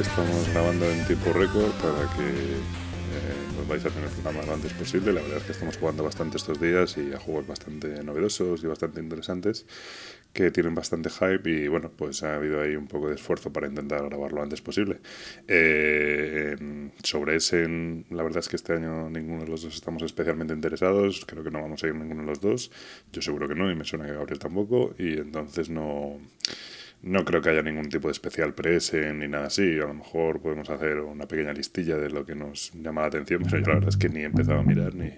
estamos grabando en tiempo récord para que eh, nos vais a tener programa lo antes posible. La verdad es que estamos jugando bastante estos días y a juegos bastante novedosos y bastante interesantes que tienen bastante hype y bueno, pues ha habido ahí un poco de esfuerzo para intentar grabarlo lo antes posible. Eh, sobre ese, la verdad es que este año ninguno de los dos estamos especialmente interesados. Creo que no vamos a ir ninguno de los dos. Yo seguro que no y me suena que Gabriel tampoco y entonces no no creo que haya ningún tipo de especial prese ni nada así. A lo mejor podemos hacer una pequeña listilla de lo que nos llama la atención, pero yo la verdad es que ni he empezado a mirar ni,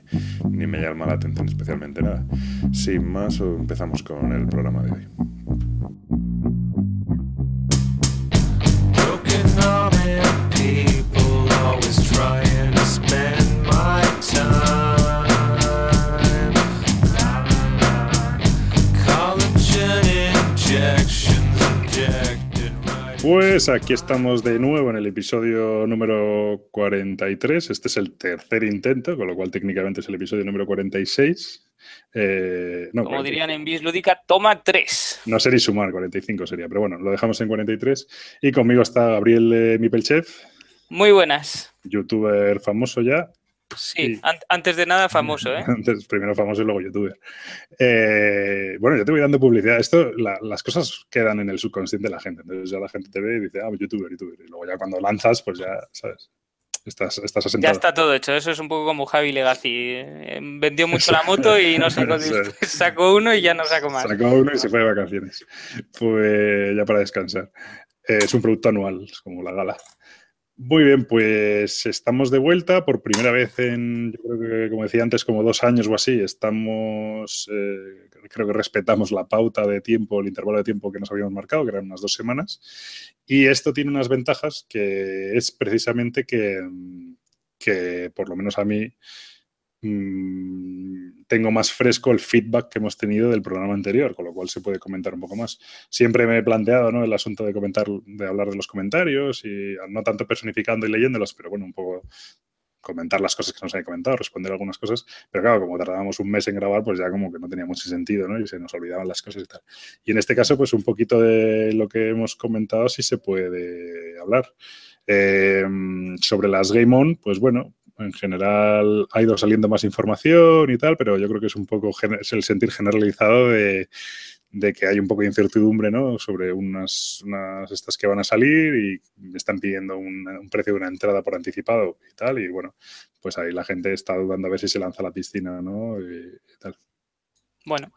ni me llama la atención especialmente nada. Sin más, empezamos con el programa de hoy. Pues aquí estamos de nuevo en el episodio número 43. Este es el tercer intento, con lo cual técnicamente es el episodio número 46. Eh, Como dirían en Bislúdica, toma 3. No sería sumar, 45 sería, pero bueno, lo dejamos en 43. Y conmigo está Gabriel eh, Mipelchev. Muy buenas. Youtuber famoso ya. Sí, antes de nada famoso, ¿eh? Antes, primero famoso y luego youtuber. Eh, bueno, yo te voy dando publicidad. Esto, las cosas quedan en el subconsciente de la gente. Entonces ya la gente te ve y dice, ah, youtuber, youtuber. Y luego ya cuando lanzas, pues ya, ¿sabes? Estás, estás asentado. Ya está todo hecho. Eso es un poco como Javi Legacy. Vendió mucho la moto y no sacó, sacó uno y ya no sacó más. Sacó uno y se fue de vacaciones. Pues ya para descansar. Eh, es un producto anual, es como la gala. Muy bien, pues estamos de vuelta por primera vez en, yo creo que como decía antes, como dos años o así. Estamos, eh, creo que respetamos la pauta de tiempo, el intervalo de tiempo que nos habíamos marcado, que eran unas dos semanas. Y esto tiene unas ventajas que es precisamente que, que por lo menos a mí, Mm, tengo más fresco el feedback que hemos tenido del programa anterior, con lo cual se puede comentar un poco más. Siempre me he planteado ¿no? el asunto de comentar, de hablar de los comentarios y no tanto personificando y leyéndolos, pero bueno, un poco comentar las cosas que nos han comentado, responder algunas cosas, pero claro, como tardábamos un mes en grabar, pues ya como que no tenía mucho sentido, ¿no? Y se nos olvidaban las cosas y tal. Y en este caso, pues un poquito de lo que hemos comentado sí se puede hablar. Eh, sobre las Game On, pues bueno, en general ha ido saliendo más información y tal, pero yo creo que es un poco el sentir generalizado de, que hay un poco de incertidumbre ¿no? sobre unas, unas estas que van a salir y están pidiendo un, precio de una entrada por anticipado y tal. Y bueno, pues ahí la gente está dudando a ver si se lanza a la piscina ¿no? y tal. Bueno,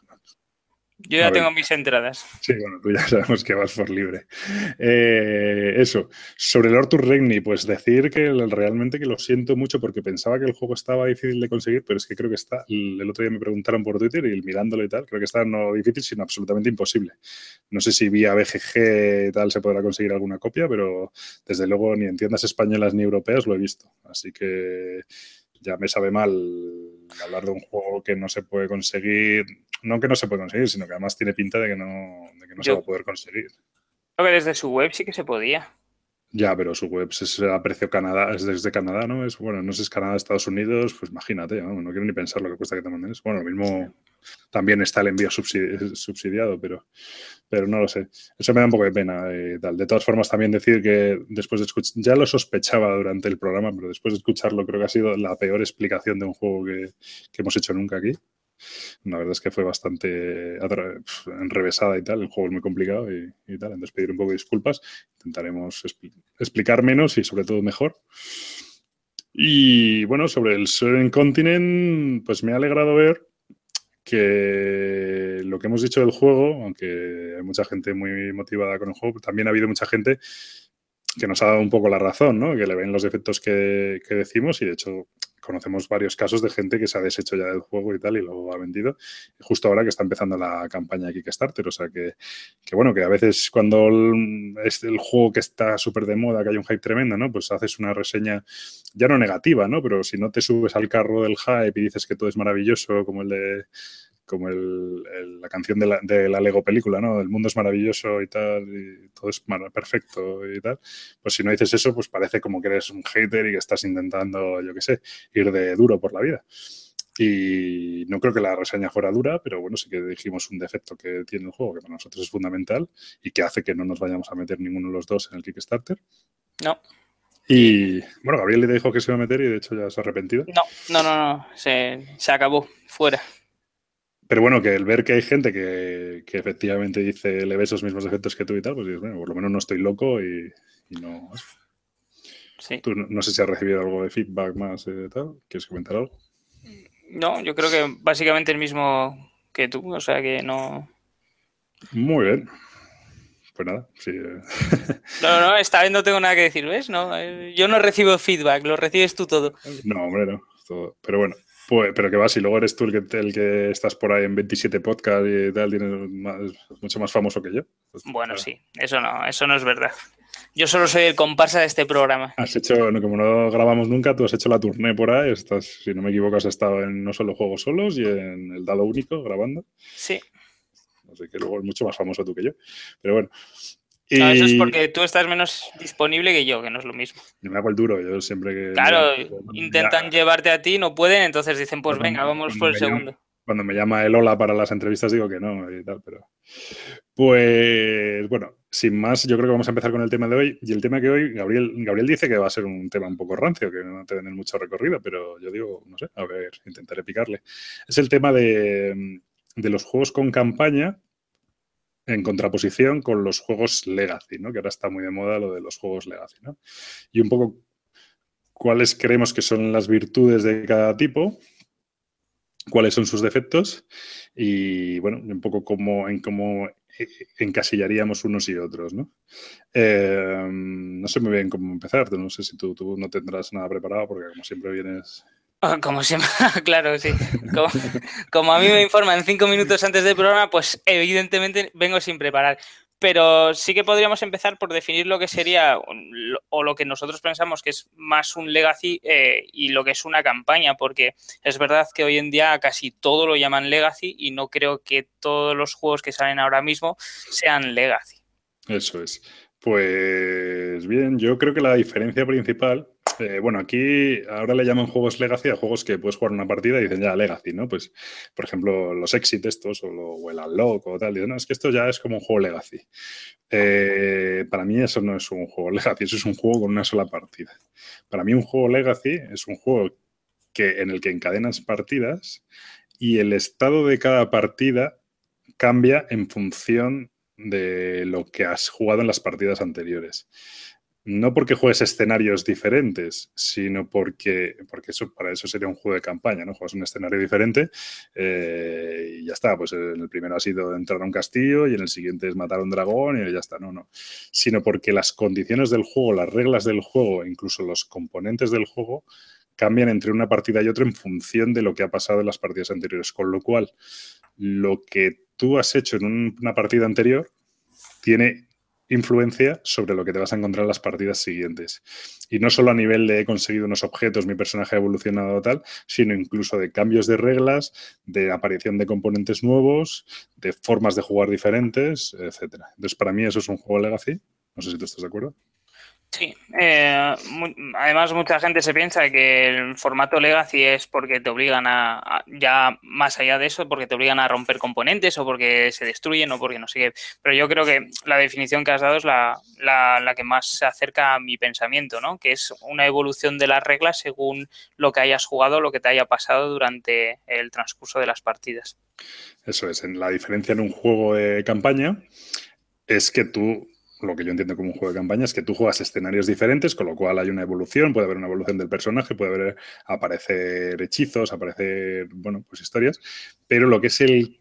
yo ya tengo mis entradas. Sí, bueno, tú ya sabemos que vas por libre. Eh, eso, sobre el Ortus Regni, pues decir que realmente que lo siento mucho porque pensaba que el juego estaba difícil de conseguir, pero es que creo que está, el otro día me preguntaron por Twitter y mirándolo y tal, creo que está no difícil, sino absolutamente imposible. No sé si vía BGG y tal se podrá conseguir alguna copia, pero desde luego ni en tiendas españolas ni europeas lo he visto. Así que ya me sabe mal hablar de un juego que no se puede conseguir, no que no se puede conseguir, sino que además tiene pinta de que no, se va a poder conseguir. Creo que desde su web sí que se podía. Ya, pero su web es a precio Canadá, es desde Canadá, ¿no? Es, bueno, no sé si es Canadá, Estados Unidos, pues imagínate, ¿no? quiero ni pensar lo que cuesta que te manden Bueno, lo mismo también está el envío subsidiado, pero, pero no lo sé. Eso me da un poco de pena. Eh, tal. De todas formas, también decir que después de escuchar, ya lo sospechaba durante el programa, pero después de escucharlo creo que ha sido la peor explicación de un juego que, que hemos hecho nunca aquí. La verdad es que fue bastante enrevesada y tal. El juego es muy complicado y, tal. Entonces, pedir un poco de disculpas. Intentaremos explicar menos y sobre todo mejor. Y bueno, sobre el Seven Continent, pues me ha alegrado ver que lo que hemos dicho del juego, aunque hay mucha gente muy motivada con el juego, también ha habido mucha gente que nos ha dado un poco la razón, ¿no? Que le ven los defectos que decimos y de hecho conocemos varios casos de gente que se ha deshecho ya del juego y tal y lo ha vendido. justo ahora que está empezando la campaña de Kickstarter. O sea que, que bueno, que a veces cuando es el juego que está súper de moda, que hay un hype tremendo, ¿no? Pues haces una reseña ya no negativa, ¿no? Pero si no te subes al carro del hype y dices que todo es maravilloso, como el de como el, la canción de la, de la, Lego película, ¿no? El mundo es maravilloso y tal, y todo es perfecto y tal. Pues si no dices eso, pues parece como que eres un hater y que estás intentando, yo qué sé, ir de duro por la vida. Y no creo que la reseña fuera dura, pero bueno, sí que dijimos un defecto que tiene el juego, que para nosotros es fundamental y que hace que no nos vayamos a meter ninguno de los dos en el Kickstarter. No. Y bueno, Gabriel le dijo que se iba a meter y de hecho ya se ha arrepentido. No, no, no, no. Se, se acabó, fuera. Pero bueno, que el ver que hay gente que, que, efectivamente dice, le ve esos mismos defectos que tú y tal, pues dices, bueno, por lo menos no estoy loco y, y no. Sí. Tú no, no, sé si has recibido algo de feedback más y eh, tal. ¿Quieres comentar algo? No, yo creo que básicamente el mismo que tú, o sea que no. Muy bien. Pues nada, sí. eh. No, no, esta vez no tengo nada que decir, ¿ves? No, eh, yo no recibo feedback, lo recibes tú todo. No, hombre, no. Todo. Pero bueno, pues, pero que va, si luego eres tú el que, el que estás por ahí en 27 podcasts y tal, tienes más, mucho más famoso que yo. Pues, Bueno, claro. sí, eso no, eso no es verdad. Yo solo soy el comparsa de este programa. Has hecho, como no grabamos nunca, tú has hecho la tournée por ahí. Estás, si no me equivoco, has estado en no solo juegos solos y en el dado único grabando. Sí. Así que luego es mucho más famoso tú que yo. Pero bueno. Y No, eso es porque tú estás menos disponible que yo, que no es lo mismo. yo me hago el duro. Yo siempre que. Claro, me intentan llevarte a ti, no pueden, entonces dicen, pues Cuando- venga, vamos por el llama- segundo. Cuando me llama el hola para las entrevistas digo que no y tal, pero. Pues bueno, sin más, yo creo que vamos a empezar con el tema de hoy. Y el tema que hoy, Gabriel, Gabriel dice que va a ser un tema un poco rancio, que no a tener mucho recorrido, pero yo digo, no sé, a ver, intentaré picarle. Es el tema de, de los juegos con campaña en contraposición con los juegos legacy, ¿no? Que ahora está muy de moda lo de los juegos legacy, ¿no? Y un poco cuáles creemos que son las virtudes de cada tipo, cuáles son sus defectos y, bueno, un poco cómo, en cómo eh, encasillaríamos unos y otros, ¿no? Eh, no sé muy bien cómo empezar, no sé si tú, tú no tendrás nada preparado porque como siempre vienes... Como siempre, claro, sí. Como, a mí me informan cinco minutos antes del programa, pues evidentemente vengo sin preparar. Pero sí que podríamos empezar por definir lo que sería o lo que nosotros pensamos que es más un legacy eh, y lo que es una campaña, porque es verdad que hoy en día casi todo lo llaman legacy y no creo que todos los juegos que salen ahora mismo sean legacy. Eso es. Pues bien, yo creo que la diferencia principal, eh, bueno, aquí ahora le llaman juegos legacy a juegos que puedes jugar una partida y dicen ya legacy, ¿no? Pues, por ejemplo, los exit estos o, el unlock o tal, dicen, no, es que esto ya es como un juego legacy. Eh, para mí eso no es un juego legacy, eso es un juego con una sola partida. Para mí un juego legacy es un juego que, en el que encadenas partidas y el estado de cada partida cambia en función de lo que has jugado en las partidas anteriores. No porque juegues escenarios diferentes, sino porque, porque eso, para eso sería un juego de campaña, ¿no? Juegas un escenario diferente eh, y ya está. Pues en el primero ha sido entrar a un castillo y en el siguiente es matar a un dragón y ya está. No, no. Sino porque las condiciones del juego, las reglas del juego, incluso los componentes del juego, cambian entre una partida y otra en función de lo que ha pasado en las partidas anteriores. Con lo cual, lo que tú has hecho en un- una partida anterior tiene influencia sobre lo que te vas a encontrar en las partidas siguientes. Y no solo a nivel de he conseguido unos objetos, mi personaje ha evolucionado tal, sino incluso de cambios de reglas, de aparición de componentes nuevos, de formas de jugar diferentes, etcétera. Entonces, para mí eso es un juego legacy. No sé si tú estás de acuerdo. Sí, eh, además mucha gente se piensa que el formato legacy es porque te obligan a, a- ya más allá de eso, porque te obligan a romper componentes o porque se destruyen o porque no sé qué. Pero yo creo que la definición que has dado es la, la- la que más se acerca a mi pensamiento, ¿no? Que es una evolución de las reglas según lo que hayas jugado, lo que te haya pasado durante el transcurso de las partidas. Eso es, en la diferencia en un juego de campaña es que tú, lo que yo entiendo como un juego de campaña es que tú juegas escenarios diferentes, con lo cual hay una evolución, puede haber una evolución del personaje, puede haber aparecer hechizos, aparecer, bueno, pues historias, pero lo que es el,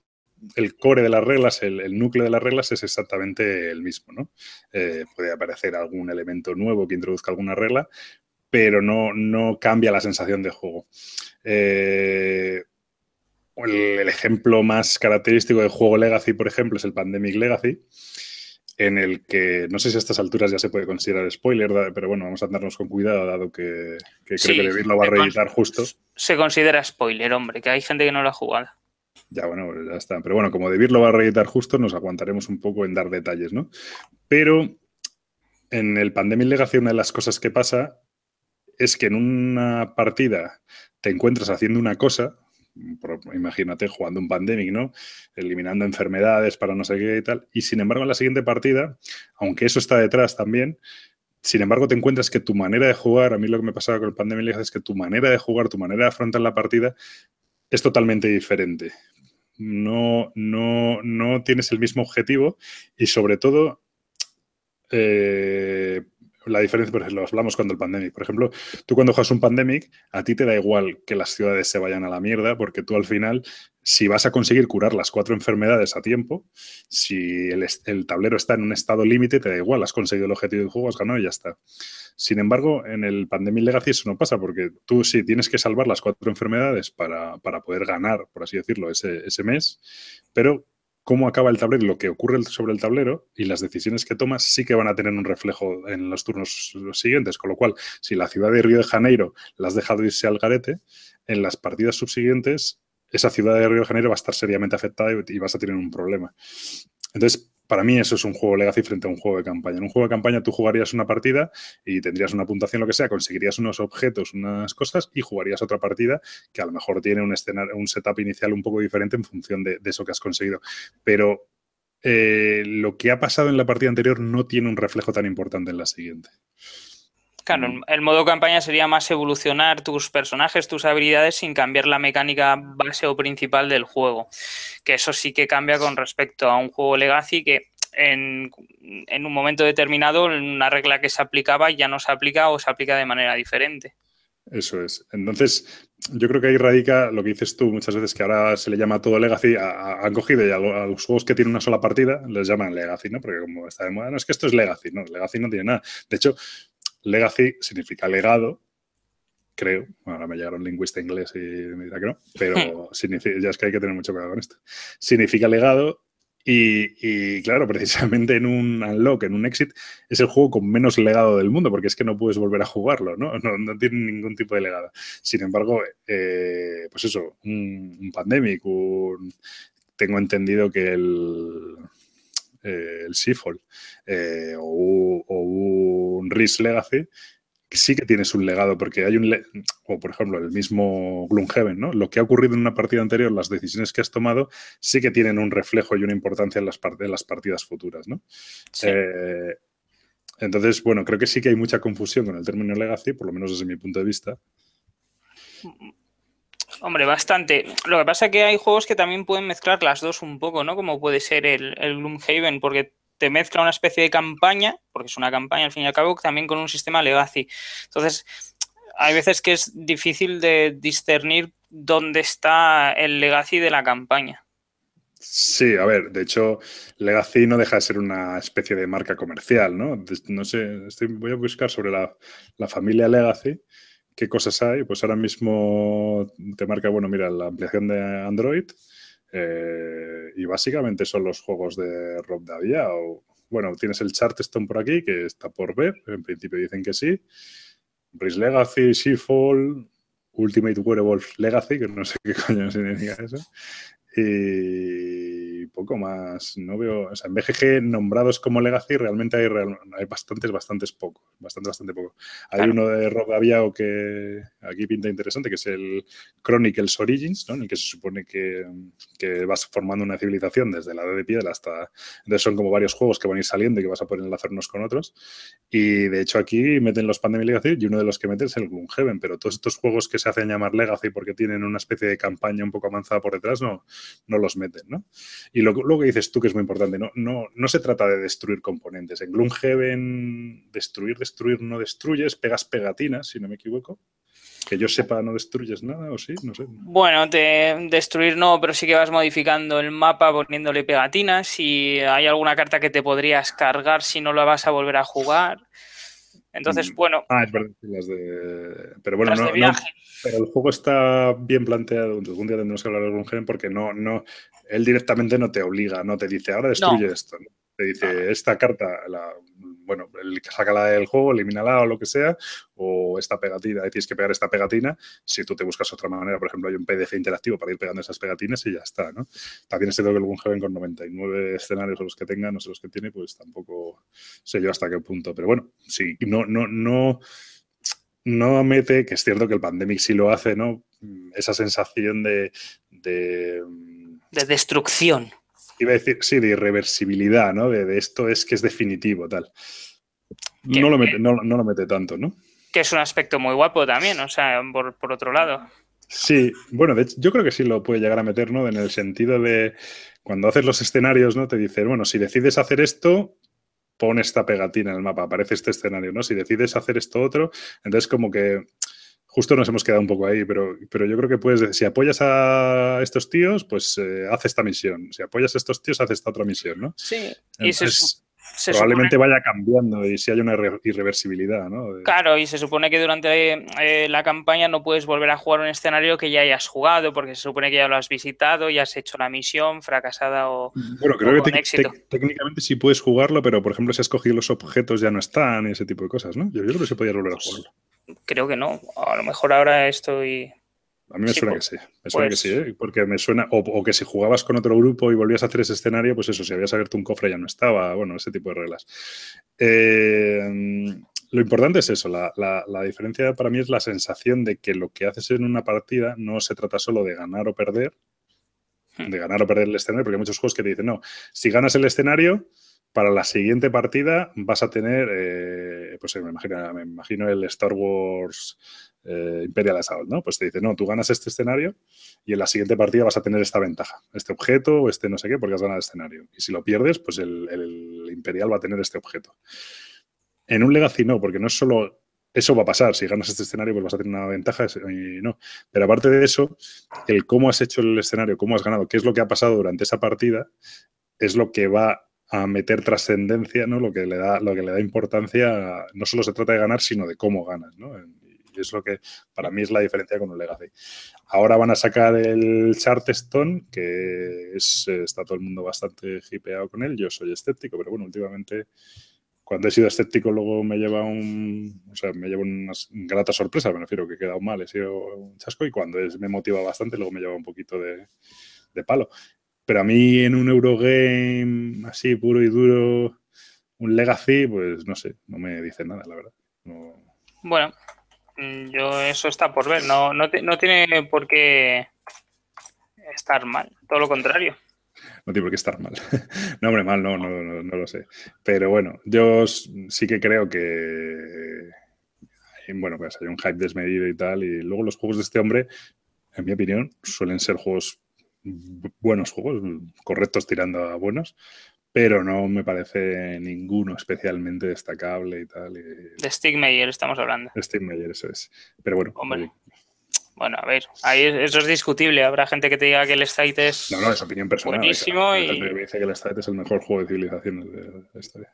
el core de las reglas, el, núcleo de las reglas es exactamente el mismo, ¿no? Eh, puede aparecer algún elemento nuevo que introduzca alguna regla, pero no, no cambia la sensación de juego. Eh, el ejemplo más característico de juego Legacy, por ejemplo, es el Pandemic Legacy, en el que no sé si a estas alturas ya se puede considerar spoiler, pero bueno, vamos a andarnos con cuidado, dado que, que Sí, creo que David lo va a reeditar justo. Se considera spoiler, hombre, que hay gente que no lo ha jugado. Ya, bueno, pues ya está. Pero bueno, como David lo va a reeditar justo, nos aguantaremos un poco en dar detalles, ¿no? Pero en el Pandemic Legacy, una de las cosas que pasa es que en una partida te encuentras haciendo una cosa, imagínate jugando un pandemic, ¿no? Eliminando enfermedades para no sé qué y tal. Y sin embargo, en la siguiente partida, aunque eso está detrás también, sin embargo, te encuentras que tu manera de jugar, a mí lo que me pasaba con el Pandemic es que tu manera de jugar, tu manera de afrontar la partida es totalmente diferente. No, no, no tienes el mismo objetivo y sobre todo eh, la diferencia, por ejemplo, hablamos cuando el pandemic. Por ejemplo, tú cuando juegas un pandemic, a ti te da igual que las ciudades se vayan a la mierda, porque tú al final, si vas a conseguir curar las cuatro enfermedades a tiempo, si el, tablero está en un estado límite, te da igual, has conseguido el objetivo del juego, has ganado y ya está. Sin embargo, en el Pandemic Legacy eso no pasa, porque tú sí tienes que salvar las cuatro enfermedades para, poder ganar, por así decirlo, ese, ese mes, pero cómo acaba el tablero, lo que ocurre sobre el tablero y las decisiones que tomas sí que van a tener un reflejo en los turnos siguientes. Con lo cual, si la ciudad de Río de Janeiro la has dejado irse al garete, en las partidas subsiguientes esa ciudad de Río de Janeiro va a estar seriamente afectada y vas a tener un problema. Entonces, para mí eso es un juego legacy frente a un juego de campaña. En un juego de campaña tú jugarías una partida y tendrías una puntuación, lo que sea, conseguirías unos objetos, unas cosas y jugarías otra partida que a lo mejor tiene un, escenario, un setup inicial un poco diferente en función de, eso que has conseguido. Pero eh, lo que ha pasado en la partida anterior no tiene un reflejo tan importante en la siguiente. Claro, el modo campaña sería más evolucionar tus personajes, tus habilidades sin cambiar la mecánica base o principal del juego. Que eso sí que cambia con respecto a un juego Legacy que en, un momento determinado una regla que se aplicaba ya no se aplica o se aplica de manera diferente. Eso es. Entonces, yo creo que ahí radica lo que dices tú muchas veces, que ahora se le llama todo Legacy. han cogido y a, los juegos que tienen una sola partida les llaman Legacy, ¿no? Porque como está de moda, no es que esto es Legacy, no, Legacy no tiene nada. De hecho, Legacy significa legado, creo. Ahora me llegaron lingüista inglés y me dirá que no, pero significa, ya es que hay que tener mucho cuidado con esto. Significa legado y, claro, precisamente en un unlock, en un exit, es el juego con menos legado del mundo, porque es que no puedes volver a jugarlo, ¿no? No, tiene ningún tipo de legado. Sin embargo, eh, pues eso, un, Pandemic, tengo entendido que el, eh, el Seafall eh, o, un Risk Legacy, sí que tienes un legado, porque hay un, o por ejemplo, el mismo Gloomhaven, ¿no? Lo que ha ocurrido en una partida anterior, las decisiones que has tomado, sí que tienen un reflejo y una importancia en las, las partidas futuras, ¿no? Eh, entonces, bueno, creo que sí que hay mucha confusión con el término legacy, por lo menos desde mi punto de vista. Hombre, bastante. Lo que pasa es que hay juegos que también pueden mezclar las dos un poco, ¿no? Como puede ser el, el Gloomhaven, porque te mezcla una especie de campaña, porque es una campaña al fin y al cabo, también con un sistema legacy. Entonces, hay veces que es difícil de discernir dónde está el legacy de la campaña. Sí, a ver, de hecho, Legacy no deja de ser una especie de marca comercial, ¿no? No sé, voy a buscar sobre la, la familia Legacy qué cosas hay. Pues ahora mismo te marca, bueno, mira, la ampliación de Android, eh, y básicamente son los juegos de Rob Davia. O, bueno, tienes el Charterstone por aquí, que está por ver. En principio dicen que sí. Breeze Legacy, Seafall, Ultimate Werewolf Legacy, que no sé qué coño significa eso. Y poco más. No veo. O sea, en BGG nombrados como Legacy realmente hay, hay bastantes, bastantes pocos. Bastante, bastante poco. Hay uno de Rob Daviao que aquí pinta interesante, que es el Chronicles Origins, ¿no? en el que se supone que, que, vas formando una civilización desde la edad de piedra hasta. Entonces son como varios juegos que van a ir saliendo y que vas a poder enlazar unos con otros. Y de hecho aquí meten los Pandemic Legacy y uno de los que meten es el Gloomhaven, pero todos estos juegos que se hacen llamar Legacy porque tienen una especie de campaña un poco avanzada por detrás, no, no los meten, ¿no? Y lo, que dices tú que es muy importante, no, no, no se trata de destruir componentes. En Gloomhaven, destruir, destruir, no destruyes, pegas pegatinas, si no me equivoco. Que yo sepa, no destruyes nada, o sí, no sé. Bueno, destruir no, pero sí que vas modificando el mapa poniéndole pegatinas. Si hay alguna carta que te podrías cargar si no la vas a volver a jugar. Entonces, mm. bueno. Ah, es verdad, las de. Pero bueno, no, Pero el juego está bien planteado. Algún día tendremos que hablar de gen porque no, no. Él directamente no te obliga, no te dice, ahora destruye esto. Te dice, esta carta, la, bueno, el, sácala del juego, elimínala o lo que sea, o esta pegatina, tienes que pegar esta pegatina. Si tú te buscas otra manera, por ejemplo, hay un PDF interactivo para ir pegando esas pegatinas y ya está, ¿no? También es cierto que algún joven con 99 escenarios o los que tenga, no sé los que tiene, pues tampoco sé yo hasta qué punto. Pero bueno, sí, no, no, no no mete, que es cierto que el Pandemic sí lo hace, ¿no? Esa sensación de... De, de destrucción. Iba a decir, sí, de irreversibilidad, ¿no? De, esto es que es definitivo, tal. No lo, mete, no, lo mete tanto, ¿no? Que es un aspecto muy guapo también, o sea, por, por otro lado. Sí, bueno, de hecho, yo creo que sí lo puede llegar a meter, ¿no? En el sentido de cuando haces los escenarios, ¿no? Te dice, bueno, si decides hacer esto, pon esta pegatina en el mapa, aparece este escenario, ¿no? Si decides hacer esto otro, entonces como que justo nos hemos quedado un poco ahí, pero, pero yo creo que puedes, si apoyas a estos tíos, pues eh, haz esta misión. Si apoyas a estos tíos, haz esta otra misión, ¿no? Sí, y probablemente vaya cambiando y si hay una irreversibilidad, ¿no? Claro, y se supone que durante eh, la campaña no puedes volver a jugar un escenario que ya hayas jugado, porque se supone que ya lo has visitado, ya has hecho la misión fracasada o, bueno, creo que técnicamente sí puedes jugarlo, pero por ejemplo si has cogido los objetos ya no están y ese tipo de cosas, ¿no? Yo, creo que se podía volver a jugarlo. Creo que no. A lo mejor ahora estoy a mí me suena que sí, me suena que pues sí, ¿eh? porque me suena, o, que si jugabas con otro grupo y volvías a hacer ese escenario, pues eso, si habías abierto un cofre ya no estaba, bueno, ese tipo de reglas. Eh, lo importante es eso, la, diferencia para mí es la sensación de que lo que haces en una partida no se trata solo de ganar o perder, hmm. de ganar o perder el escenario, porque hay muchos juegos que te dicen, no, si ganas el escenario, para la siguiente partida vas a tener, eh, pues me imagino, me imagino el Star Wars eh, Imperial Assault, ¿no? Pues te dice, no, tú ganas este escenario y en la siguiente partida vas a tener esta ventaja, este objeto o este no sé qué, porque has ganado el escenario. Y si lo pierdes, pues el, Imperial va a tener este objeto. En un Legacy no, porque no es solo eso va a pasar. Si ganas este escenario, pues vas a tener una ventaja y no. Pero aparte de eso, el cómo has hecho el escenario, cómo has ganado, qué es lo que ha pasado durante esa partida, es lo que va a meter trascendencia, ¿no? Lo que le da, lo que le da importancia, no solo se trata de ganar, sino de cómo ganas, ¿no? Y es lo que para mí es la diferencia con un Legacy. Ahora van a sacar el Charterstone, que es, está todo el mundo bastante hipeado con él. Yo soy escéptico, pero bueno, últimamente cuando he sido escéptico luego me lleva un, o sea, me lleva unas gratas sorpresas, me refiero que he quedado mal, he sido un chasco y cuando es, me motiva bastante luego me lleva un poquito de palo. Pero a mí en un Eurogame así puro y duro, un Legacy, pues no sé, no me dice nada, la verdad. Bueno, mm, yo eso está por ver. No, no, tiene por qué estar mal, todo lo contrario. No tiene por qué estar mal. no, hombre, mal no, no, no, lo sé. Pero bueno, yo sí que creo que bueno, pues hay un hype desmedido y tal. Y luego los juegos de este hombre, en mi opinión, suelen ser juegos buenos juegos, correctos tirando a buenos, pero no me parece ninguno especialmente destacable y tal. De Stigmeyer estamos hablando. Stigmeyer, eso es. Pero bueno. Bueno, a ver, ahí eso es discutible. Habrá gente que te diga que el State es. No, no, es opinión personal. Buenísimo. y... Me dice que el State es el mejor juego de civilizaciones de la historia.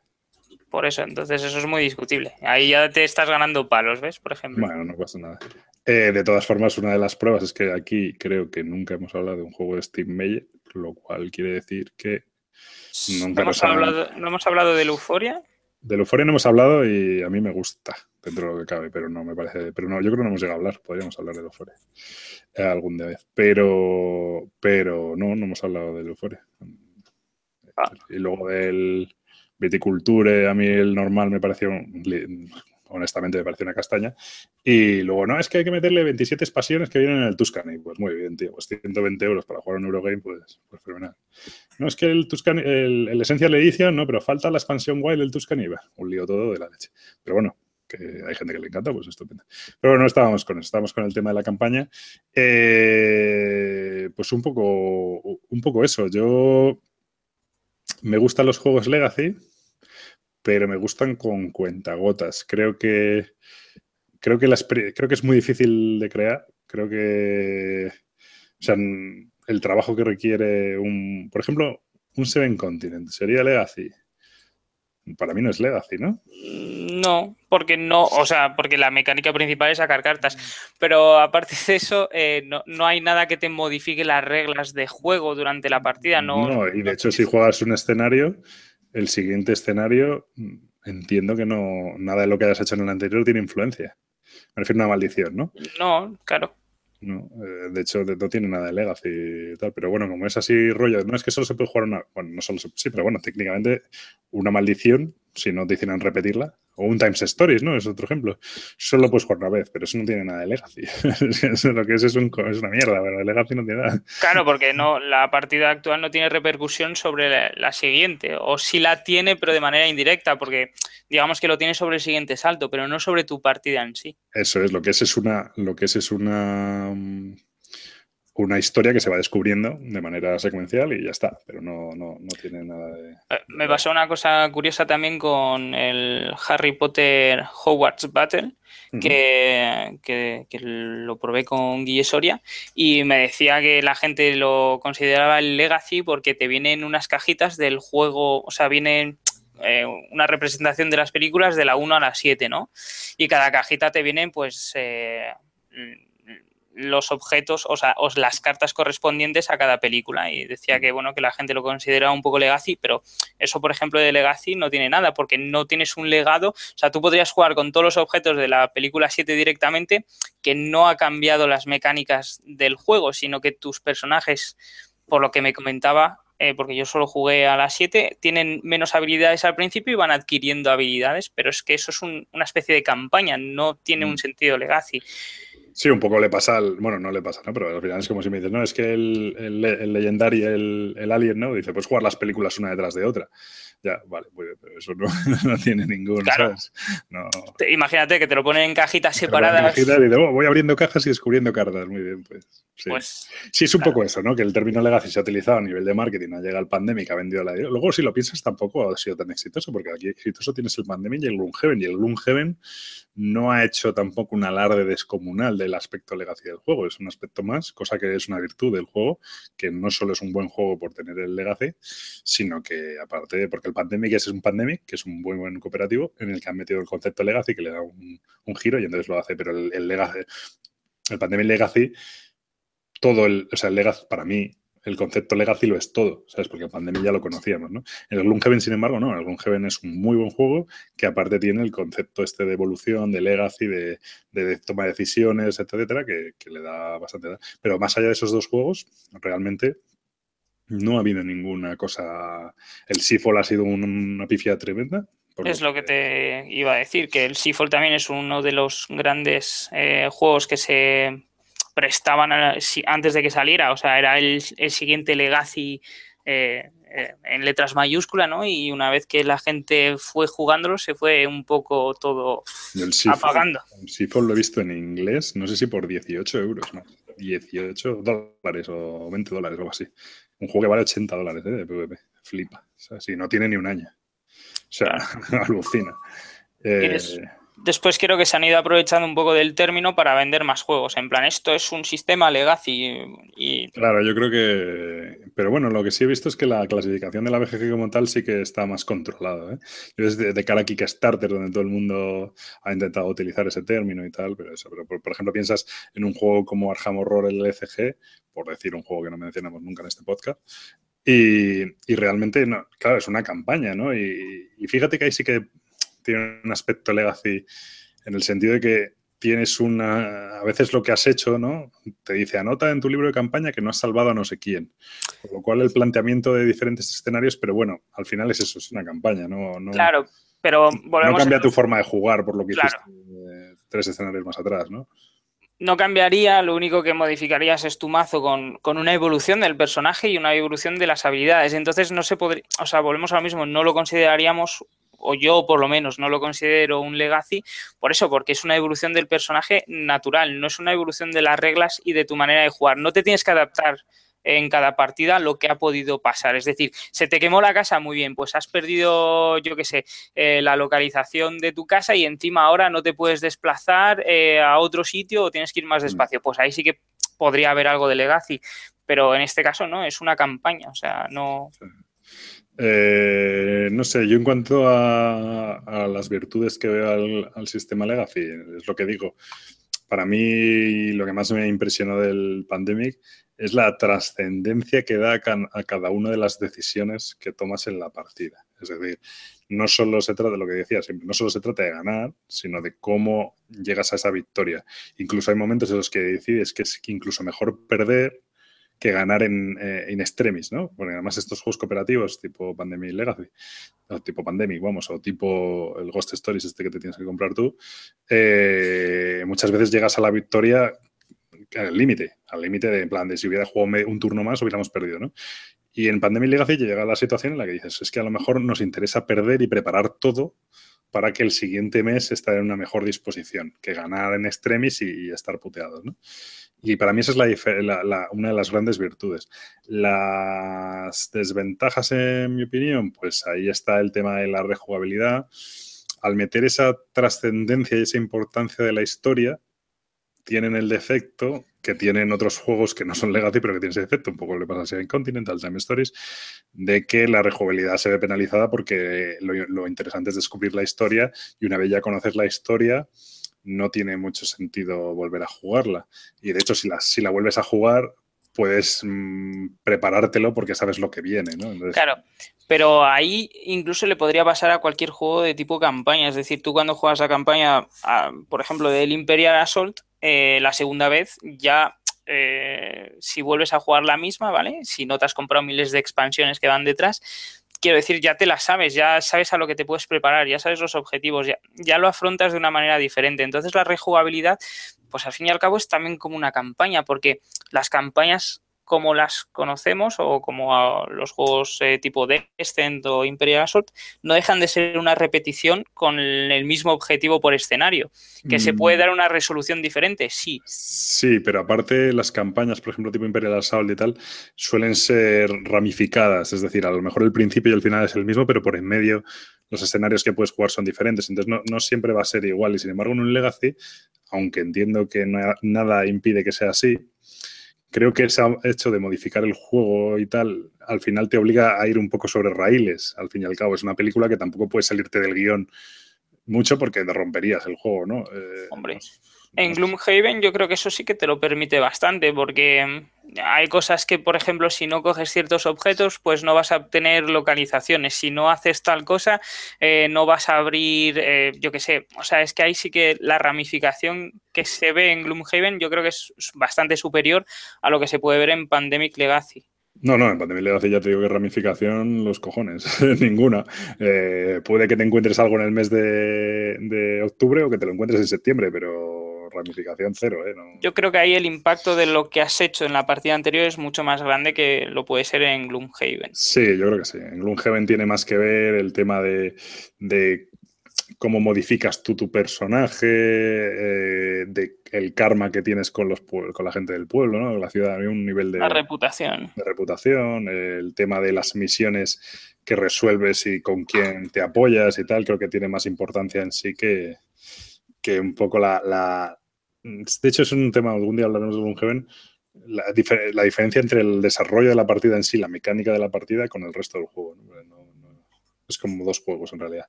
Por eso, entonces eso es muy discutible. Ahí ya te estás ganando palos, ¿ves? Por ejemplo. Bueno, no pasa nada. Eh, de todas formas, una de las pruebas es que aquí creo que nunca hemos hablado de un juego de Steam Meyer, lo cual quiere decir que nunca ¿No hemos, hablado, ¿No hemos hablado de Euphoria? De Euphoria no hemos hablado y a mí me gusta, dentro de lo que cabe, pero no me parece. Pero no, yo creo que no hemos llegado a hablar, podríamos hablar de Euphoria eh, algún día vez. Pero, pero no, no hemos hablado de Euphoria. Ah. Y luego del Viticulture, a mí el normal me pareció, honestamente me pareció una castaña. Y luego, no, es que hay que meterle 27 expansiones que vienen en el Tuscany. Pues muy bien, tío, pues 120 euros para jugar un Eurogame, pues, pues fenomenal. No, es que el Tuscany, el, el Essential Edition, no, pero falta la expansión Wild del Tuscany. Un lío todo de la leche. Pero bueno, que hay gente que le encanta, pues estupendo. Pero bueno, no estábamos con eso, estábamos con el tema de la campaña. Eh, pues un poco, un poco eso. Yo me gustan los juegos Legacy, pero me gustan con cuentagotas. Creo que creo que, creo que es muy difícil de crear. Creo que o sea, el trabajo que requiere un, por ejemplo, un Seven Continent sería Legacy. Para mí no es Legacy, ¿no? No, porque no, o sea, porque la mecánica principal es sacar cartas. Pero aparte de eso, eh, no, hay nada que te modifique las reglas de juego durante la partida. No, no y de hecho, si juegas un escenario, el siguiente escenario, entiendo que no, nada de lo que hayas hecho en el anterior tiene influencia. Me refiero a una maldición, ¿no? No, claro. No, eh, de hecho, no tiene nada de Legacy y tal, pero bueno, como es así rollo, no es que solo se puede jugar una, bueno, no solo se, sí, pero bueno, técnicamente una maldición, si no te hicieran repetirla, O un Times Stories, ¿no? Es otro ejemplo. Solo puedes jugar una vez, pero eso no tiene nada de Legacy. lo que es es, una mierda, pero Legacy no tiene nada. Claro, porque no, la partida actual no tiene repercusión sobre la, siguiente. O sí la tiene, pero de manera indirecta, porque digamos que lo tiene sobre el siguiente salto, pero no sobre tu partida en sí. Eso es, lo que es es una, lo que es es una mm, una historia que se va descubriendo de manera secuencial y ya está, pero no, no, no tiene nada de... Eh, me pasó una cosa curiosa también con el Harry Potter Hogwarts Battle, que, que, lo probé con Guille Soria y me decía que la gente lo consideraba el Legacy porque te vienen unas cajitas del juego, o sea, vienen eh, una representación de las películas de la 1 a la 7, ¿no? Y cada cajita te vienen, pues, eh, los objetos, o sea, las cartas correspondientes a cada película. Y decía que, bueno, que la gente lo consideraba un poco legacy, pero eso, por ejemplo, de legacy no tiene nada, porque no tienes un legado. O sea, tú podrías jugar con todos los objetos de la película 7 directamente, que no ha cambiado las mecánicas del juego, sino que tus personajes, por lo que me comentaba, eh, porque yo solo jugué a las 7, tienen menos habilidades al principio y van adquiriendo habilidades, pero es que eso es una especie de campaña, no tiene un mm. sentido legacy. Sí, un poco le pasa al. Bueno, no le pasa, ¿no? Pero al final es como si me dices, no, es que el, el, el Legendary, el, el, Alien, ¿no? Dice, pues jugar las películas una detrás de otra. Ya, vale, pues eso no, no tiene ningún. Claro. No. Imagínate que te lo ponen en cajitas separadas. y oh, voy abriendo cajas y descubriendo cartas. Muy bien, pues. Sí, pues, sí es un poco eso, ¿no? Que el término legacy se ha utilizado a nivel de marketing, ha llegado el pandemic, ha vendido la. Luego, si lo piensas, tampoco ha sido tan exitoso, porque aquí exitoso tienes el pandemic y el Gloomhaven. Y el Gloomhaven no ha hecho tampoco un alarde descomunal del aspecto legacy del juego. Es un aspecto más, cosa que es una virtud del juego, que no solo es un buen juego por tener el legacy, sino que aparte, porque el Pandemic es un Pandemic, que es un buen buen cooperativo, en el que han metido el concepto legacy, que le da un, giro y entonces lo hace, pero el, el legacy, el Pandemic Legacy, todo el, o sea, el legacy para mí el concepto legacy lo es todo, ¿sabes? Porque en pandemia ya lo conocíamos, ¿no? El Gloomhaven, sin embargo, no. El Gloomhaven es un muy buen juego que aparte tiene el concepto este de evolución, de legacy, de, toma de decisiones, etcétera, que, le da bastante... Pero más allá de esos dos juegos, realmente no ha habido ninguna cosa... El Seafall ha sido una pifia tremenda, es lo que te iba a decir, que el Seafall también es uno de los grandes eh, juegos que se prestaban antes de que saliera, o sea, era el, siguiente Legacy eh, eh, en letras mayúsculas, ¿no? Y una vez que la gente fue jugándolo, se fue un poco todo apagando. El Seafall lo he visto en inglés, no sé si por 18 euros más. 18 dólares o 20 dólares o algo así. Un juego que vale 80 dólares ¿eh? de PvP. Flipa. O sea, si no tiene ni un año. O sea, alucina. Eh, después creo que se han ido aprovechando un poco del término para vender más juegos. En plan, esto es un sistema legacy y... Claro, yo creo que... Pero bueno, lo que sí he visto es que la clasificación de la BGG como tal sí que está más controlada. ¿eh? Desde de cara a donde todo el mundo ha intentado utilizar ese término y tal, pero eso. Por, ejemplo, piensas en un juego como Arkham Horror el ECG, por decir un juego que no mencionamos nunca en este podcast, y, y, realmente, no, claro, es una campaña, ¿no? Y, y, fíjate que ahí sí que tiene un aspecto legacy en el sentido de que tienes una, a veces lo que has hecho, ¿no? Te dice, anota en tu libro de campaña que no has salvado a no sé quién. Con lo cual el planteamiento de diferentes escenarios, pero bueno, al final es eso, es una campaña, ¿no? no claro, pero No cambia tu forma de jugar por lo que hiciste eh, tres escenarios más atrás, ¿no? No cambiaría, lo único que modificarías es tu mazo con, con, una evolución del personaje y una evolución de las habilidades. Entonces no se podría, o sea, volvemos a lo mismo, no lo consideraríamos o yo por lo menos no lo considero un legacy, por eso, porque es una evolución del personaje natural, no es una evolución de las reglas y de tu manera de jugar. No te tienes que adaptar en cada partida lo que ha podido pasar. Es decir, se te quemó la casa, muy bien, pues has perdido, yo qué sé, eh, la localización de tu casa y encima ahora no te puedes desplazar eh, a otro sitio o tienes que ir más mm. despacio. Pues ahí sí que podría haber algo de legacy, pero en este caso no, es una campaña, o sea, no... Eh, no sé, yo en cuanto a, las virtudes que veo al, sistema Legacy, es lo que digo. Para mí, lo que más me impresionó del Pandemic es la trascendencia que da a, cada una de las decisiones que tomas en la partida. Es decir, no solo se trata de lo que decía siempre, no solo se trata de ganar, sino de cómo llegas a esa victoria. Incluso hay momentos en los que decides que es incluso mejor perder que ganar en, eh, extremis, ¿no? Porque además estos juegos cooperativos tipo Pandemic Legacy, o tipo Pandemic, vamos, o tipo el Ghost Stories este que te tienes que comprar tú, eh, muchas veces llegas a la victoria al límite, al límite de en plan de si hubiera jugado un turno más hubiéramos perdido, ¿no? Y en Pandemic Legacy llega la situación en la que dices, es que a lo mejor nos interesa perder y preparar todo para que el siguiente mes esté en una mejor disposición que ganar en extremis y, estar puteados. ¿no? Y para mí esa es la, una de las grandes virtudes. Las desventajas, en mi opinión, pues ahí está el tema de la rejugabilidad. Al meter esa trascendencia y esa importancia de la historia, tienen el defecto que tienen otros juegos que no son Legacy, pero que tienen ese defecto, un poco le pasa a en Continental Time Stories, de que la rejugabilidad se ve penalizada porque lo, interesante es descubrir la historia y una vez ya conoces la historia, no tiene mucho sentido volver a jugarla. Y de hecho, si la, si la vuelves a jugar, puedes mm, preparártelo porque sabes lo que viene, ¿no? Claro, pero ahí incluso le podría pasar a cualquier juego de tipo campaña. Es decir, tú cuando juegas la campaña, por ejemplo, del Imperial Assault, eh, la segunda vez ya eh, si vuelves a jugar la misma, ¿vale? Si no te has comprado miles de expansiones que van detrás, quiero decir, ya te la sabes, ya sabes a lo que te puedes preparar, ya sabes los objetivos, ya, ya lo afrontas de una manera diferente. Entonces la rejugabilidad pues al fin y al cabo es también como una campaña, porque las campañas como las conocemos o como los juegos eh, tipo Descent o Imperial Assault no dejan de ser una repetición con el mismo objetivo por escenario. ¿Que se puede mm. dar una resolución diferente? Sí. Sí, pero aparte las campañas, por ejemplo, tipo Imperial Assault y tal, suelen ser ramificadas. Es decir, a lo mejor el principio y el final es el mismo, pero por en medio los escenarios que puedes jugar son diferentes. Entonces no, no siempre va a ser igual. Y sin embargo, en un Legacy aunque entiendo que nada impide que sea así, creo que ese hecho de modificar el juego y tal, al final te obliga a ir un poco sobre raíles, al fin y al cabo. Es una película que tampoco puede salirte del guion mucho porque te romperías el juego, ¿no? Eh, Hombre. En Gloomhaven yo creo que eso sí que te lo permite bastante, porque mm, hay cosas que, por ejemplo, si no coges ciertos objetos, pues no vas a obtener localizaciones. Si no haces tal cosa, eh, no vas a abrir, eh, yo qué sé. O sea, es que ahí sí que la ramificación que se ve en Gloomhaven yo creo que es bastante superior a lo que se puede ver en Pandemic Legacy. No, no, en Pandemic Legacy ya te digo que ramificación, los cojones, ninguna. Eh, puede que te encuentres algo en el mes de, de octubre o que te lo encuentres en septiembre, pero ramificación cero. ¿eh? Yo creo que ahí el impacto de lo que has hecho en la partida anterior es mucho más grande que lo puede ser en Gloomhaven. Sí, yo creo que sí. En Gloomhaven tiene más que ver el tema de, cómo modificas tú tu personaje, eh, de el karma que tienes con los con la gente del pueblo, ¿no? La ciudad, un nivel de... La reputación. De reputación, el tema de las misiones que resuelves y con quién te apoyas y tal, creo que tiene más importancia en sí que, que un poco la, de hecho, es un tema, algún día hablaremos de un la, la, diferencia entre el desarrollo de la partida en sí, la mecánica de la partida, con el resto del juego. es como dos juegos en realidad.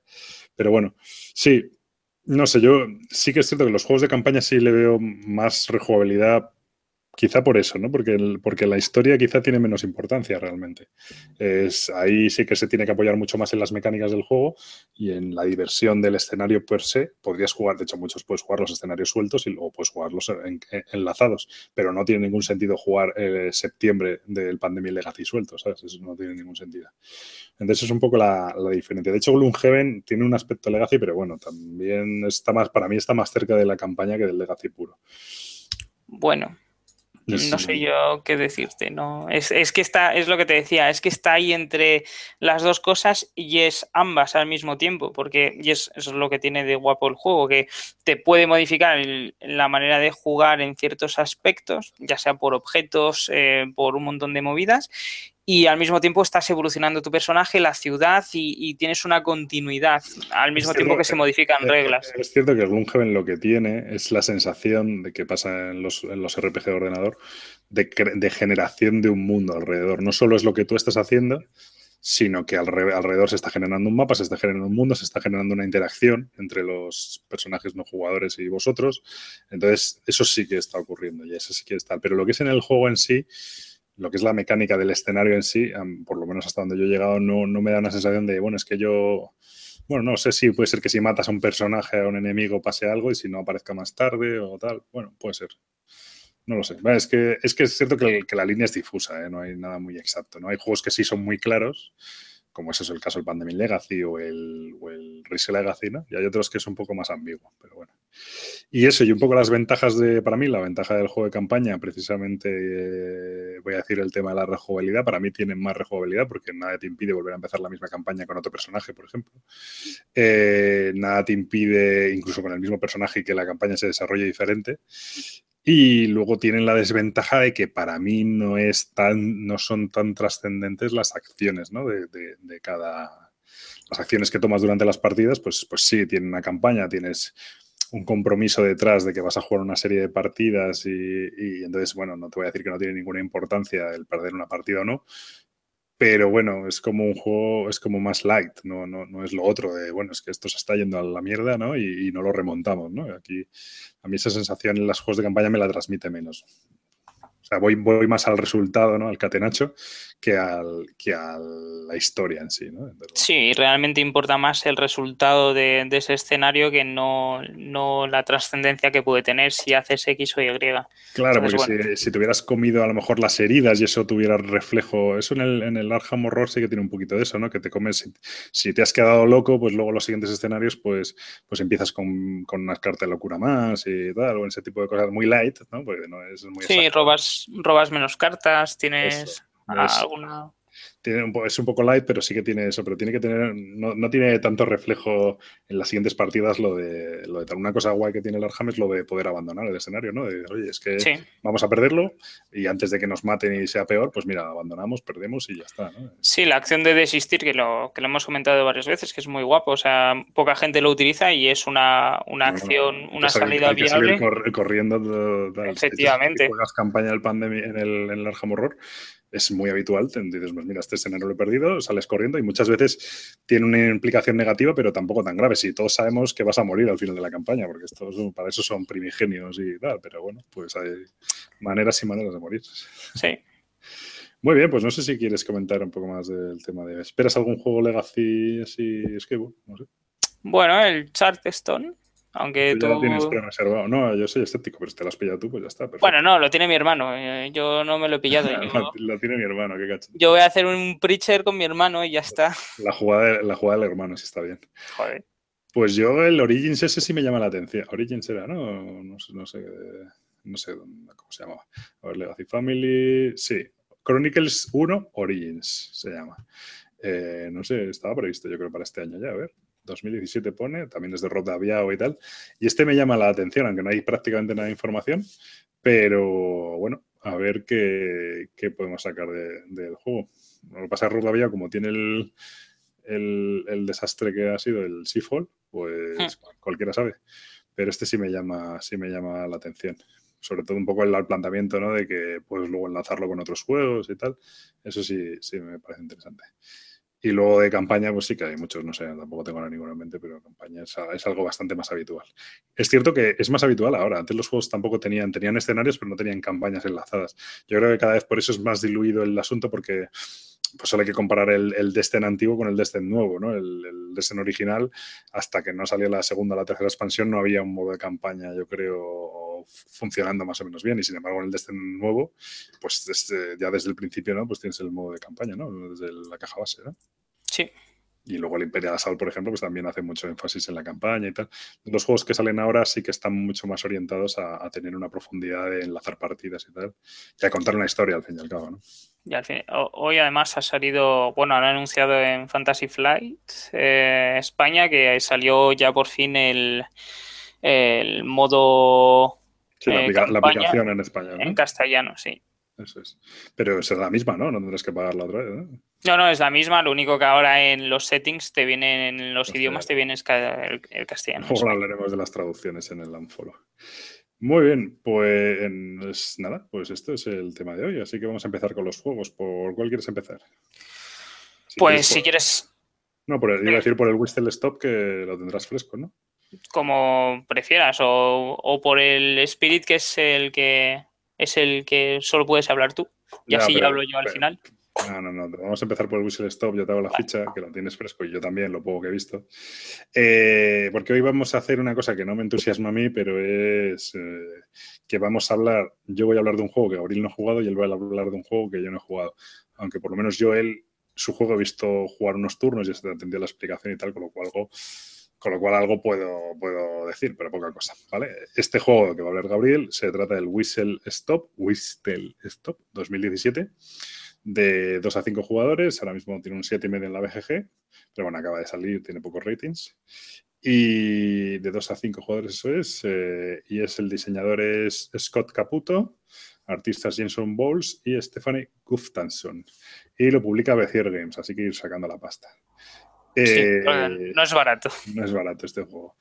Pero bueno, sí, no sé, yo sí que es cierto que los juegos de campaña sí le veo más rejugabilidad Quizá por eso, ¿no? Porque, porque la historia quizá tiene menos importancia realmente. Es, ahí sí que se tiene que apoyar mucho más en las mecánicas del juego y en la diversión del escenario per se. Podrías jugar, de hecho, muchos puedes jugar los escenarios sueltos y luego puedes jugarlos enlazados, pero no tiene ningún sentido jugar eh, septiembre del Pandemic Legacy suelto, ¿sabes? Eso no tiene ningún sentido. Entonces es un poco la, la diferencia. De hecho, Gloomhaven tiene un aspecto Legacy, pero bueno, también está más, para mí está más cerca de la campaña que del Legacy puro. Bueno, no sé yo qué decirte, ¿no? Es, que está, es lo que te decía, es que está ahí entre las dos cosas y es ambas al mismo tiempo, porque y es, eso es lo que tiene de guapo el juego, que te puede modificar la manera de jugar en ciertos aspectos, ya sea por objetos, eh, por un montón de movidas, y al mismo tiempo estás evolucionando tu personaje, la ciudad y, tienes una continuidad al mismo tiempo que se modifican reglas. Es cierto que Gloomhaven lo que tiene es la sensación de que pasa en los, en los RPG de ordenador de, de, generación de un mundo alrededor. No solo es lo que tú estás haciendo, sino que alrededor se está generando un mapa, se está generando un mundo, se está generando una interacción entre los personajes no jugadores y vosotros. Entonces, eso sí que está ocurriendo y eso sí que está. Pero lo que es en el juego en sí lo que es la mecánica del escenario en sí, por lo menos hasta donde yo he llegado, no, me da una sensación de, bueno, es que yo, bueno, no sé si puede ser que si matas a un personaje, a un enemigo, pase algo y si no aparezca más tarde o tal, bueno, puede ser. no lo sé. Es que es, que es cierto que, la línea es difusa, ¿eh? no hay nada muy exacto. ¿no? Hay juegos que sí son muy claros, como es eso el caso del Pandemic Legacy o el, o el Legacy, ¿no? Y hay otros que es un poco más ambiguo, pero bueno. Y eso, y un poco las ventajas de, para mí, la ventaja del juego de campaña, precisamente eh, voy a decir el tema de la rejugabilidad, para mí tienen más rejugabilidad porque nada te impide volver a empezar la misma campaña con otro personaje, por ejemplo. Eh, nada te impide, incluso con el mismo personaje, que la campaña se desarrolle diferente. Y luego tienen la desventaja de que para mí no, es tan, no son tan trascendentes las acciones ¿no? de, de, cada... Las acciones que tomas durante las partidas, pues, pues sí, tienen una campaña, tienes un compromiso detrás de que vas a jugar una serie de partidas y, y, entonces, bueno, no te voy a decir que no tiene ninguna importancia el perder una partida o no, pero bueno, es como un juego, es como más light, no, no, no es lo otro de, bueno, es que esto se está yendo a la mierda, ¿no? Y, no lo remontamos, ¿no? Aquí, a mí esa sensación en los juegos de campaña me la transmite menos. O sea, voy, voy más al resultado, ¿no? Al catenacho, que, al, que a la historia en sí, ¿no? Sí, realmente importa más el resultado de, ese escenario que no, no la trascendencia que puede tener si haces X o Y. Claro, porque si, te hubieras comido a lo mejor las heridas y eso tuviera reflejo, eso en el, en el Arkham Horror sí que tiene un poquito de eso, ¿no? Que te comes, si, te has quedado loco, pues luego los siguientes escenarios, pues, pues empiezas con, con unas cartas de locura más y tal, o ese tipo de cosas muy light, ¿no? Porque no es muy... Sí, robas robas menos cartas, tienes alguna es un poco light, pero sí que tiene eso, pero tiene que tener, no, tiene tanto reflejo en las siguientes partidas lo de, lo de una cosa guay que tiene el Arham es lo de poder abandonar el escenario, ¿no? De, oye, es que vamos a perderlo y antes de que nos maten y sea peor, pues mira, abandonamos, perdemos y ya está, ¿no? Sí, la acción de desistir, que lo, que lo hemos comentado varias veces, que es muy guapo, o sea, poca gente lo utiliza y es una, una acción, una salida viable. corriendo, Efectivamente. Si juegas campaña del pandemia en el, en el Arkham Horror, es muy habitual. Te dices, pues mira, este escenario lo he perdido, sales corriendo y muchas veces tiene una implicación negativa, pero tampoco tan grave. Si todos sabemos que vas a morir al final de la campaña, porque estos, para eso son primigenios y tal, pero bueno, pues hay maneras y maneras de morir. Sí. Muy bien, pues no sé si quieres comentar un poco más del tema de. ¿Esperas algún juego Legacy así? Es que, no sé. Bueno, el Charterstone aunque tú... Ya tienes reservado. No, yo soy escéptico, pero si te lo has pillado tú, pues ya está. Bueno, no, lo tiene mi hermano. Eh, yo no me lo he pillado. lo tiene mi hermano, qué cacho. Yo voy a hacer un preacher con mi hermano y ya está. La jugada, la jugada del hermano, sí está bien. Joder. Pues yo el Origins ese sí me llama la atención. Origins era, ¿no? No sé, no sé, no sé cómo se llamaba. A ver, Legacy Family. Sí. Chronicles 1 Origins se llama. Eh, no sé, estaba previsto yo creo para este año ya, a ver. 2017 pone, también es de Rod Aviao y tal. Y este me llama la atención, aunque no hay prácticamente nada de información, pero bueno, a ver qué, podemos sacar del juego. Lo que pasa es que Rod como tiene el, el, desastre que ha sido el Seafall, pues hmm. cualquiera sabe. Pero este sí me llama, sí me llama la atención sobre todo un poco el, planteamiento, ¿no? De que puedes luego enlazarlo con otros juegos y tal. Eso sí, sí me parece interesante. Y luego de campaña, pues sí que hay muchos, no sé, tampoco tengo ahora ninguno en mente, pero campaña es, algo bastante más habitual. Es cierto que es más habitual ahora. Antes los juegos tampoco tenían, tenían escenarios, pero no tenían campañas enlazadas. Yo creo que cada vez por eso es más diluido el asunto, porque pues solo hay que comparar el, el Destin antiguo con el Destin nuevo, ¿no? El, el Destin original, hasta que no salió la segunda o la tercera expansión, no había un modo de campaña, yo creo, funcionando más o menos bien. Y sin embargo, en el Destin nuevo, pues ya desde el principio, ¿no? Pues tienes el modo de campaña, ¿no? Desde la caja base, ¿no? Sí. Y luego el Imperial Assault, por ejemplo, pues también hace mucho énfasis en la campaña y tal. Los juegos que salen ahora sí que están mucho más orientados a, tener una profundidad de enlazar partidas y tal. Y a contar una historia, al fin y al cabo, ¿no? Y al fin, hoy además ha salido, bueno, han anunciado en Fantasy Flight eh, España que salió ya por fin el, el modo... Sí, la, eh, aplicación en España. En castellano, sí. Eso es. Pero es la misma, ¿no? No tendrás que pagarla otra vez, ¿no? No, no, es la misma. Lo único que ahora en los settings te vienen, en los idiomas te viene el, el castellano. Ahora hablaremos de las traducciones en el Unfollow. Muy bien, pues nada, pues esto es el tema de hoy. Así que vamos a empezar con los juegos. ¿Por cuál quieres empezar? pues si quieres. No, por iba a decir por el Whistle Stop que lo tendrás fresco, ¿no? Como prefieras, o, o por el Spirit, que es el que es el que solo puedes hablar tú. Y así ya hablo yo al final. No, no, no. Vamos a empezar por el Whistle Stop. Yo te hago la ficha, que lo tienes fresco y yo también, lo poco que he visto. Eh, porque hoy vamos a hacer una cosa que no me entusiasma a mí, pero es eh, que vamos a hablar. Yo voy a hablar de un juego que Abril no ha jugado y él va a hablar de un juego que yo no he jugado. Aunque por lo menos yo, él, su juego he visto jugar unos turnos y se atendió la explicación y tal, con lo cual algo con lo cual algo puedo, puedo decir, pero poca cosa. ¿vale? Este juego que va a hablar Gabriel se trata del Whistle Stop, Whistle Stop 2017, de 2 a 5 jugadores. Ahora mismo tiene un 7,5 en la BGG, pero bueno, acaba de salir, tiene pocos ratings. Y de 2 a 5 jugadores eso es. Eh, y es el diseñador es Scott Caputo, artistas Jenson Bowles y Stephanie Guftansson. Y lo publica Bezier Games, así que ir sacando la pasta. Eh, no es barato. No es barato este juego.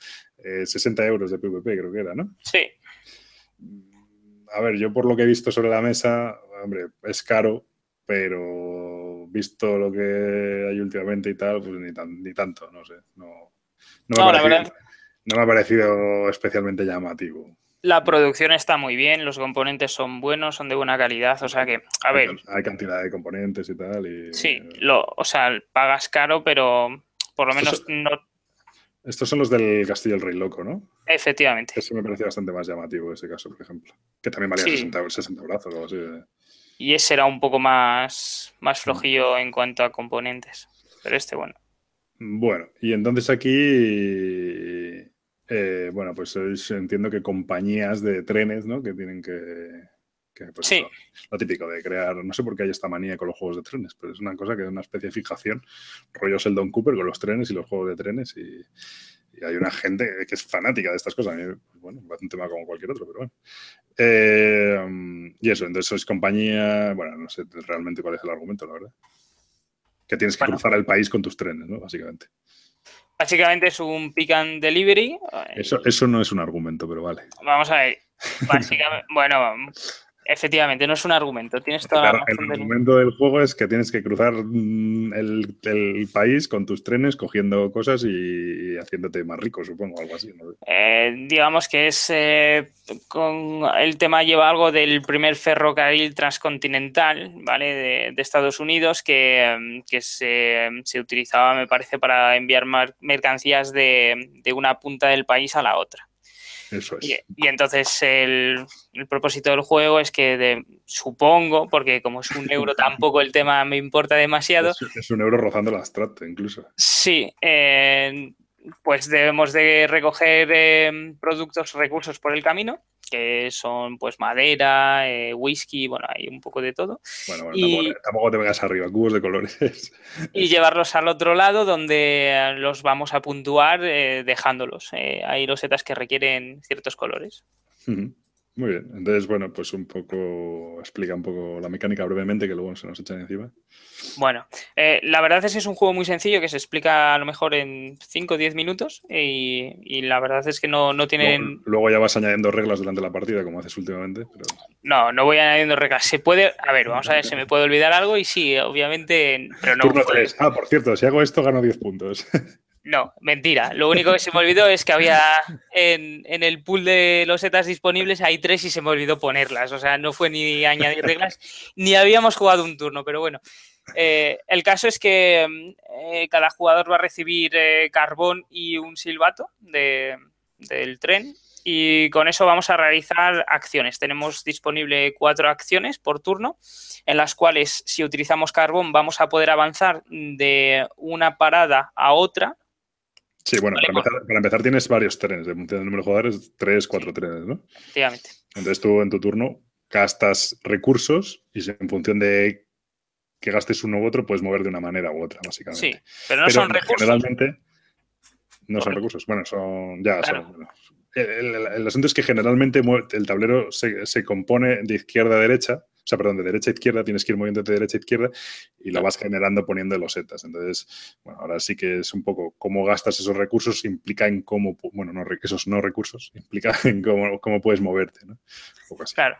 60 eh, euros de PvP creo que era, ¿no? Sí. A ver, yo por lo que he visto sobre la mesa, hombre, es caro, pero visto lo que hay últimamente y tal, pues ni, tanto, no sé. No, me ha parecido especialmente llamativo la producción está muy bien, los componentes son buenos, son de buena calidad, o sea que, a ver... Hay cantidad de componentes y tal. Y, sí, lo, o sea, pagas caro, pero por lo menos no... Estos son los del Castillo del Rey Loco, ¿no? Efectivamente. Eso me parecía bastante más llamativo ese caso, por ejemplo. Que también valía 60, 60 brazos o algo así. Y ese era un poco más, más flojillo en cuanto a componentes. Pero este, bueno. Bueno, y entonces aquí eh, bueno, pues entiendo que compañías de trenes, ¿no? Que tienen que. Pues sí. lo, típico de crear. No sé por qué hay esta manía con los juegos de trenes, pero es una cosa que es una especie de fijación. Rollo Sheldon Cooper con los trenes y los juegos de trenes. Y, hay una gente que es fanática de estas cosas. A mí, bueno, es un tema como cualquier otro, pero bueno. Eh, y eso, entonces es compañía. Bueno, no sé realmente cuál es el argumento, la verdad. Que tienes que cruzar el país con tus trenes, ¿no? Básicamente. Básicamente es un pick and delivery. Eso, eso no es un argumento, pero vale. Vamos a ver. Básicamente, bueno, Efectivamente, no es un argumento. Tienes toda la el argumento del juego es que tienes que cruzar mm, el, país con tus trenes, cogiendo cosas y, haciéndote más rico, supongo, algo así. Eh, digamos que es eh, con el tema lleva algo del primer ferrocarril transcontinental, ¿vale? De, Estados Unidos que, mm, se, utilizaba, me parece, para enviar mercancías de una punta del país a la otra. Eso es. Y, entonces el, propósito del juego es que, supongo, porque como es un euro tampoco el tema me importa demasiado. Es, un euro rozando el abstracto incluso. Sí, eh, pues debemos de recoger eh, productos, recursos por el camino, que son pues madera, eh, whisky, bueno, hay un poco de todo. Bueno, bueno tampoco, te vengas arriba, cubos de colores. Y llevarlos al otro lado donde los vamos a puntuar dejándolos. hay losetas que requieren ciertos colores. Muy bien, entonces, bueno, pues un poco, explica un poco la mecánica brevemente que luego se nos echan encima. Bueno, eh, la verdad es que es un juego muy sencillo que se explica a lo mejor en 5 o 10 minutos y, la verdad es que no, no tienen... Luego, ya vas añadiendo reglas durante la partida como haces últimamente. No, no voy añadiendo reglas. Se puede, a ver, vamos a ver, se me puede olvidar algo y sí, obviamente, pero no... Ah, por cierto, si hago esto gano 10 puntos. No, mentira. Lo único que se me olvidó es que había en, el pool de los setas disponibles hay tres y se me olvidó ponerlas. O sea, no fue ni añadir reglas, ni habíamos jugado un turno, pero bueno. Eh, el caso es que eh, cada jugador va a recibir eh, carbón y un silbato del tren y con eso vamos a realizar acciones. Tenemos disponible cuatro acciones por turno, en las cuales si utilizamos carbón vamos a poder avanzar de una parada a otra Sí, bueno, para, empezar, tienes varios trenes, de número de jugadores, tres, cuatro trenes, ¿no? Efectivamente. Entonces tú en tu turno gastas recursos y en función de que gastes uno u otro puedes mover de una manera u otra, básicamente. Sí, pero no son recursos. Generalmente no son recursos. Bueno, son. Ya, son. El, asunto es que generalmente el tablero se, se compone de izquierda a derecha o sea, perdón, de derecha a izquierda, tienes que ir moviendo de derecha a izquierda y lo vas generando poniendo losetas. Entonces, bueno, ahora sí que es un poco cómo gastas esos recursos implica en cómo, bueno, no, esos no recursos, implica en cómo, puedes moverte, ¿no? Claro.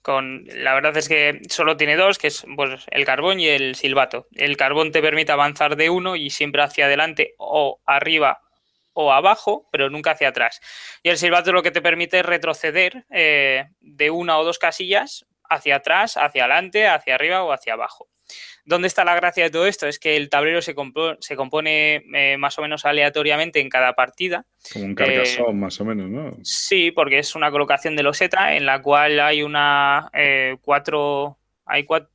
Con, la verdad es que solo tiene dos, que es pues, el carbón y el silbato. El carbón te permite avanzar de uno y siempre hacia adelante o arriba o abajo, pero nunca hacia atrás. Y el silbato lo que te permite es retroceder eh, de una o dos casillas hacia atrás, hacia adelante, hacia arriba o hacia abajo. ¿Dónde está la gracia de todo esto? Es que el tablero se, se compone eh, más o menos aleatoriamente en cada partida. Como un carcasón, eh, más o menos, ¿no? Sí, porque es una colocación de loseta en la cual hay una cuatro, hay cuatro,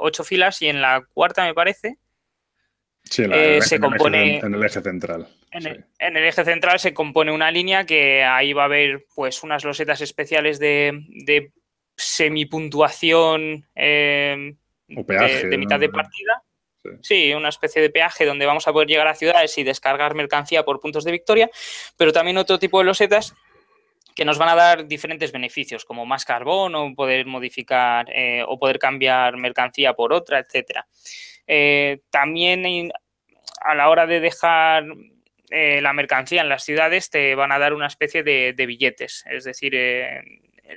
ocho filas y en la cuarta, me parece, Sí, eh, se compone en el eje central. En, el, eje central se compone una línea que ahí va a haber pues unas losetas especiales de, de semipuntuación eh, de, mitad de partida. Sí. una especie de peaje donde vamos a poder llegar a ciudades y descargar mercancía por puntos de victoria, pero también otro tipo de losetas que nos van a dar diferentes beneficios, como más carbón o poder modificar eh, o poder cambiar mercancía por otra, etcétera. también a la hora de dejar eh, la mercancía en las ciudades te van a dar una especie de, billetes. Es decir, eh,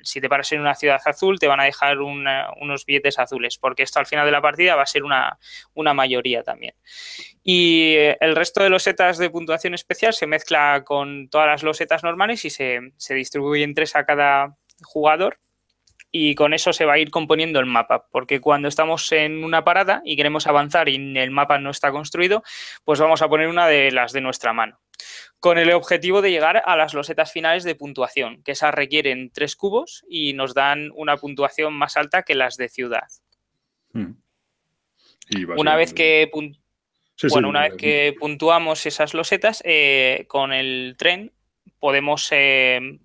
si te paras en una ciudad azul, te van a dejar unos billetes azules, porque esto al final de la partida va a ser una, mayoría también. Y eh, el resto de losetas de puntuación especial se mezcla con todas las losetas normales y se, se distribuyen tres a cada jugador y con eso se va a ir componiendo el mapa, porque cuando estamos en una parada y queremos avanzar y el mapa no está construido, pues vamos a poner una de las de nuestra mano, con el objetivo de llegar a las losetas finales de puntuación, que esas requieren tres cubos y nos dan una puntuación más alta que las de ciudad. Hmm. una vez que bueno, una vez que puntuamos esas losetas, eh, con el tren podemos eh,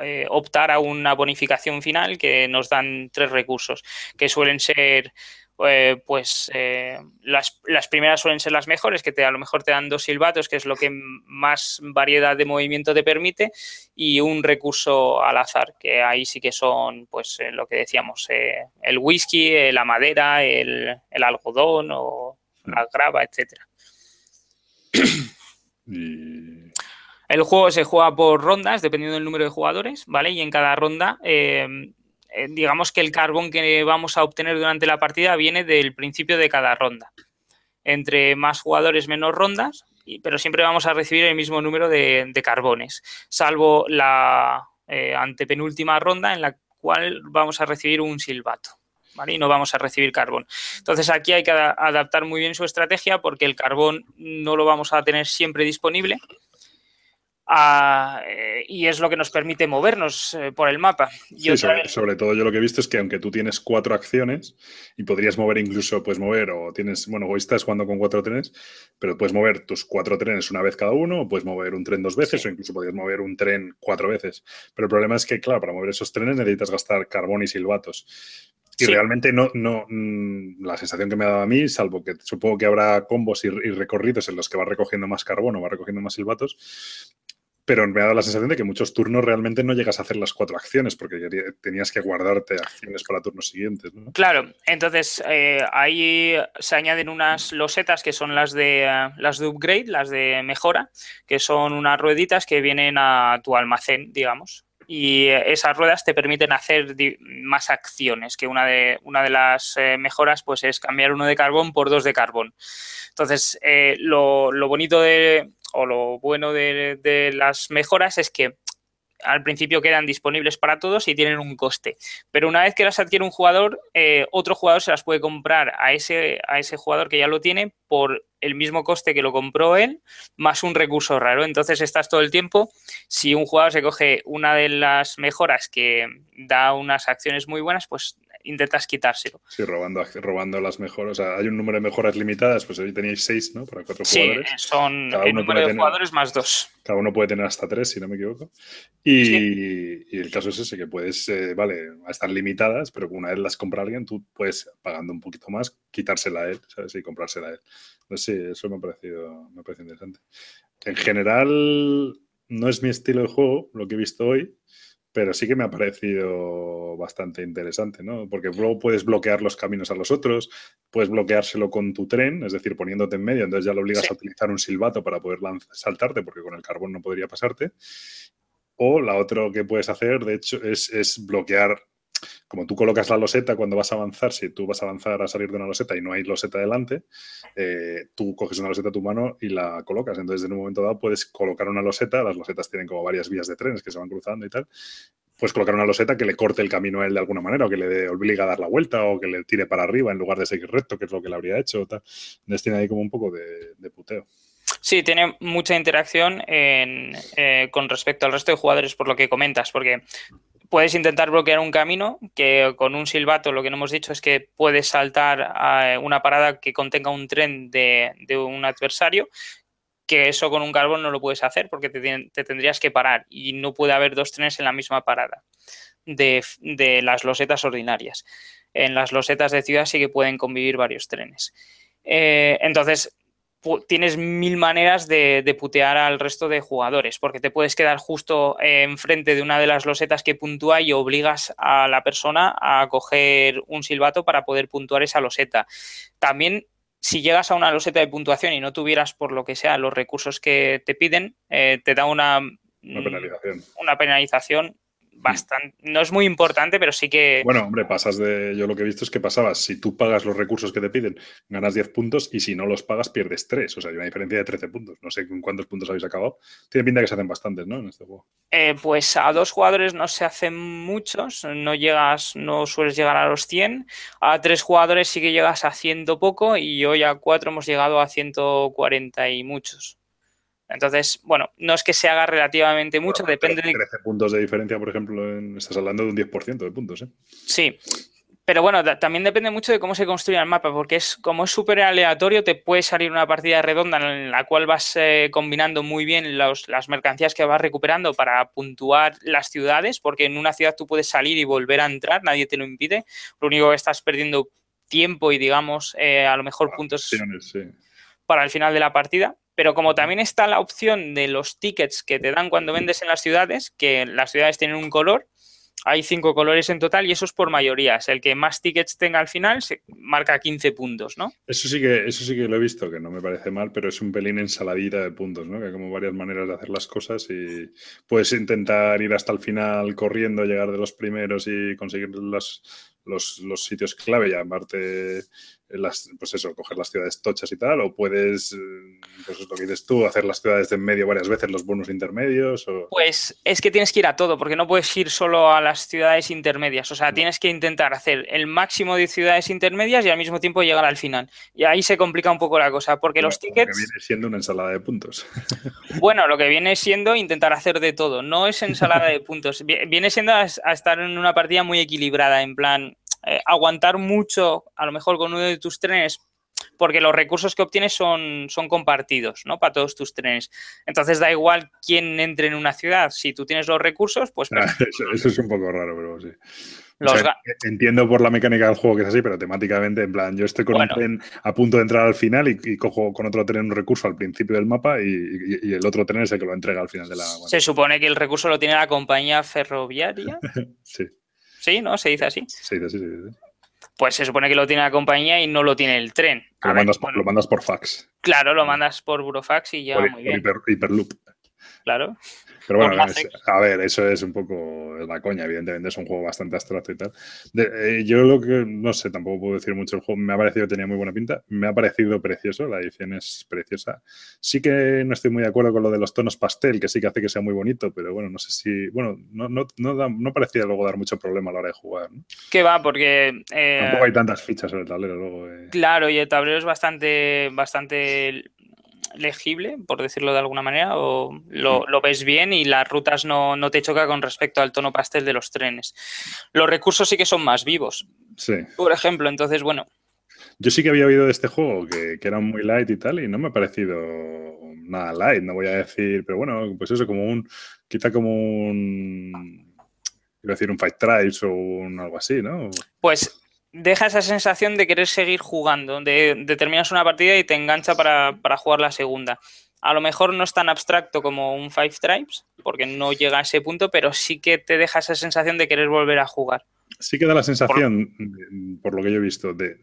eh, optar a una bonificación final que nos dan tres recursos, que suelen ser eh, pues eh, las, primeras suelen ser las mejores, que te, a lo mejor te dan dos silbatos, que es lo que más variedad de movimiento te permite, y un recurso al azar, que ahí sí que son, pues lo que decíamos, el whisky, la madera, el, el algodón o la grava, etcétera. El juego se juega por rondas, dependiendo del número de jugadores, ¿vale? Y en cada ronda, eh, eh, digamos que el carbón que vamos a obtener durante la partida viene del principio de cada ronda. Entre más jugadores, menos rondas, pero siempre vamos a recibir el mismo número de, carbones, salvo la eh, antepenúltima ronda en la cual vamos a recibir un silbato. ¿Vale? Y no vamos a recibir carbón. Entonces aquí hay que adaptar muy bien su estrategia porque el carbón no lo vamos a tener siempre disponible eh, y es lo que nos permite movernos eh, por el mapa. sí, sobre, todo yo lo que he visto es que aunque tú tienes cuatro acciones y podrías mover incluso, puedes mover o tienes, bueno, hoy estás jugando con cuatro trenes, pero puedes mover tus cuatro trenes una vez cada uno o puedes mover un tren dos veces o incluso podrías mover un tren cuatro veces. Pero el problema es que, claro, para mover esos trenes necesitas gastar carbón y silbatos. Y realmente no, no, mm, la sensación que me ha dado a mí, salvo que supongo que habrá combos y, y, recorridos en los que va recogiendo más carbón o va recogiendo más silbatos, pero me ha dado la sensación de que muchos turnos realmente no llegas a hacer las cuatro acciones porque tenías que guardarte acciones para turnos siguientes. Claro, entonces eh, ahí se añaden unas losetas que son las de, eh, las de upgrade, las de mejora, que son unas rueditas que vienen a tu almacén, digamos. Y esas ruedas te permiten hacer más acciones, que una de, una de las eh, mejoras pues, es cambiar uno de carbón por dos de carbón. Entonces, lo, lo bonito de, o lo bueno de, las mejoras es que al principio quedan disponibles para todos y tienen un coste. Pero una vez que las adquiere un jugador, eh, otro jugador se las puede comprar a ese, a ese jugador que ya lo tiene por el mismo coste que lo compró él, más un recurso raro. Entonces estás todo el tiempo, si un jugador se coge una de las mejoras que da unas acciones muy buenas, pues intentas quitárselo. Sí, robando, robando las mejoras. O sea, hay un número de mejoras limitadas, pues hoy teníais seis, ¿no? Para cuatro jugadores. Sí, son el número de jugadores más dos. Cada uno puede tener hasta tres, si no me equivoco. Y, el caso es ese, que puedes, eh, vale, están limitadas, pero una vez las compra alguien, tú puedes, pagando un poquito más, quitársela a él, ¿sabes? Y comprársela a él. Entonces, sí, eso me ha parecido, me ha parecido interesante. En general, no es mi estilo de juego, lo que he visto hoy, pero sí que me ha parecido bastante interesante, ¿no? Porque luego puedes bloquear los caminos a los otros, puedes bloqueárselo con tu tren, es decir, poniéndote en medio, entonces ya lo obligas a utilizar un silbato para poder saltarte, porque con el carbón no podría pasarte. O la otra que puedes hacer, de hecho, es, es bloquear como tú colocas la loseta cuando vas a avanzar, si tú vas a avanzar a salir de una loseta y no hay loseta delante, eh, tú coges una loseta a tu mano y la colocas. Entonces, en un momento dado puedes colocar una loseta, las losetas tienen como varias vías de trenes que se van cruzando y tal, puedes colocar una loseta que le corte el camino a él de alguna manera, o que le obliga a dar la vuelta, o que le tire para arriba en lugar de seguir recto, que es lo que le habría hecho. Tal. Tiene ahí como un poco de, puteo. Sí, tiene mucha interacción eh, con respecto al resto de jugadores, por lo que comentas, porque puedes intentar bloquear un camino que con un silbato lo que no hemos dicho es que puedes saltar a una parada que contenga un tren de, un adversario que eso con un carbón no lo puedes hacer porque te, tendrías que parar y no puede haber dos trenes en la misma parada de, las losetas ordinarias. En las losetas de ciudad sí que pueden convivir varios trenes. Eh, entonces, tienes mil maneras de, putear al resto de jugadores, porque te puedes quedar justo eh, enfrente de una de las losetas que puntúa y obligas a la persona a coger un silbato para poder puntuar esa loseta. También, si llegas a una loseta de puntuación y no tuvieras, por lo que sea, los recursos que te piden, eh, te da una, una penalización. Una penalización bastante, no es muy importante, pero sí que... Bueno, hombre, pasas de, yo lo que he visto es que pasabas, si tú pagas los recursos que te piden, ganas 10 puntos y si no los pagas pierdes 3, o sea, hay una diferencia de 13 puntos. No sé con cuántos puntos habéis acabado. Tiene pinta que se hacen bastantes, ¿no? En este juego. Eh, pues a dos jugadores no se hacen muchos, no llegas, no sueles llegar a los 100. A tres jugadores sí que llegas a ciento poco y hoy a cuatro hemos llegado a 140 y muchos. Entonces, bueno, no es que se haga relativamente mucho, depende 13 de... 13 puntos de diferencia, por ejemplo, estás hablando de un 10% de puntos, ¿eh? Sí, pero bueno, también depende mucho de cómo se construye el mapa, porque es como es súper aleatorio, te puede salir una partida redonda en la cual vas eh, combinando muy bien las mercancías que vas recuperando para puntuar las ciudades, porque en una ciudad tú puedes salir y volver a entrar, nadie te lo impide. Lo único que estás perdiendo tiempo y, digamos, eh, a lo mejor puntos para el final de la partida. Pero como también está la opción de los tickets que te dan cuando vendes en las ciudades, que las ciudades tienen un color, hay cinco colores en total y eso es por mayorías. El que más tickets tenga al final se marca 15 puntos, ¿no? Eso sí que, eso sí que lo he visto, que no me parece mal, pero es un pelín ensaladita de puntos, ¿no? Que hay como varias maneras de hacer las cosas y puedes intentar ir hasta el final corriendo, llegar de los primeros y conseguir los, los, sitios clave y aparte las, pues eso, coger las ciudades tochas y tal, o puedes, eh, pues lo que dices tú, hacer las ciudades de en medio varias veces, los bonus intermedios. O... Pues es que tienes que ir a todo, porque no puedes ir solo a las ciudades intermedias, o sea, tienes que intentar hacer el máximo de ciudades intermedias y al mismo tiempo llegar al final. Y ahí se complica un poco la cosa, porque los tickets... Que viene siendo una ensalada de puntos. Bueno, lo que viene siendo intentar hacer de todo, no es ensalada de puntos, viene siendo a estar en una partida muy equilibrada, en plan, eh, aguantar mucho, a lo mejor con uno de tus trenes, porque los recursos que obtienes son, son compartidos, ¿no? Para todos tus trenes. Entonces da igual quién entre en una ciudad. Si tú tienes los recursos, pues... Ah, eso, es un poco raro, pero sí. entiendo por la mecánica del juego que es así, pero temáticamente, en plan, yo estoy con un tren a punto de entrar al final y, cojo con otro tren un recurso al principio del mapa y, el otro tren es el que lo entrega al final de la. Se supone que el recurso lo tiene la compañía ferroviaria. sí. Sí, ¿no? Se dice así. Se dice así, sí, Pues se supone que lo tiene la compañía y no lo tiene el tren. Lo, mandas, por, lo mandas por fax. Claro, lo mandas por burofax y ya. muy bien. hiperloop. Claro. Pero bueno, a ver, eso es un poco la coña, evidentemente es un juego bastante abstracto y tal. Eh, yo lo que, no sé, tampoco puedo decir mucho, el juego me ha parecido, tenía muy buena pinta, me ha parecido precioso, la edición es preciosa. Sí que no estoy muy de acuerdo con lo de los tonos pastel, que sí que hace que sea muy bonito, pero bueno, no sé si, bueno, no, no, no, parecía luego dar mucho problema a la hora de jugar. ¿no? Que va, porque... Eh, tampoco hay tantas fichas en el tablero luego. Eh. Claro, y el tablero es bastante, bastante legible, por decirlo de alguna manera, o lo, ves bien y las rutas no, te choca con respecto al tono pastel de los trenes. Los recursos sí que son más vivos. Sí. Por ejemplo, entonces, bueno. Yo sí que había oído de este juego que, que era muy light y tal, y no me ha parecido nada light, no voy a decir, pero bueno, pues eso, como un, quizá como un, quiero decir, un Fight Tribes o un algo así, ¿no? Pues deja esa sensación de querer seguir jugando, de, terminas una partida y te engancha para, jugar la segunda. A lo mejor no es tan abstracto como un Five Tribes, porque no llega a ese punto, pero sí que te deja esa sensación de querer volver a jugar. Sí que da la sensación, por, lo que yo he visto, de,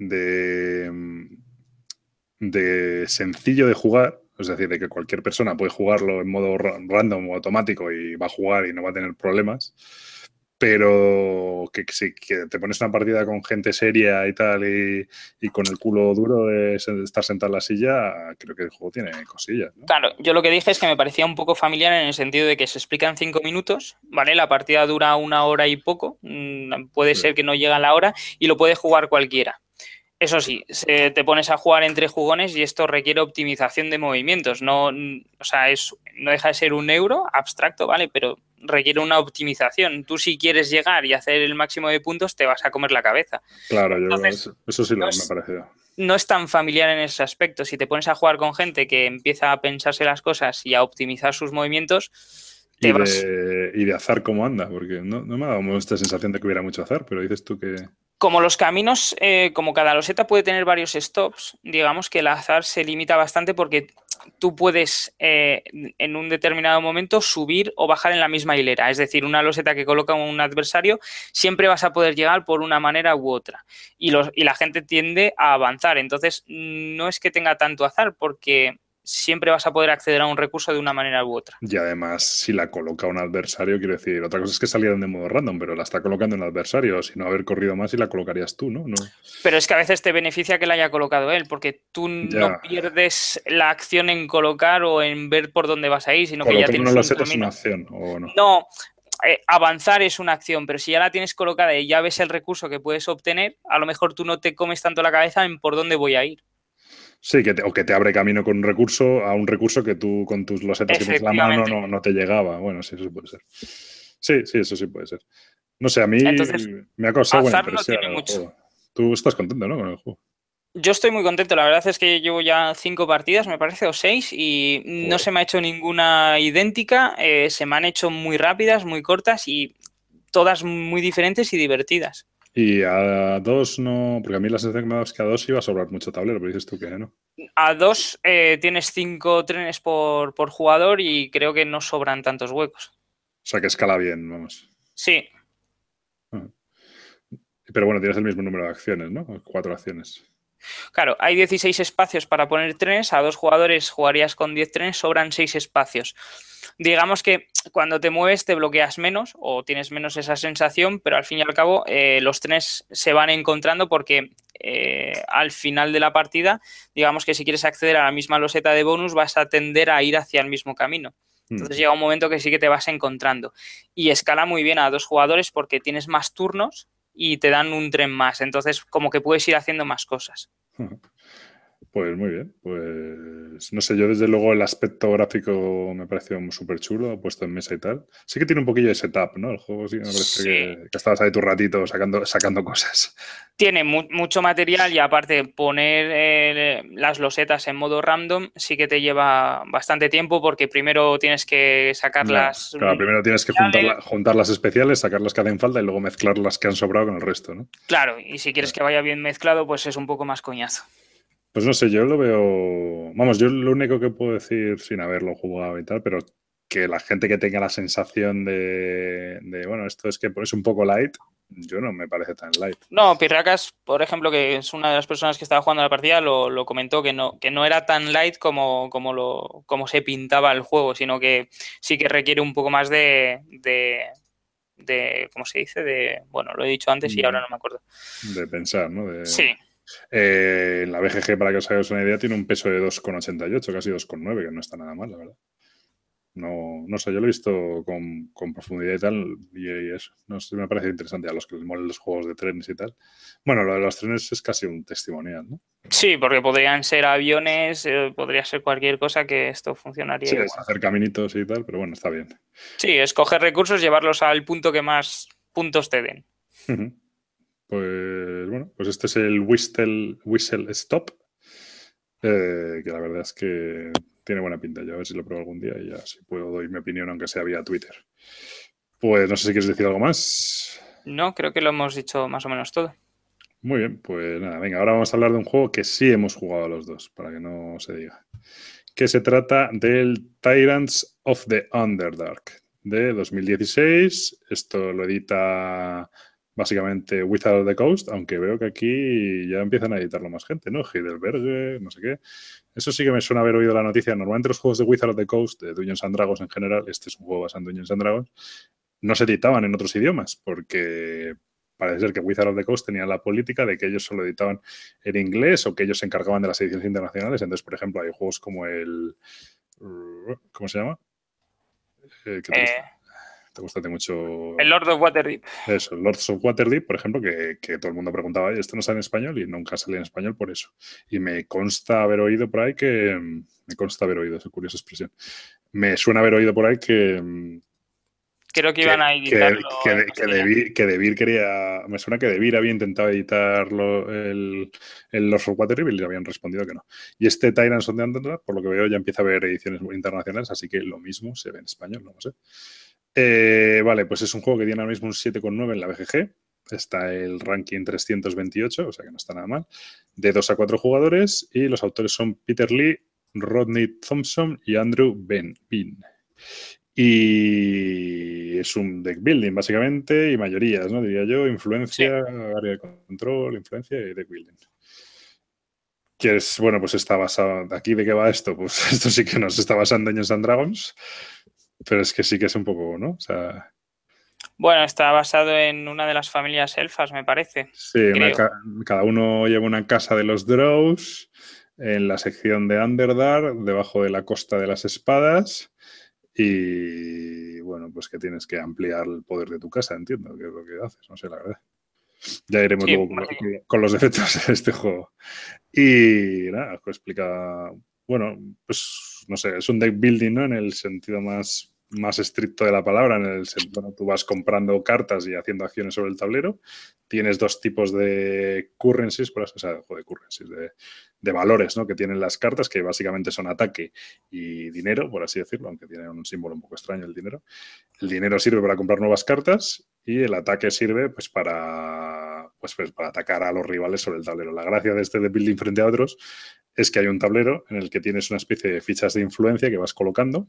de, sencillo de jugar, es decir, de que cualquier persona puede jugarlo en modo random o automático y va a jugar y no va a tener problemas pero que, si que te pones una partida con gente seria y tal y, con el culo duro de, estar sentado en la silla, creo que el juego tiene cosillas. Claro, yo lo que dije es que me parecía un poco familiar en el sentido de que se explican cinco minutos, ¿vale? La partida dura una hora y poco, mm, puede ser que no llegue a la hora y lo puede jugar cualquiera. Eso sí, te pones a jugar entre jugones y esto requiere optimización de movimientos. No, o sea, es, no deja de ser un euro abstracto, ¿vale? Pero requiere una optimización. Tú si quieres llegar y hacer el máximo de puntos, te vas a comer la cabeza. Claro, yo, eso, sí lo me ha parecido. No es tan familiar en ese aspecto. Si te pones a jugar con gente que empieza a pensarse las cosas y a optimizar sus movimientos, te y, vas... de, y de azar cómo anda, porque no, no me ha dado esta sensación de que hubiera mucho azar, pero dices tú que como los caminos, eh, como cada loseta puede tener varios stops, digamos que el azar se limita bastante porque tú puedes eh, en un determinado momento subir o bajar en la misma hilera. Es decir, una loseta que coloca un adversario, siempre vas a poder llegar por una manera u otra. Y, los, y la gente tiende a avanzar. Entonces, no es que tenga tanto azar, porque siempre vas a poder acceder a un recurso de una manera u otra. Y además, si la coloca un adversario, quiero decir, otra cosa es que salieran de modo random, pero la está colocando un adversario, si no haber corrido más y la colocarías tú, ¿no? Pero es que a veces te beneficia que la haya colocado él, porque tú no pierdes la acción en colocar o en ver por dónde vas a ir, sino que ya tienes una es una acción, ¿o no? No, eh, avanzar es una acción, pero si ya la tienes colocada y ya ves el recurso que puedes obtener, a lo mejor tú no te comes tanto la cabeza en por dónde voy a ir. Sí, que o que te abre camino con un recurso a un recurso que tú con tus losetas que tienes la mano no, no, te llegaba. Bueno, sí, eso sí puede ser. Sí, sí, eso sí puede ser. No sé, a mí me ha causado buena impresión. Tú estás contento, ¿no? Con el juego. Yo estoy muy contento. La verdad es que llevo ya cinco partidas, me parece, o seis, y no se me ha hecho ninguna idéntica. Eh, se me han hecho muy rápidas, muy cortas y todas muy diferentes y divertidas. Y a dos no, porque a mí la sensación que me da es que a dos iba a sobrar mucho tablero, pero dices tú que no. A dos eh, tienes cinco trenes por, jugador y creo que no sobran tantos huecos. O sea que escala bien, vamos. Sí. Ah. Pero bueno, tienes el mismo número de acciones, ¿no? Cuatro acciones. Claro, hay 16 espacios para poner trenes, a dos jugadores jugarías con 10 trenes, sobran 6 espacios digamos que cuando te mueves te bloqueas menos o tienes menos esa sensación, pero al fin y al cabo eh, los trenes se van encontrando porque eh, al final de la partida, digamos que si quieres acceder a la misma loseta de bonus vas a tender a ir hacia el mismo camino. Entonces llega un momento que sí que te vas encontrando. Y escala muy bien a dos jugadores porque tienes más turnos y te dan un tren más. Entonces como que puedes ir haciendo más cosas. Pues muy bien, pues no sé, yo desde luego el aspecto gráfico me pareció súper chulo, puesto en mesa y tal. Sí que tiene un poquillo de setup, ¿no? El juego sí me parece Que, estabas ahí tu ratito sacando, sacando cosas. Tiene mucho material y aparte poner eh, las losetas en modo random sí que te lleva bastante tiempo porque primero tienes que sacarlas. claro, primero tienes que juntar, las especiales, sacar las que hacen falta y luego mezclar las que han sobrado con el resto, ¿no? Claro, y si quieres que vaya bien mezclado, pues es un poco más coñazo. Pues no sé, yo lo veo. Vamos, yo lo único que puedo decir sin haberlo jugado y tal, pero que la gente que tenga la sensación de, bueno, esto es que es un poco light, yo no me parece tan light. No, Pirracas, por ejemplo, que es una de las personas que estaba jugando la partida, lo, comentó que no, que no era tan light como, como, lo, como se pintaba el juego, sino que sí que requiere un poco más de, de, de ¿cómo se dice? De, bueno, lo he dicho antes y ahora no me acuerdo. De pensar, ¿no? Sí. Eh, la BGG, para que os hagáis una idea, tiene un peso de 2,88, casi 2,9, que no está nada mal, la verdad. No, no sé, yo lo he visto con, profundidad y tal, y, eso. No sé, me parece interesante a los que les molen los juegos de trenes y tal. Bueno, lo de los trenes es casi un testimonial, ¿no? Sí, porque podrían ser aviones, eh, podría ser cualquier cosa que esto funcionaría. Sí, hacer caminitos y tal, pero bueno, está bien. Sí, escoger recursos, llevarlos al punto que más puntos te den. Pues bueno, pues este es el Whistle, Whistle Stop, eh, que la verdad es que tiene buena pinta. Yo a ver si lo pruebo algún día y ya si puedo doy mi opinión, aunque sea vía Twitter. Pues no sé si quieres decir algo más. No, creo que lo hemos dicho más o menos todo. Muy bien, pues nada, venga, ahora vamos a hablar de un juego que sí hemos jugado los dos, para que no se diga. Que se trata del Tyrants of the Underdark de 2016. Esto lo edita básicamente Wizard of the Coast, aunque veo que aquí ya empiezan a editarlo más gente, ¿no? Heidelberg, no sé qué. Eso sí que me suena haber oído la noticia. Normalmente los juegos de Wizard of the Coast, de Dungeons and Dragons en general, este es un juego basado en Dungeons and Dragons, no se editaban en otros idiomas, porque parece ser que Wizard of the Coast tenía la política de que ellos solo editaban en inglés o que ellos se encargaban de las ediciones internacionales. Entonces, por ejemplo, hay juegos como el... ¿Cómo se llama? Eh, gusta, eh, mucho. El Lord of Waterdeep. Eso, el Lord of Waterdeep, por ejemplo, que, todo el mundo preguntaba, ¿esto no sale en español? Y nunca sale en español por eso. Y me consta haber oído por ahí que. Me consta haber oído, esa curiosa expresión. Me suena haber oído por ahí que. Creo que iban a editarlo. Que, que, Debir quería. Me suena que Debir había intentado editarlo el, el Lord of Waterdeep y le habían respondido que no. Y este Tyrants of the Underdark, por lo que veo, ya empieza a haber ediciones internacionales, así que lo mismo se ve en español, no lo sé. Eh, vale, pues es un juego que tiene ahora mismo un 7,9 en la BGG. Está el ranking 328, o sea que no está nada mal. De 2 a 4 jugadores y los autores son Peter Lee, Rodney Thompson y Andrew Ben. Bean. Y es un deck building, básicamente, y mayorías, ¿no? Diría yo, influencia, área de control, influencia y deck building. Que es, bueno, pues está basado. ¿Aquí de qué va esto? Pues esto sí que nos está basando en Dungeons and Dragons, pero es que sí que es un poco, ¿no? O sea. Bueno, está basado en una de las familias elfas, me parece. Sí, cada uno lleva una casa de los Drows en la sección de Underdark, debajo de la costa de las espadas y bueno, pues que tienes que ampliar el poder de tu casa, entiendo, que es lo que haces, no sé, la verdad. Ya iremos luego con, los defectos de este juego. Y nada, os explica, bueno, pues no sé, es un deck building, ¿no? En el sentido más, más estricto de la palabra, en el sentido, tú vas comprando cartas y haciendo acciones sobre el tablero. Tienes dos tipos de currencies, por o sea, de currencies, de, de valores ¿no? que tienen las cartas, que básicamente son ataque y dinero, por así decirlo, aunque tiene un símbolo un poco extraño el dinero. El dinero sirve para comprar nuevas cartas y el ataque sirve pues, para, pues, pues, para atacar a los rivales sobre el tablero. La gracia de este de building frente a otros es que hay un tablero en el que tienes una especie de fichas de influencia que vas colocando.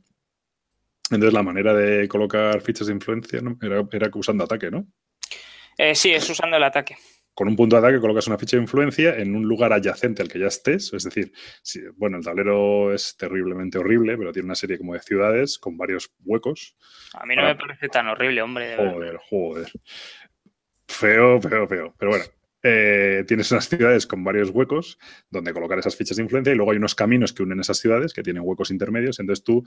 Entonces la manera de colocar fichas de influencia era, era usando ataque, ¿no? Eh, sí, es usando el ataque con un punto de ataque colocas una ficha de influencia en un lugar adyacente al que ya estés. Es decir, si, bueno, el tablero es terriblemente horrible, pero tiene una serie como de ciudades con varios huecos. A mí no me parece tan horrible, hombre. joder, joder. Feo, feo, feo. Pero bueno, eh, tienes unas ciudades con varios huecos donde colocar esas fichas de influencia y luego hay unos caminos que unen esas ciudades que tienen huecos intermedios. Entonces tú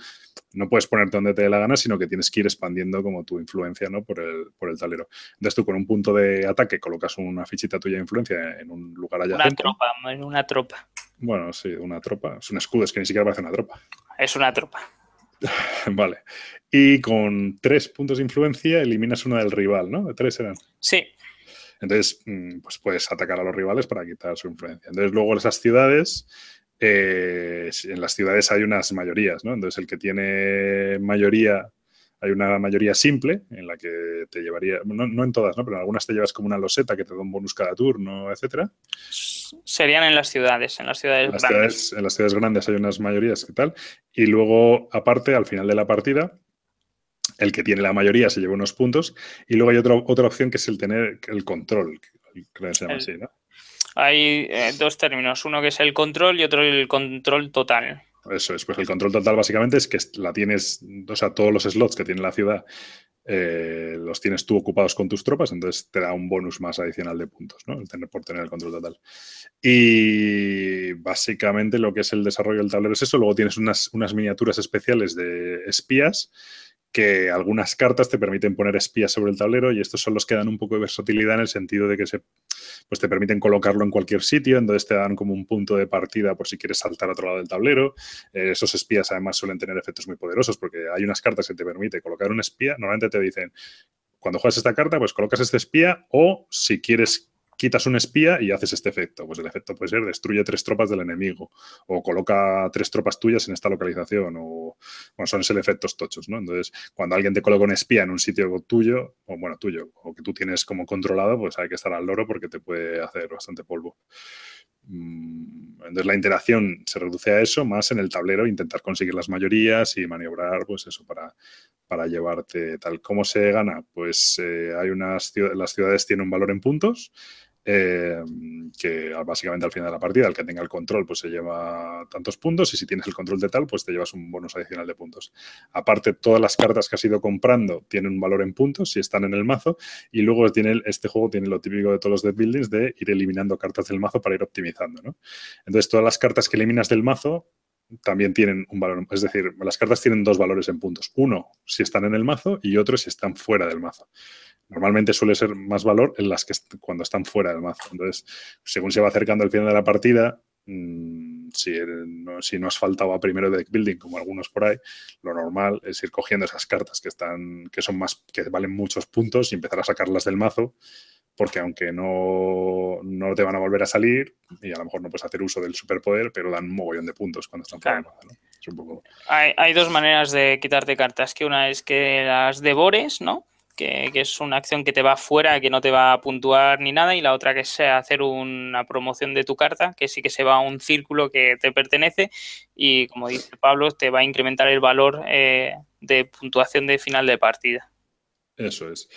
no puedes ponerte donde te dé la gana, sino que tienes que ir expandiendo como tu influencia ¿no? por, el, por el tablero. Entonces tú con un punto de ataque colocas una fichita tuya de influencia en un lugar allá Una tropa, en una tropa. Bueno, sí, una tropa. Es un escudo, es que ni siquiera parece una tropa. Es una tropa. vale. Y con tres puntos de influencia eliminas una del rival, ¿no? Tres eran. Sí. Entonces, mm, pues puedes atacar a los rivales para quitar su influencia. Entonces, luego esas ciudades, eh, en las ciudades hay unas mayorías, ¿no? Entonces, el que tiene mayoría, hay una mayoría simple en la que te llevaría, no, en todas, ¿no? Pero en algunas te llevas como una loseta que te da un bonus cada turno, etcétera. Serían en las ciudades, en las ciudades grandes. en las ciudades grandes hay unas mayorías, ¿qué tal? Y luego, aparte, al final de la partida, el que tiene la mayoría se lleva unos puntos. Y luego hay otra, otra opción que es el tener el control, creo que se llama así, ¿no? Hay eh, dos términos, uno que es el control y otro el control total. Eso es, pues el control total básicamente es que la tienes, o sea, todos los slots que tiene la ciudad eh, los tienes tú ocupados con tus tropas, entonces te da un bonus más adicional de puntos, ¿no? El tener, por tener el control total. Y básicamente lo que es el desarrollo del tablero es eso. Luego tienes unas, unas miniaturas especiales de espías que algunas cartas te permiten poner espías sobre el tablero y estos son los que dan un poco de versatilidad en el sentido de que se, pues te permiten colocarlo en cualquier sitio, entonces te dan como un punto de partida por si quieres saltar a otro lado del tablero. Eh, esos espías además suelen tener efectos muy poderosos porque hay unas cartas que te permiten colocar un espía, normalmente te dicen, cuando juegas esta carta, pues colocas este espía o si quieres quitas un espía y haces este efecto. Pues el efecto puede ser destruye tres tropas del enemigo o coloca tres tropas tuyas en esta localización o bueno, son ese efectos tochos, ¿no? Entonces, cuando alguien te coloca un espía en un sitio tuyo, o bueno, tuyo, o que tú tienes como controlado, pues hay que estar al loro porque te puede hacer bastante polvo. Mm, entonces la interacción se reduce a eso, más en el tablero, intentar conseguir las mayorías y maniobrar, pues eso, para, para llevarte tal. ¿Cómo se gana? Pues eh, hay unas las ciudades tienen un valor en puntos eh, que básicamente al final de la partida, el que tenga el control, pues se lleva tantos puntos y si tienes el control de tal, pues te llevas un bonus adicional de puntos. Aparte, todas las cartas que has ido comprando tienen un valor en puntos si están en el mazo y luego tiene, este juego tiene lo típico de todos los deck buildings de ir eliminando cartas del mazo para ir optimizando. ¿no? Entonces, todas las cartas que eliminas del mazo también tienen un valor, es decir, las cartas tienen dos valores en puntos. Uno si están en el mazo y otro si están fuera del mazo normalmente suele ser más valor en las que cuando están fuera del mazo. Entonces, según se va acercando el final de la partida, mm, si, no, si no has faltado a primero deck building, como algunos por ahí, lo normal es ir cogiendo esas cartas que están, que son más, que valen muchos puntos y empezar a sacarlas del mazo, porque aunque no, no te van a volver a salir, y a lo mejor no puedes hacer uso del superpoder, pero dan un mogollón de puntos cuando están fuera del mazo. hay, hay dos maneras de quitarte cartas, que una es que las devores, ¿no? que, es una acción que te va fuera, que no te va a puntuar ni nada, y la otra que es hacer una promoción de tu carta, que sí que se va a un círculo que te pertenece y, como dice Pablo, te va a incrementar el valor eh, de puntuación de final de partida. Eso es.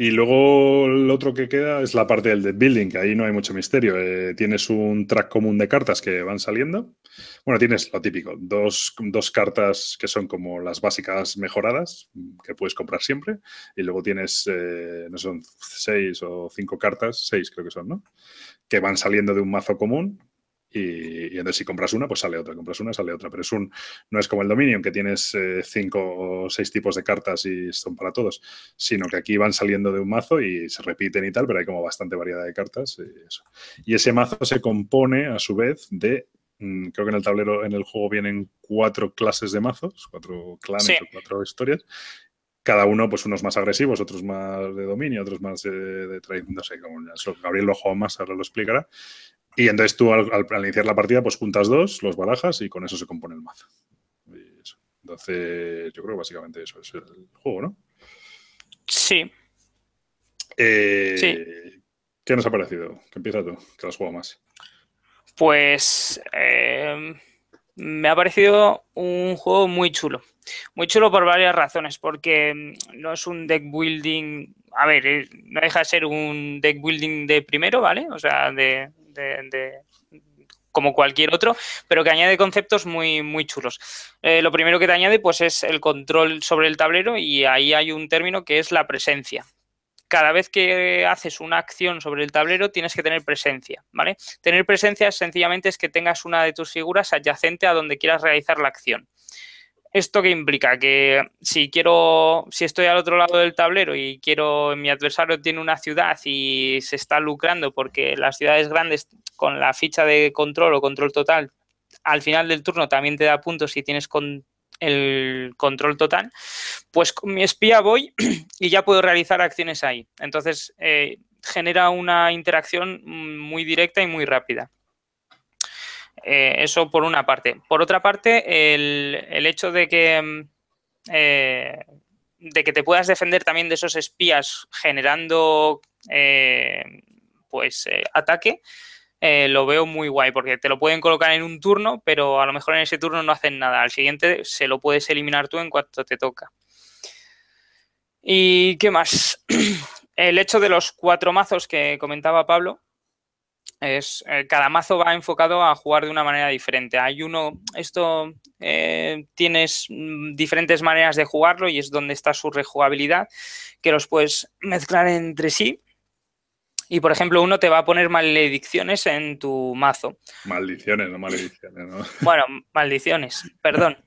Y luego lo otro que queda es la parte del deck building, que ahí no hay mucho misterio. Eh, tienes un track común de cartas que van saliendo. Bueno, tienes lo típico, dos, cartas que son como las básicas mejoradas, que puedes comprar siempre. Y luego tienes, eh, no son seis o cinco cartas, seis creo que son, ¿no? Que van saliendo de un mazo común y, entonces si compras una, pues sale otra, compras una, sale otra. Pero es un, no es como el Dominion, que tienes eh, cinco o seis tipos de cartas y son para todos, sino que aquí van saliendo de un mazo y se repiten y tal, pero hay como bastante variedad de cartas. Y, ese mazo se compone a su vez de, mm, creo que en el tablero, en el juego vienen cuatro clases de mazos, cuatro clanes o cuatro historias, cada uno, pues unos más agresivos, otros más de dominio, otros más de, de, no sé, como Gabriel lo juega más, ahora lo explicará. Y entonces tú al, iniciar la partida, pues juntas dos, los barajas y con eso se compone el mazo. Entonces, yo creo que básicamente eso es el juego, ¿no? Sí. Eh, sí. ¿Qué nos ha parecido? Que empieza tú, que has jugado más. Pues eh, me ha parecido un juego muy chulo. Muy chulo por varias razones, porque mm, no es un deck building, a ver, eh, no deja de ser un deck building de primero, ¿vale? O sea, de, como cualquier otro, pero que añade conceptos muy, muy chulos. Eh, lo primero que te añade pues, es el control sobre el tablero y ahí hay un término que es la presencia. Cada vez que haces una acción sobre el tablero tienes que tener presencia, ¿vale? Tener presencia sencillamente es que tengas una de tus figuras adyacente a donde quieras realizar la acción. ¿Esto qué implica? Que si quiero, si estoy al otro lado del tablero y quiero, mi adversario tiene una ciudad y se está lucrando porque las ciudades grandes con la ficha de control o control total, al final del turno también te da puntos si tienes con el control total, pues con mi espía voy y ya puedo realizar acciones ahí. Entonces eh, genera una interacción muy directa y muy rápida. Eh, eso por una parte. Por otra parte, el, hecho de que, mm, eh, de que te puedas defender también de esos espías generando eh, pues ataque, lo veo muy guay porque te lo pueden colocar en un turno, pero a lo mejor en ese turno no hacen nada. Al siguiente se lo puedes eliminar tú en cuanto te toca. ¿Y qué más? El hecho de los cuatro mazos que comentaba Pablo, es eh, cada mazo va enfocado a jugar de una manera diferente. Hay uno, esto eh, tienes mm, diferentes maneras de jugarlo y es donde está su rejugabilidad, que los puedes mezclar entre sí. Y por ejemplo, uno te va a poner maledicciones en tu mazo. Maldiciones, no malediciones, ¿no? Bueno, maldiciones, perdón.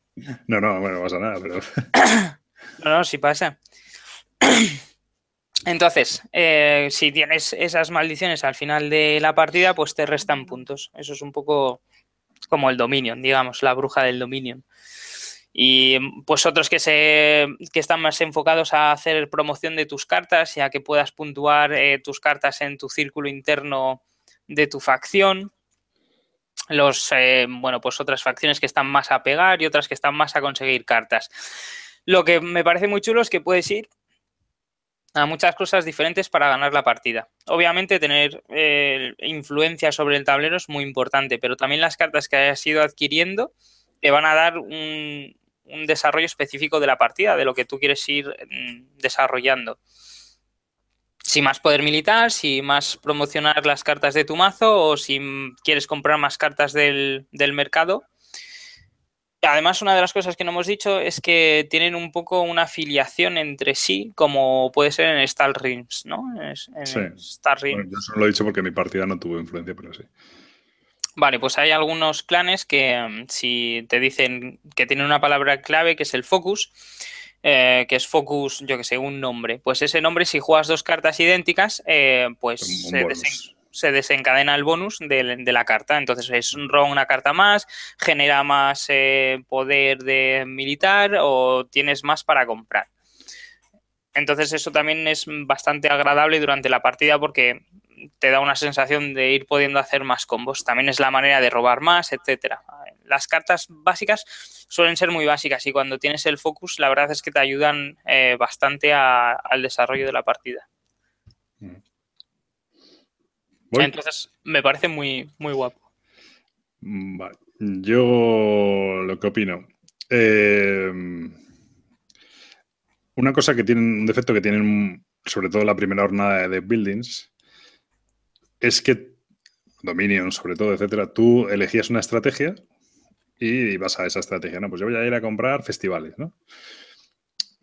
No, no, bueno, no pasa nada, pero. no, no, sí pasa. Entonces, eh, si tienes esas maldiciones al final de la partida, pues te restan puntos. Eso es un poco como el Dominion, digamos, la bruja del Dominion. Y pues otros que, se, que están más enfocados a hacer promoción de tus cartas y a que puedas puntuar eh, tus cartas en tu círculo interno de tu facción. Los, eh, bueno, pues otras facciones que están más a pegar y otras que están más a conseguir cartas. Lo que me parece muy chulo es que puedes ir a muchas cosas diferentes para ganar la partida. Obviamente tener eh, influencia sobre el tablero es muy importante, pero también las cartas que hayas ido adquiriendo te van a dar un, desarrollo específico de la partida, de lo que tú quieres ir mm, desarrollando. si más poder militar, si más promocionar las cartas de tu mazo o si quieres comprar más cartas del, del mercado. Además, una de las cosas que no hemos dicho es que tienen un poco una afiliación entre sí, como puede ser en Star Rings, ¿no? En sí. Star Rings. yo solo lo he dicho porque mi partida no tuvo influencia, pero sí. Vale, pues hay algunos clanes que mm, si te dicen que tienen una palabra clave que es el focus, eh, que es focus, yo que sé, un nombre, pues ese nombre si juegas dos cartas idénticas, eh, pues se, se desencadena el bonus de, la carta. Entonces es una carta más, genera más eh, poder de militar o tienes más para comprar. Entonces eso también es bastante agradable durante la partida porque te da una sensación de ir pudiendo hacer más combos. También es la manera de robar más, etcétera. Las cartas básicas suelen ser muy básicas y cuando tienes el focus, la verdad es que te ayudan eh, bastante al desarrollo de la partida. Entonces, me parece muy, muy guapo. Mm, Yo lo que opino. Eh, una cosa que tienen, un defecto que tienen, sobre todo la primera jornada de Buildings, es que Dominion, sobre todo, etcétera, tú elegías una estrategia y vas a esa estrategia. No, pues yo voy a ir a comprar festivales, ¿no?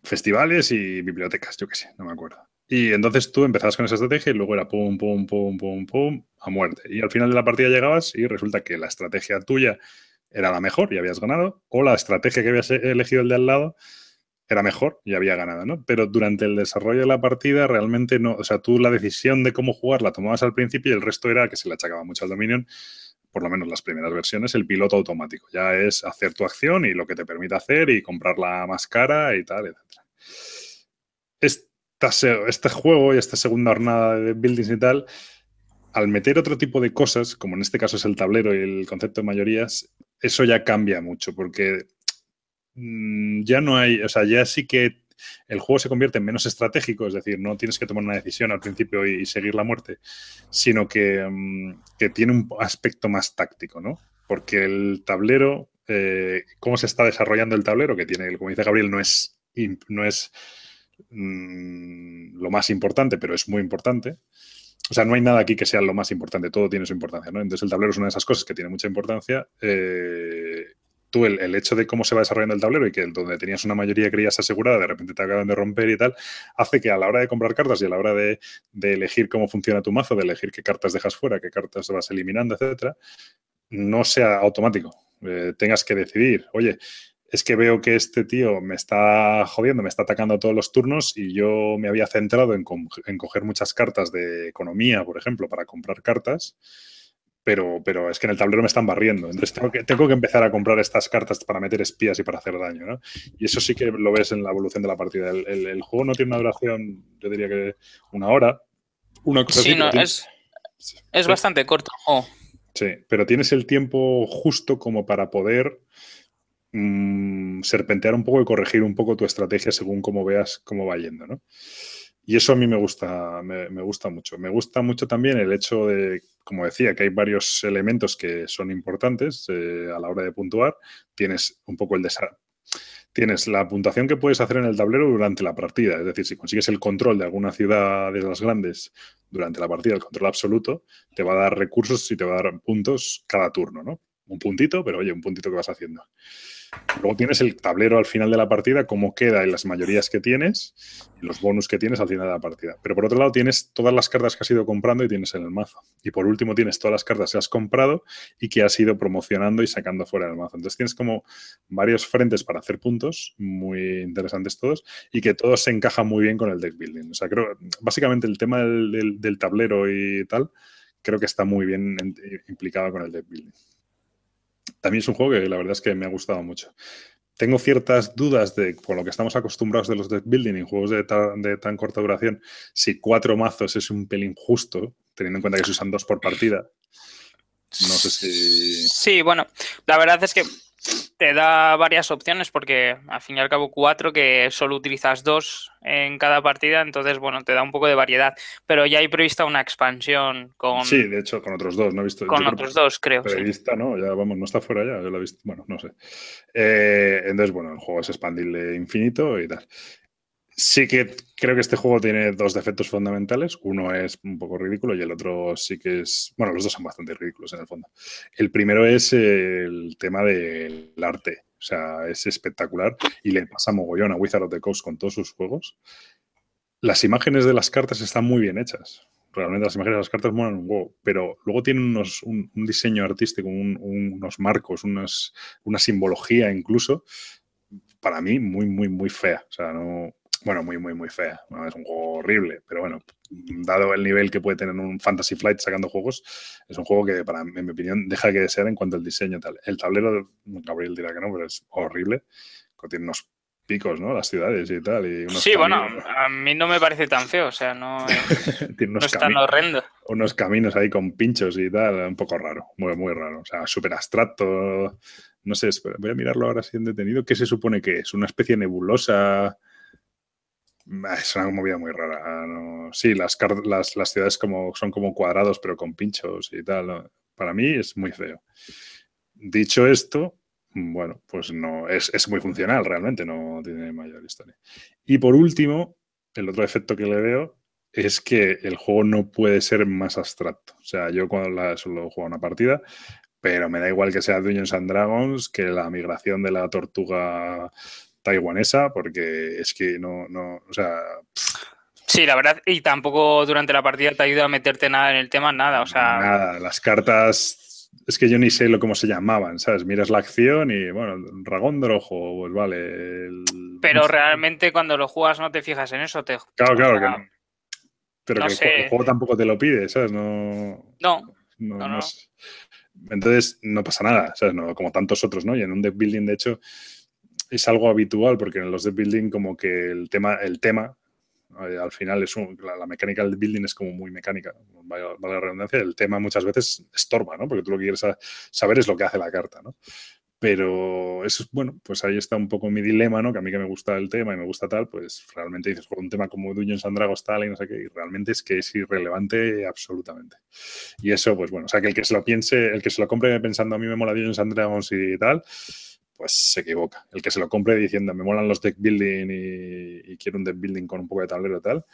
Festivales y bibliotecas, yo qué sé, no me acuerdo. Y entonces tú empezabas con esa estrategia y luego era pum, pum, pum, pum, pum, a muerte. Y al final de la partida llegabas y resulta que la estrategia tuya era la mejor y habías ganado, o la estrategia que habías elegido el de al lado era mejor y había ganado, ¿no? Pero durante el desarrollo de la partida realmente no, o sea, tú la decisión de cómo jugar la tomabas al principio y el resto era que se le achacaba mucho al Dominion, por lo menos las primeras versiones, el piloto automático. Ya es hacer tu acción y lo que te permite hacer y comprarla más cara y tal, etc. Es, este juego y esta segunda jornada de buildings y tal, al meter otro tipo de cosas, como en este caso es el tablero y el concepto de mayorías, eso ya cambia mucho, porque mm, ya no hay, o sea, ya sí que el juego se convierte en menos estratégico, es decir, no tienes que tomar una decisión al principio y, seguir la muerte, sino que, mm, que, tiene un aspecto más táctico, ¿no? Porque el tablero, eh, cómo se está desarrollando el tablero, que tiene, como dice Gabriel, no es, no es Mm, lo más importante, pero es muy importante. O sea, no hay nada aquí que sea lo más importante, todo tiene su importancia, ¿no? Entonces el tablero es una de esas cosas que tiene mucha importancia. Eh, tú, el, hecho de cómo se va desarrollando el tablero y que donde tenías una mayoría creías asegurada, de repente te acaban de romper y tal, hace que a la hora de comprar cartas y a la hora de, elegir cómo funciona tu mazo, de elegir qué cartas dejas fuera, qué cartas vas eliminando, etcétera, no sea automático. Eh, tengas que decidir, oye, es que veo que este tío me está jodiendo, me está atacando todos los turnos y yo me había centrado en, coger muchas cartas de economía, por ejemplo, para comprar cartas, pero, pero es que en el tablero me están barriendo. Entonces tengo que, tengo que empezar a comprar estas cartas para meter espías y para hacer daño. ¿no? Y eso sí que lo ves en la evolución de la partida. El, juego no tiene una duración, yo diría que una hora. Una cosa sí, no, es, es bastante corto. Sí, pero tienes el tiempo justo como para poder Mm, serpentear un poco y corregir un poco tu estrategia según cómo veas cómo va yendo, ¿no? Y eso a mí me gusta, me, gusta mucho. Me gusta mucho también el hecho de, como decía, que hay varios elementos que son importantes eh, a la hora de puntuar. Tienes un poco el Tienes la puntuación que puedes hacer en el tablero durante la partida. Es decir, si consigues el control de alguna ciudad de las grandes durante la partida, el control absoluto, te va a dar recursos y te va a dar puntos cada turno, ¿no? Un puntito, pero oye, un puntito que vas haciendo. Luego tienes el tablero al final de la partida, cómo queda en las mayorías que tienes y los bonus que tienes al final de la partida. Pero por otro lado tienes todas las cartas que has ido comprando y tienes en el mazo. Y por último tienes todas las cartas que has comprado y que has ido promocionando y sacando fuera del mazo. Entonces tienes como varios frentes para hacer puntos, muy interesantes todos, y que todos se encajan muy bien con el deck building. O sea, creo, básicamente el tema del, del tablero y tal, creo que está muy bien implicado con el deck building también es un juego que la verdad es que me ha gustado mucho. Tengo ciertas dudas de, por lo que estamos acostumbrados de los deck building en juegos de, de tan corta duración, si cuatro mazos es un pelín justo, teniendo en cuenta que se usan dos por partida. No sé si. Sí, bueno, la verdad es que te da varias opciones porque al fin y al cabo cuatro que solo utilizas dos en cada partida, entonces bueno, te da un poco de variedad. Pero ya hay prevista una expansión con... Sí, de hecho, con otros dos, ¿no he visto? Con otros dos, creo. Prevista, ¿no? Ya vamos, no está fuera ya, yo lo he visto, bueno, no sé. Eh, entonces, bueno, el juego es expandible infinito y tal. Sí que creo que este juego tiene dos defectos fundamentales. Uno es un poco ridículo y el otro sí que es... Bueno, los dos son bastante ridículos en el fondo. El primero es el tema del arte. O sea, es espectacular y le pasa mogollón a Wizard of the Coast con todos sus juegos. Las imágenes de las cartas están muy bien hechas. Realmente las imágenes de las cartas molan un huevo, pero luego tienen unos, un, diseño artístico, unos marcos, unas, una simbología incluso, para mí muy, muy, muy fea. O sea, no, bueno, muy, muy, muy fea. Es un juego horrible, pero bueno, dado el nivel que puede tener un Fantasy Flight sacando juegos, es un juego que, para, en mi opinión, deja que desear en cuanto al diseño tal. El tablero, Gabriel dirá que no, pero es horrible. Tiene unos picos, ¿no? Las ciudades y tal. Y sí, bueno, a mí no me parece tan feo, o sea, no, no es tan horrendo. Unos caminos ahí con pinchos y tal, un poco raro, muy, muy raro. O sea, súper abstracto. No sé, voy a mirarlo ahora si han detenido. ¿Qué se supone que es? ¿Una especie nebulosa? Es una movida muy rara. Sí, las, las, las, ciudades como, son como cuadrados, pero con pinchos y tal. Para mí es muy feo. Dicho esto, bueno, pues no, es, es, muy funcional realmente, no tiene mayor historia. Y por último, el otro efecto que le veo es que el juego no puede ser más abstracto. O sea, yo cuando la, solo juego una partida, pero me da igual que sea Dungeons and Dragons, que la migración de la tortuga taiwanesa, porque es que no, no, o sea... Sí, la verdad, y tampoco durante la partida te ayuda a meterte nada en el tema, nada, o sea... Nada, las cartas, es que yo ni sé lo cómo se llamaban, ¿sabes? Miras la acción y, bueno, dragón de ojo, pues vale... Pero realmente cuando lo juegas no te fijas en eso, te... Claro, claro, que no. Pero que el, juego tampoco te lo pide, ¿sabes? No... No, no, no. Entonces no pasa nada, ¿sabes? No, como tantos otros, ¿no? Y en un deck building, de hecho, es algo habitual porque en los de building como que el tema, el tema eh, al final es la, mecánica del building es como muy mecánica, vale, la redundancia, el tema muchas veces estorba, ¿no? Porque tú lo que quieres saber es lo que hace la carta, ¿no? Pero eso es, bueno, pues ahí está un poco mi dilema, ¿no? Que a mí que me gusta el tema y me gusta tal, pues realmente dices, un tema como Dungeons and Dragons tal y no sé qué, y realmente es que es irrelevante absolutamente. Y eso, pues bueno, o sea, que el que se lo piense, el que se lo compre pensando a mí me mola Dungeons and Dragons y tal, pues se equivoca. El que se lo compre diciendo me molan los deck building y, quiero un deck building con un poco de tablero y tal,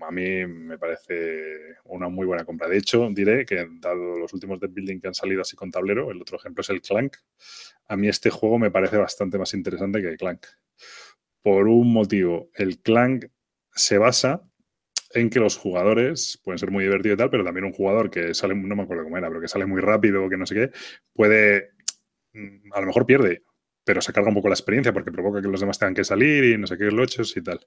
a mí me parece una muy buena compra. De hecho, diré que dado los últimos deck building que han salido así con tablero, el otro ejemplo es el Clank, a mí este juego me parece bastante más interesante que el Clank. Por un motivo, el Clank se basa en que los jugadores pueden ser muy divertidos y tal, pero también un jugador que sale, no me acuerdo cómo era, pero que sale muy rápido o que no sé qué, puede a lo mejor pierde, pero se carga un poco la experiencia porque provoca que los demás tengan que salir y no sé qué lochos y tal.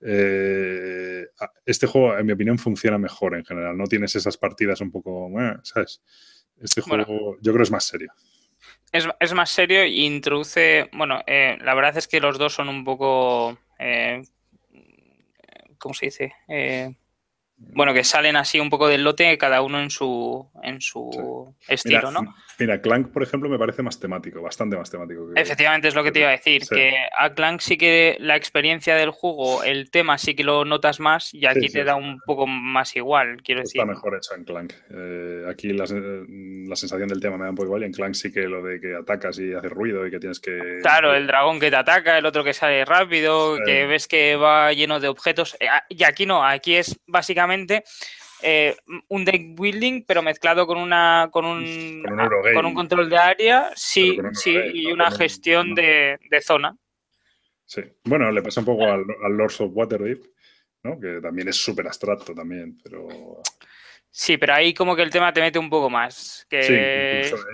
Eh, este juego, en mi opinión, funciona mejor en general. No tienes esas partidas un poco, ¿sabes? Este juego yo creo es más serio. Es, más serio e introduce, bueno, eh, la verdad es que los dos son un poco, eh, ¿cómo se dice? Bueno, que salen así un poco del lote, cada uno en su, en su estilo, ¿no? Mira, Clank, por ejemplo, me parece más temático, bastante más temático. Efectivamente, es lo que te iba a decir, que a Clank sí que la experiencia del juego, el tema sí que lo notas más y aquí te da un poco más igual, quiero decir. Está mejor hecho en Clank. Eh, aquí la, sensación del tema me da un poco igual y en Clank sí que lo de que atacas y haces ruido y que tienes que... Claro, el dragón que te ataca, el otro que sale rápido, que ves que va lleno de objetos. Eh, y aquí no, aquí es básicamente eh, un deck building, pero mezclado con una con un, con un, control de área, sí, sí, y una gestión de, zona. Sí. Bueno, le pasa un poco al, Lords of Waterdeep, ¿no? Que también es súper abstracto también, pero. Sí, pero ahí como que el tema te mete un poco más. Que...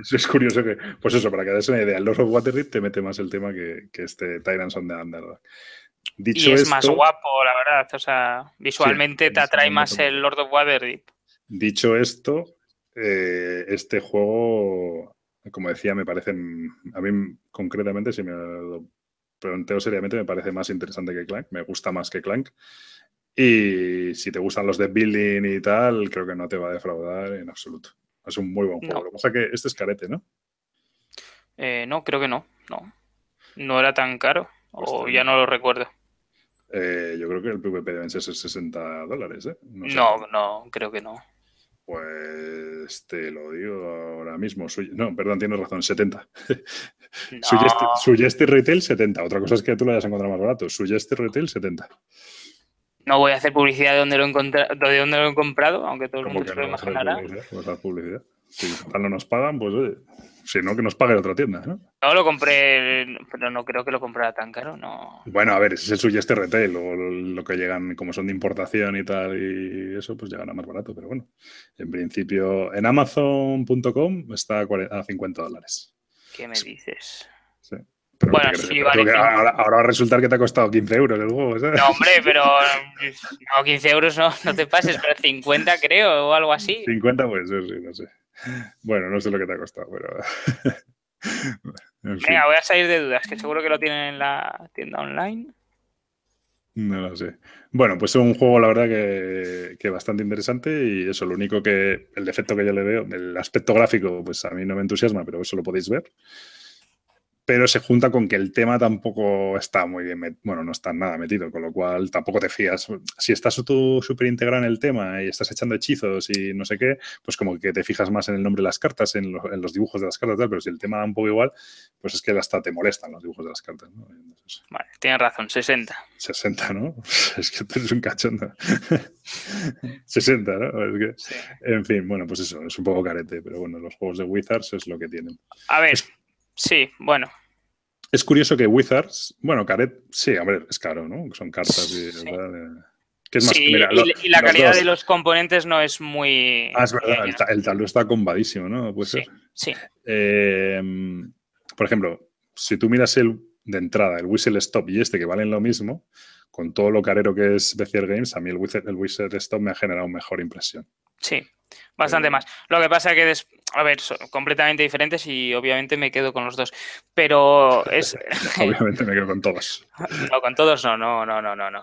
Sí, es, curioso que, pues eso, para que des una idea, el Lords of Waterdeep te mete más el tema que, que este Tyrants on the Underdog y es más guapo, la verdad. O sea, visualmente te atrae más el Lord of Waterdeep. Dicho esto, eh, este juego, como decía, me parece, a mí concretamente, si me lo planteo seriamente, me parece más interesante que Clank, me gusta más que Clank. Y si te gustan los de building y tal, creo que no te va a defraudar en absoluto. Es un muy buen juego. Lo que pasa es que este es carete, ¿no? Eh, no, creo que no. No, no era tan caro. O ya no lo recuerdo. Eh, yo creo que el PvP deben ser 60 dólares, ¿eh? No, no, creo que no. Pues te lo digo ahora mismo. No, perdón, tienes razón, 70. No. Retail 70. Otra cosa es que tú lo hayas encontrado más barato. Suggested Retail 70. No voy a hacer publicidad de dónde lo he, de dónde lo he comprado, aunque todo el mundo se lo imaginará. Publicidad? publicidad. Si no nos pagan, pues oye, si no, que nos pague otra tienda, ¿no? No, lo compré, pero no creo que lo comprara tan caro, no. Bueno, a ver, ese es el suyo este retail, o lo que llegan, como son de importación y tal, y eso, pues llegan a más barato, pero bueno, en principio, en Amazon.com está a 50 dólares. ¿Qué me dices? Sí bueno, sí, vale. Ahora, va a resultar que te ha costado 15 euros el juego, ¿sabes? No, hombre, pero no, 15 euros no, no te pases, pero 50 creo o algo así. 50 pues sí, no sé. Bueno, no sé lo que te ha costado, pero... Venga, voy a salir de dudas, que seguro que lo tienen en la tienda online. No lo sé. Bueno, pues es un juego, la verdad, que, que, bastante interesante y eso, lo único que, el defecto que yo le veo, el aspecto gráfico, pues a mí no me entusiasma, pero eso lo podéis ver pero se junta con que el tema tampoco está muy bien, bueno, no está nada metido, con lo cual tampoco te fías. Si estás tú súper integrado en el tema y estás echando hechizos y no sé qué, pues como que te fijas más en el nombre de las cartas, en, los dibujos de las cartas, tal, pero si el tema da un poco igual, pues es que hasta te molestan los dibujos de las cartas. ¿no? vale, tienes razón, 60. 60, ¿no? Es que tú eres un cachondo. 60, ¿no? Es que, En fin, bueno, pues eso, es un poco carete, pero bueno, los juegos de Wizards es lo que tienen. A ver. Sí, bueno. Es curioso que Wizards, bueno, Caret, sí, hombre, es caro, ¿no? Son cartas y, sí. es más, sí, y, la calidad de los componentes no es muy. Ah, es verdad, el, tablero está combadísimo, ¿no? Puede sí, ser. Sí. Eh, por ejemplo, si tú miras el de entrada, el Whistle Stop y este que valen lo mismo, con todo lo carero que es Bezier Games, a mí el Whistle, el Whistle Stop me ha generado mejor impresión. Sí, bastante más. Lo que pasa es que, a ver, son completamente diferentes y obviamente me quedo con los dos. Pero es. obviamente me quedo con todos. no, con todos no, no, no, no, no. no.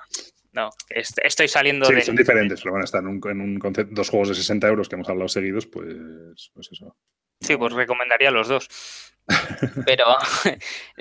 No, estoy saliendo sí, de. son diferentes, pero bueno, están en un, en un concepto, dos juegos de 60 euros que hemos hablado seguidos, pues, pues eso. Sí, pues recomendaría los dos. Pero,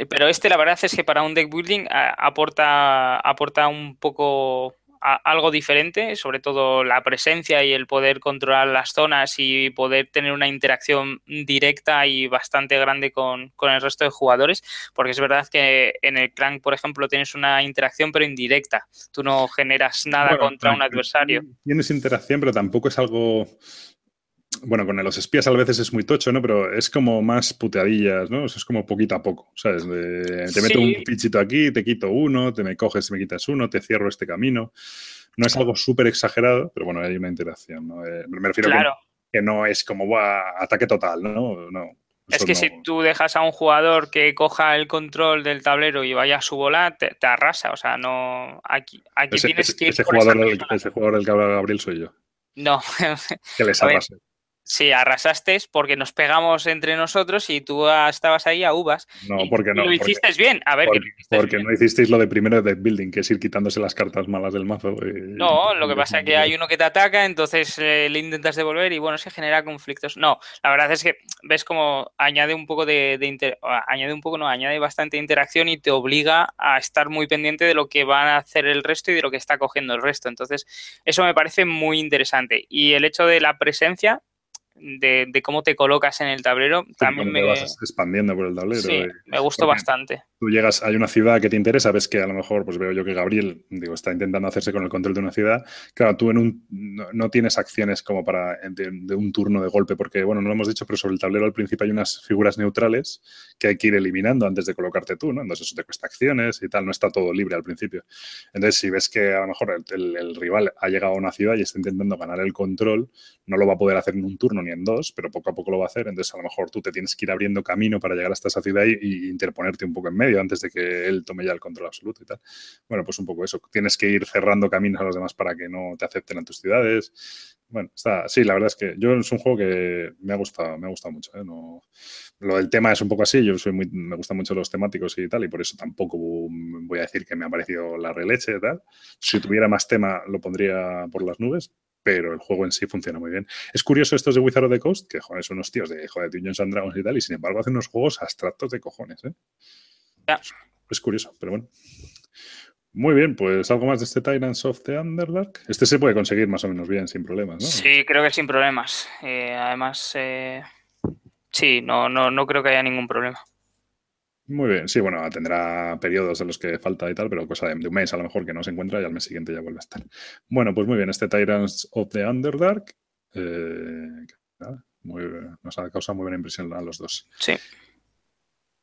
pero este, la verdad es que para un deck building aporta, aporta un poco algo diferente, sobre todo la presencia y el poder controlar las zonas y poder tener una interacción directa y bastante grande con, el resto de jugadores, porque es verdad que en el clan, por ejemplo, tienes una interacción pero indirecta, tú no generas nada contra un adversario. Tienes interacción, pero tampoco es algo bueno, con los espías a veces es muy tocho, ¿no? Pero es como más puteadillas, ¿no? es como poquito a poco, ¿sabes? te meto un fichito aquí, te quito uno, te me coges, me quitas uno, te cierro este camino. No es algo súper exagerado, pero bueno, hay una interacción, ¿no? Eh, me refiero claro. que, que, no es como ataque total, ¿no? No. Es que si tú dejas a un jugador que coja el control del tablero y vaya a su bola, te, arrasa. O sea, no. Aquí, aquí tienes que ir. Ese, jugador, del, ese jugador del que habla Gabriel soy yo. No. que les arrase. Sí, arrasaste porque nos pegamos entre nosotros y tú estabas ahí a uvas. No, porque no. Lo hiciste bien. A ver, porque, no hicisteis lo de primero de building, que es ir quitándose las cartas malas del mazo. no, lo que pasa es que hay uno que te ataca, entonces eh, le intentas devolver y bueno, se genera conflictos. No, la verdad es que ves como añade un poco de, añade un poco, no, añade bastante interacción y te obliga a estar muy pendiente de lo que van a hacer el resto y de lo que está cogiendo el resto. Entonces, eso me parece muy interesante. Y el hecho de la presencia de, cómo te colocas en el tablero también me vas expandiendo por el tablero. Sí, me gustó bastante. Tú llegas, hay una ciudad que te interesa, ves que a lo mejor, pues veo yo que Gabriel, digo, está intentando hacerse con el control de una ciudad. Claro, tú en un no, tienes acciones como para de, un turno de golpe, porque bueno, no lo hemos dicho, pero sobre el tablero al principio hay unas figuras neutrales que hay que ir eliminando antes de colocarte tú, ¿no? Entonces eso te cuesta acciones y tal, no está todo libre al principio. Entonces, si ves que a lo mejor el, el rival ha llegado a una ciudad y está intentando ganar el control, no lo va a poder hacer en un turno ni en dos, pero poco a poco lo va a hacer. Entonces, a lo mejor tú te tienes que ir abriendo camino para llegar hasta esa ciudad y, interponerte un poco en medio antes de que él tome ya el control absoluto y tal. Bueno, pues un poco eso. Tienes que ir cerrando caminos a los demás para que no te acepten en tus ciudades. Bueno, está, sí, la verdad es que yo es un juego que me ha gustado, me ha gustado mucho. ¿eh? No, lo del tema es un poco así, yo soy muy, me gustan mucho los temáticos y tal, y por eso tampoco voy a decir que me ha parecido la releche y tal. Si tuviera más tema, lo pondría por las nubes, pero el juego en sí funciona muy bien. Es curioso estos de Wizard of the Coast, que joder, son unos tíos de joder, Dungeons and Dragons y tal, y sin embargo hacen unos juegos abstractos de cojones, ¿eh? Es curioso, pero bueno. Muy bien, pues algo más de este Tyrants of the Underdark. Este se puede conseguir más o menos bien, sin problemas, ¿no? Sí, creo que sin problemas. Eh, además, eh, sí, no, no, no creo que haya ningún problema. Muy bien, sí, bueno, tendrá periodos en los que falta y tal, pero cosa de, un mes a lo mejor que no se encuentra y al mes siguiente ya vuelve a estar. Bueno, pues muy bien, este Tyrants of the Underdark eh, muy, nos ha causado muy buena impresión a los dos. Sí.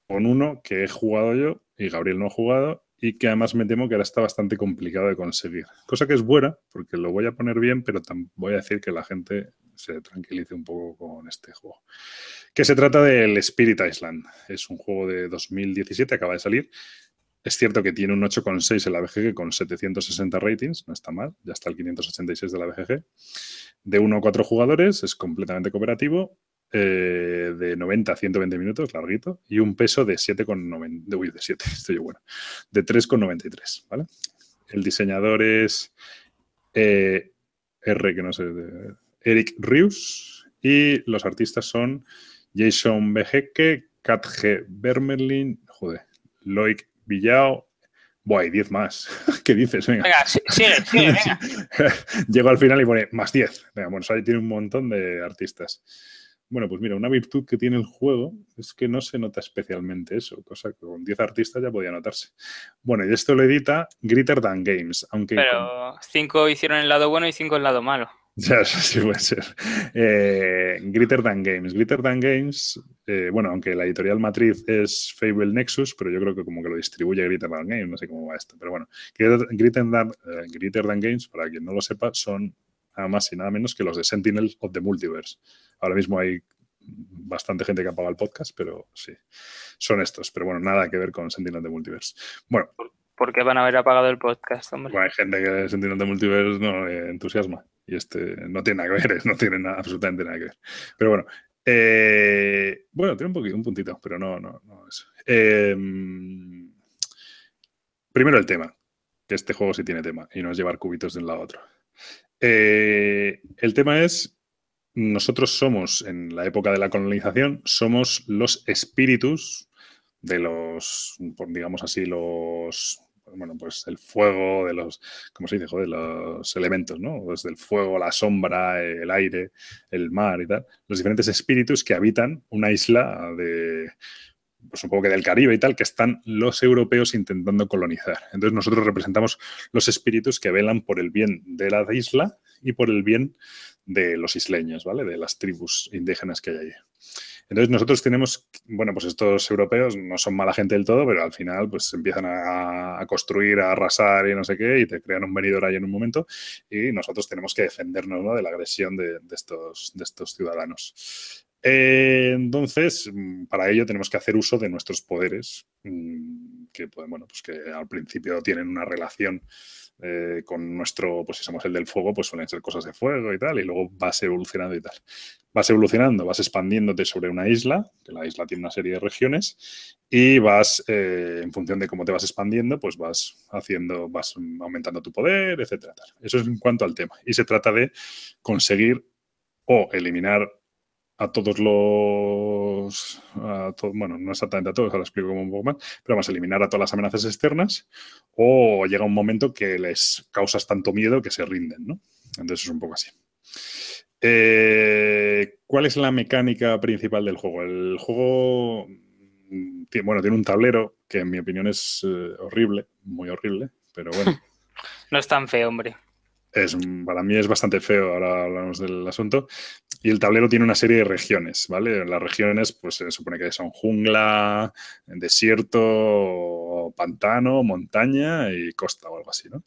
Con uno que he jugado yo y Gabriel no ha jugado y que además me temo que ahora está bastante complicado de conseguir. Cosa que es buena, porque lo voy a poner bien, pero voy a decir que la gente se tranquilice un poco con este juego. Que se trata del Spirit Island. Es un juego de 2017, acaba de salir. Es cierto que tiene un 8,6 en la BGG con 760 ratings, no está mal, ya está el 586 de la BGG. De 1 a 4 jugadores, es completamente cooperativo, eh, de 90 a 120 minutos, larguito, y un peso de 7,90, uy, de 7, estoy yo bueno, de 3,93, ¿vale? El diseñador es eh, R, que no sé, Eric Rius, y los artistas son Jason Beheke, Kat G. Bermerlin, joder, Loic Villao. Buah, hay 10 más. ¿Qué dices? Venga, venga sigue, sigue, venga. Llego al final y pone más 10. Venga, bueno, ahí tiene un montón de artistas. Bueno, pues mira, una virtud que tiene el juego es que no se nota especialmente eso, cosa que con 10 artistas ya podía notarse. Bueno, y esto lo edita Greater Than Games, aunque... Pero 5 hicieron el lado bueno y 5 el lado malo. Ya, sí puede ser. Eh, Glitter Than Games. Glitter Than Games, eh, bueno, aunque la editorial matriz es Fable Nexus, pero yo creo que como que lo distribuye Glitter Than Games, no sé cómo va esto. Pero bueno, Than, eh, Games, para quien no lo sepa, son nada más y nada menos que los de Sentinel of the Multiverse. Ahora mismo hay bastante gente que apaga el podcast, pero sí, son estos. Pero bueno, nada que ver con Sentinel of the Multiverse. Bueno. ¿Por qué van a haber apagado el podcast, hombre? Bueno, hay gente que Sentinel of the Multiverse no entusiasma y este no tiene nada que ver, no tiene nada, absolutamente nada que ver. Pero bueno, eh, bueno, tiene un poquito, un puntito, pero no, no, no eso. Em, primero el tema, que este juego sí tiene tema y no es llevar cubitos de un lado a otro. Eh, el tema es, nosotros somos, en la época de la colonización, somos los espíritus de los, digamos así, los bueno, pues el fuego, de los, ¿cómo se dice? Joder, los elementos, ¿no? Desde el fuego, la sombra, el aire, el mar y tal. Los diferentes espíritus que habitan una isla de, pues poco que del Caribe y tal, que están los europeos intentando colonizar. Entonces nosotros representamos los espíritus que velan por el bien de la isla y por el bien de los isleños, ¿vale? De las tribus indígenas que hay allí. Entonces nosotros tenemos, bueno, pues estos europeos no son mala gente del todo, pero al final pues empiezan a, construir, a arrasar y no sé qué, y te crean un venidor ahí en un momento, y nosotros tenemos que defendernos ¿no? de la agresión de, estos, de estos ciudadanos. Eh, entonces, mm, para ello tenemos que hacer uso de nuestros poderes, mm, que, pues, bueno, pues que al principio tienen una relación eh, con nuestro, pues si somos el del fuego, pues suelen ser cosas de fuego y tal, y luego vas evolucionando y tal. Vas evolucionando, vas expandiéndote sobre una isla, que la isla tiene una serie de regiones, y vas, eh, en función de cómo te vas expandiendo, pues vas haciendo, vas aumentando tu poder, etcétera. Eso es en cuanto al tema. Y se trata de conseguir o eliminar a todos los, bueno, no exactamente a todos, ahora explico un poco más, pero vamos a eliminar a todas las amenazas externas o llega un momento que les causas tanto miedo que se rinden, ¿no? Entonces es un poco así. Eh, ¿Cuál es la mecánica principal del juego? El juego, mm, bueno, tiene un tablero que en mi opinión es eh, horrible, muy horrible, pero bueno. no es tan feo, hombre. Es, para mí es bastante feo, ahora hablamos del asunto, y el tablero tiene una serie de regiones, ¿vale? Las regiones, pues se supone que son jungla, desierto, pantano, montaña y costa o algo así, ¿no?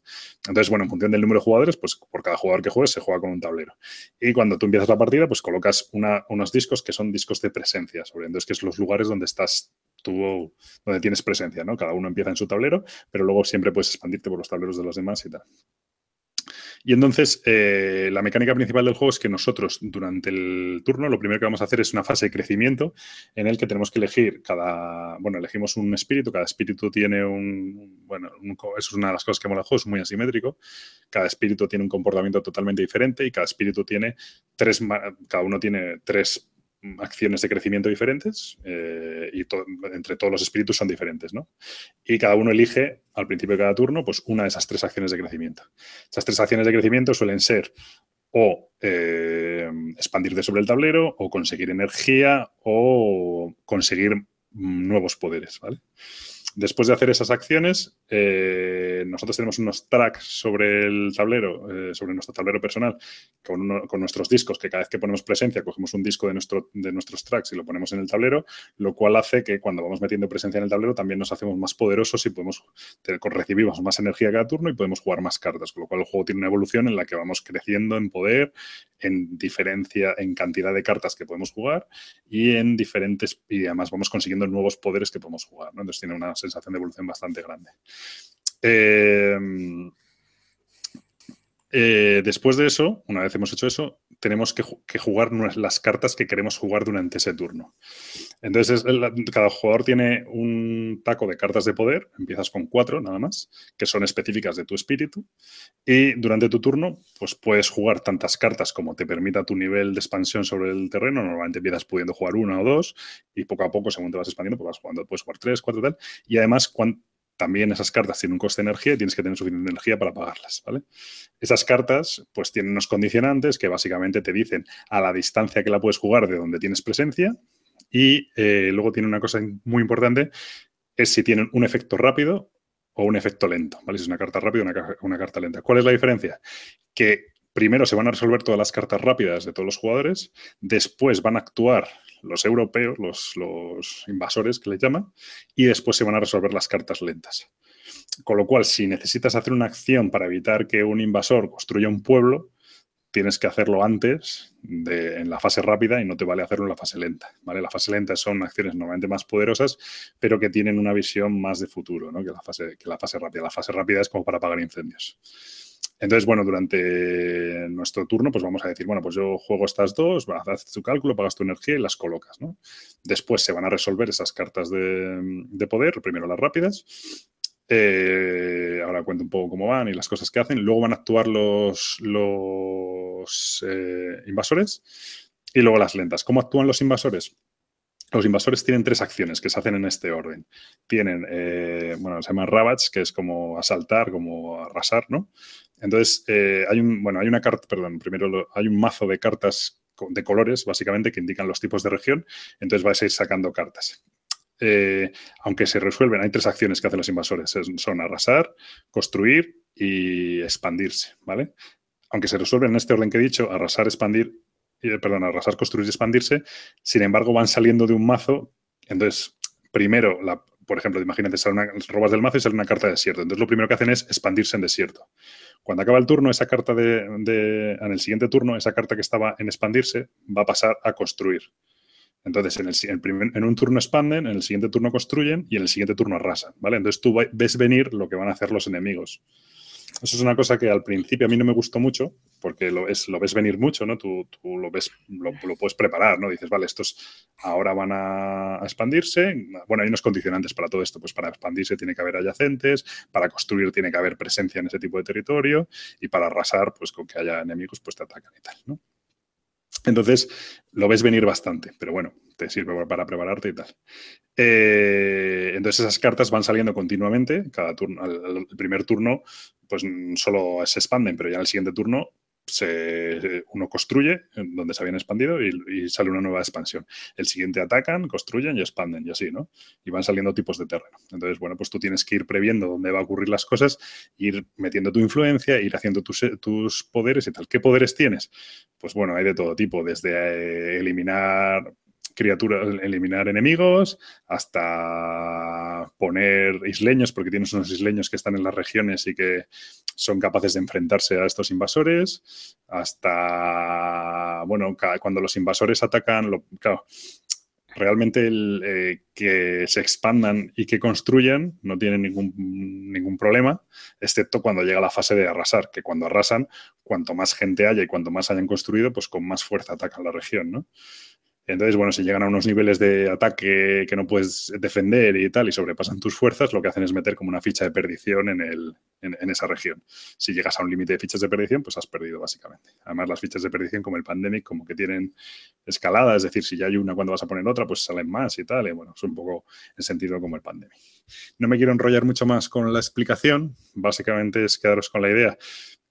Entonces, bueno, en función del número de jugadores, pues por cada jugador que juegue se juega con un tablero. Y cuando tú empiezas la partida, pues colocas unos discos que son discos de presencia, sobre entonces que es los lugares donde estás tú, donde tienes presencia, ¿no? Cada uno empieza en su tablero, pero luego siempre puedes expandirte por los tableros de los demás y tal. Y entonces, eh, la mecánica principal del juego es que nosotros, durante el turno, lo primero que vamos a hacer es una fase de crecimiento en el que tenemos que elegir cada. Bueno, elegimos un espíritu, cada espíritu tiene un. Bueno, eso es una de las cosas que mola el juego, es muy asimétrico. Cada espíritu tiene un comportamiento totalmente diferente y cada espíritu tiene tres. Cada uno tiene tres acciones de crecimiento diferentes eh, y entre todos los espíritus son diferentes, ¿no? Y cada uno elige al principio de cada turno pues una de esas tres acciones de crecimiento. Esas tres acciones de crecimiento suelen ser o eh, expandirte sobre el tablero o conseguir energía o conseguir mm, nuevos poderes, ¿vale? Después de hacer esas acciones, eh, nosotros tenemos unos tracks sobre el tablero, eh, sobre nuestro tablero personal, con, nuestros discos, que cada vez que ponemos presencia, cogemos un disco de, nuestro, de nuestros tracks y lo ponemos en el tablero, lo cual hace que cuando vamos metiendo presencia en el tablero también nos hacemos más poderosos y podemos recibimos más energía cada turno y podemos jugar más cartas, con lo cual el juego tiene una evolución en la que vamos creciendo en poder, en diferencia, en cantidad de cartas que podemos jugar y en diferentes, y además vamos consiguiendo nuevos poderes que podemos jugar. Entonces tiene una sensación de evolución bastante grande. Eh, eh, después de eso, una vez hemos hecho eso, tenemos que, jugar las cartas que queremos jugar durante ese turno. Entonces, cada jugador tiene un taco de cartas de poder, empiezas con cuatro nada más, que son específicas de tu espíritu, y durante tu turno, pues puedes jugar tantas cartas como te permita tu nivel de expansión sobre el terreno, normalmente empiezas pudiendo jugar una o dos, y poco a poco, según te vas expandiendo, pues vas jugando, puedes jugar tres, cuatro, tal, y además, cuando también esas cartas tienen un coste de energía y tienes que tener suficiente energía para pagarlas, ¿vale? Esas cartas pues tienen unos condicionantes que básicamente te dicen a la distancia que la puedes jugar de donde tienes presencia y eh, luego tiene una cosa muy importante, es si tienen un efecto rápido o un efecto lento, ¿vale? Si es una carta rápida o una, una carta lenta. ¿Cuál es la diferencia? Que primero se van a resolver todas las cartas rápidas de todos los jugadores, después van a actuar los europeos, los, invasores que les llaman, y después se van a resolver las cartas lentas. Con lo cual, si necesitas hacer una acción para evitar que un invasor construya un pueblo, tienes que hacerlo antes de, en la fase rápida y no te vale hacerlo en la fase lenta. ¿vale? La fase lenta son acciones normalmente más poderosas, pero que tienen una visión más de futuro ¿no? que, la fase, que la fase rápida. La fase rápida es como para apagar incendios. Entonces, bueno, durante nuestro turno, pues vamos a decir, bueno, pues yo juego estas dos, haces tu cálculo, pagas tu energía y las colocas, ¿no? Después se van a resolver esas cartas de, poder, primero las rápidas, eh, ahora cuento un poco cómo van y las cosas que hacen. Luego van a actuar los, los eh, invasores y luego las lentas. ¿Cómo actúan los invasores? Los invasores tienen tres acciones que se hacen en este orden. Tienen, eh, bueno, se llaman rabats, que es como asaltar, como arrasar, ¿no? Entonces, eh, hay un, bueno, hay una carta, perdón, primero hay un mazo de cartas de colores, básicamente, que indican los tipos de región. Entonces vais a ir sacando cartas. Eh, aunque se resuelven, hay tres acciones que hacen los invasores. Son arrasar, construir y expandirse, ¿vale? Aunque se resuelven en este orden que he dicho, arrasar, expandir, perdón, arrasar, construir y expandirse, sin embargo van saliendo de un mazo. Entonces, primero, la, por ejemplo, imagínate, sale una, robas del mazo y sale una carta de desierto. Entonces, lo primero que hacen es expandirse en desierto. Cuando acaba el turno, esa carta de, en el siguiente turno, esa carta que estaba en expandirse va a pasar a construir. Entonces, en, en un turno expanden, en el siguiente turno construyen y en el siguiente turno arrasan, ¿vale? Entonces tú ves venir lo que van a hacer los enemigos. Eso es una cosa que al principio a mí no me gustó mucho, porque lo, es, lo ves venir mucho, ¿no? Tú, lo ves, lo, puedes preparar, ¿no? Dices, vale, estos ahora van a, expandirse. Bueno, hay unos condicionantes para todo esto. Pues para expandirse tiene que haber adyacentes, para construir tiene que haber presencia en ese tipo de territorio, y para arrasar, pues con que haya enemigos, pues te atacan y tal, ¿no? Entonces, lo ves venir bastante, pero bueno, te sirve para prepararte y tal. Eh, entonces, esas cartas van saliendo continuamente. Cada turno, el primer turno, pues solo se expanden, pero ya en el siguiente turno se, uno construye donde se habían expandido y, sale una nueva expansión. El siguiente atacan, construyen y expanden y así, ¿no? Y van saliendo tipos de terreno. Entonces, bueno, pues tú tienes que ir previendo dónde va a ocurrir las cosas, ir metiendo tu influencia, ir haciendo tus, tus poderes y tal. ¿Qué poderes tienes? Pues bueno, hay de todo tipo, desde eh, eliminar criaturas, eliminar enemigos, hasta poner isleños, porque tienes unos isleños que están en las regiones y que son capaces de enfrentarse a estos invasores, hasta, bueno, cuando los invasores atacan, lo, claro, realmente el, eh, que se expandan y que construyan no tienen ningún, ningún problema, excepto cuando llega la fase de arrasar, que cuando arrasan, cuanto más gente haya y cuanto más hayan construido, pues con más fuerza atacan la región, ¿no? Entonces, bueno, si llegan a unos niveles de ataque que no puedes defender y tal, y sobrepasan tus fuerzas, lo que hacen es meter como una ficha de perdición en, el, en, esa región. Si llegas a un límite de fichas de perdición, pues has perdido básicamente. Además, las fichas de perdición, como el Pandemic, como que tienen escalada, es decir, si ya hay una, cuando vas a poner otra, pues salen más y tal. Y bueno, es un poco en sentido como el Pandemic. No me quiero enrollar mucho más con la explicación, básicamente es quedaros con la idea